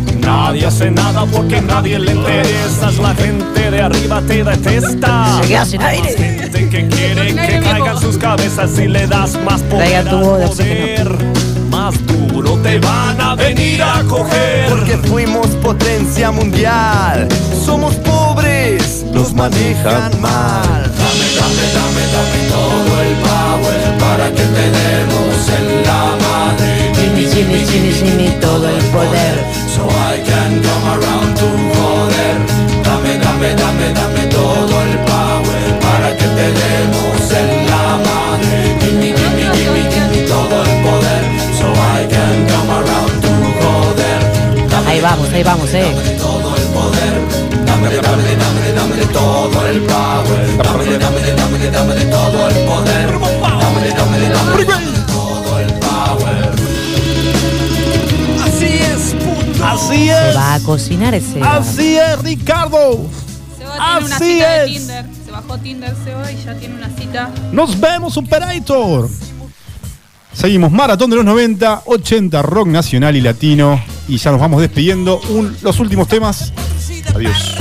Nadie hace nada porque nadie le interesa. Es La gente de arriba te detesta. Se queda sin aire. Más gente que quiere que caigan sus cabezas y le das más poder. Tu. Más duro te van a venir a coger. Porque fuimos potencia mundial Somos pobres, nos manejan mal Dame, dame, dame, dame todo el power Para que te demos en la madre Jimmy, Jimmy, Jimmy, Jimmy, todo el poder. So I can come around to joder. Dame, dame, dame, dame todo el power Para que te demos en la madre. Gimme, gimme, gimme, gimme todo el poder. So I can come around to joder. Dame, Ahí vamos, ahí vamos, eh. Dame todo el poder. Dame, dame, dame, dame todo el power. Dame, dame, dame, dame todo el poder. Dame, dame, dame es, Así Se va a cocinar ese. Así es, Ricardo. Seba tiene una Así cita de es. Tinder. Se bajó Tinder Seba y ya tiene una cita. Nos vemos, Operator. Seguimos, Maratón de los 90, 80, rock nacional y latino. Y ya nos vamos despidiendo. Un- los últimos temas. Adiós.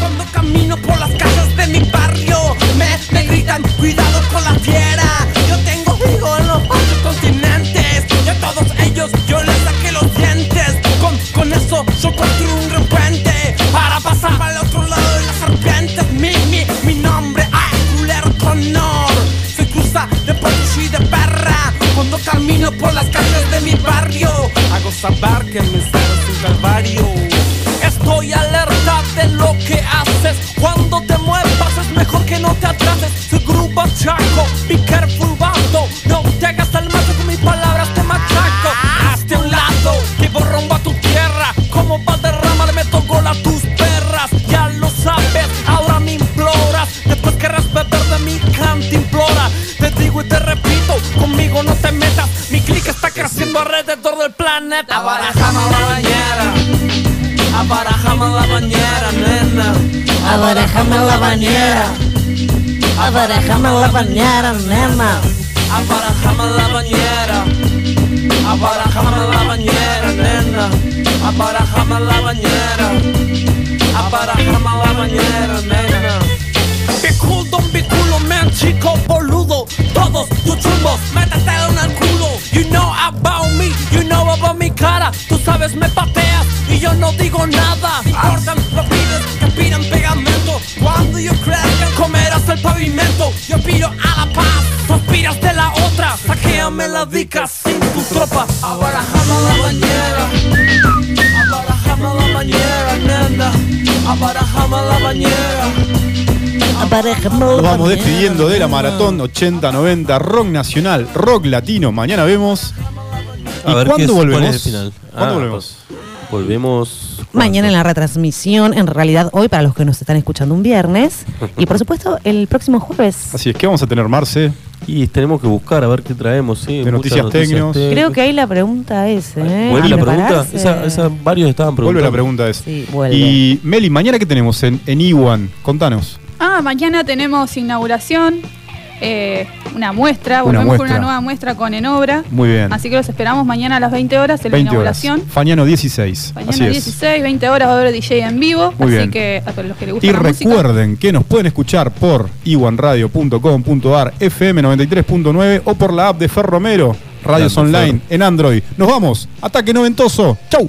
Cuando camino por las calles de mi barrio Me, me gritan, cuidado con la fiera nombre, ah, culero con honor. Soy cruza de pachucho y de perra Cuando camino por las calles de mi barrio Hago saber que mensaje es un calvario. Estoy alerta de lo que haces Cuando te muevas es mejor que no te Abarajame la bañera. Abarajame la bañera, nena. Abarajame la bañera Abarajame la bañera, nena Abarajame la bañera Abarajame la bañera, nena be cool, man, chico boludo Todos tus chumbos, métetelo en el culo about me, you know about mi cara. Tú sabes, me pateas y yo no digo nada. Pavimento. Yo pido a la paz, tú aspiras de la otra. Saquéame la dica sin tu tropa. Abarajame la bañera. Abarajame la bañera, nena. Abarajame la bañera. Nos vamos despidiendo de la maratón 80-90 rock nacional, rock latino. Mañana vemos. ¿Y A ver, ¿qué cuándo es- cuál volvemos? es el final? ¿Cuándo Ah, volvemos? pues, volvemos. Mañana en la retransmisión, en realidad hoy para los que nos están escuchando un viernes. Y por supuesto el próximo jueves. Así es, ¿qué vamos a tener, Marce? Y tenemos que buscar a ver qué traemos, sí. muchas noticias tecnos. Creo que ahí la pregunta es, ¿eh? ¿Vuelve la A pregunta? Esa, esa- varios estaban preguntando. Vuelve la pregunta es. Sí, vuelve. Y Meli, mañana qué tenemos en, en Iwan? Contanos. Ah, mañana tenemos inauguración, eh, una muestra, Una volvemos con una nueva muestra con Enobra. Muy bien. Así que los esperamos mañana a las 20 horas en la 20 horas. inauguración. Fañano 16. Mañana Así es. 16, 20 horas va a haber DJ en vivo. Muy así bien. que a todos los que les gusta Y la música. recuerden que nos pueden escuchar por iwanradio.com.ar, FM 93.9 o por la app de Ferromero, Radios Grande, Online en Android. Nos vamos. Ataque noventoso. Chau.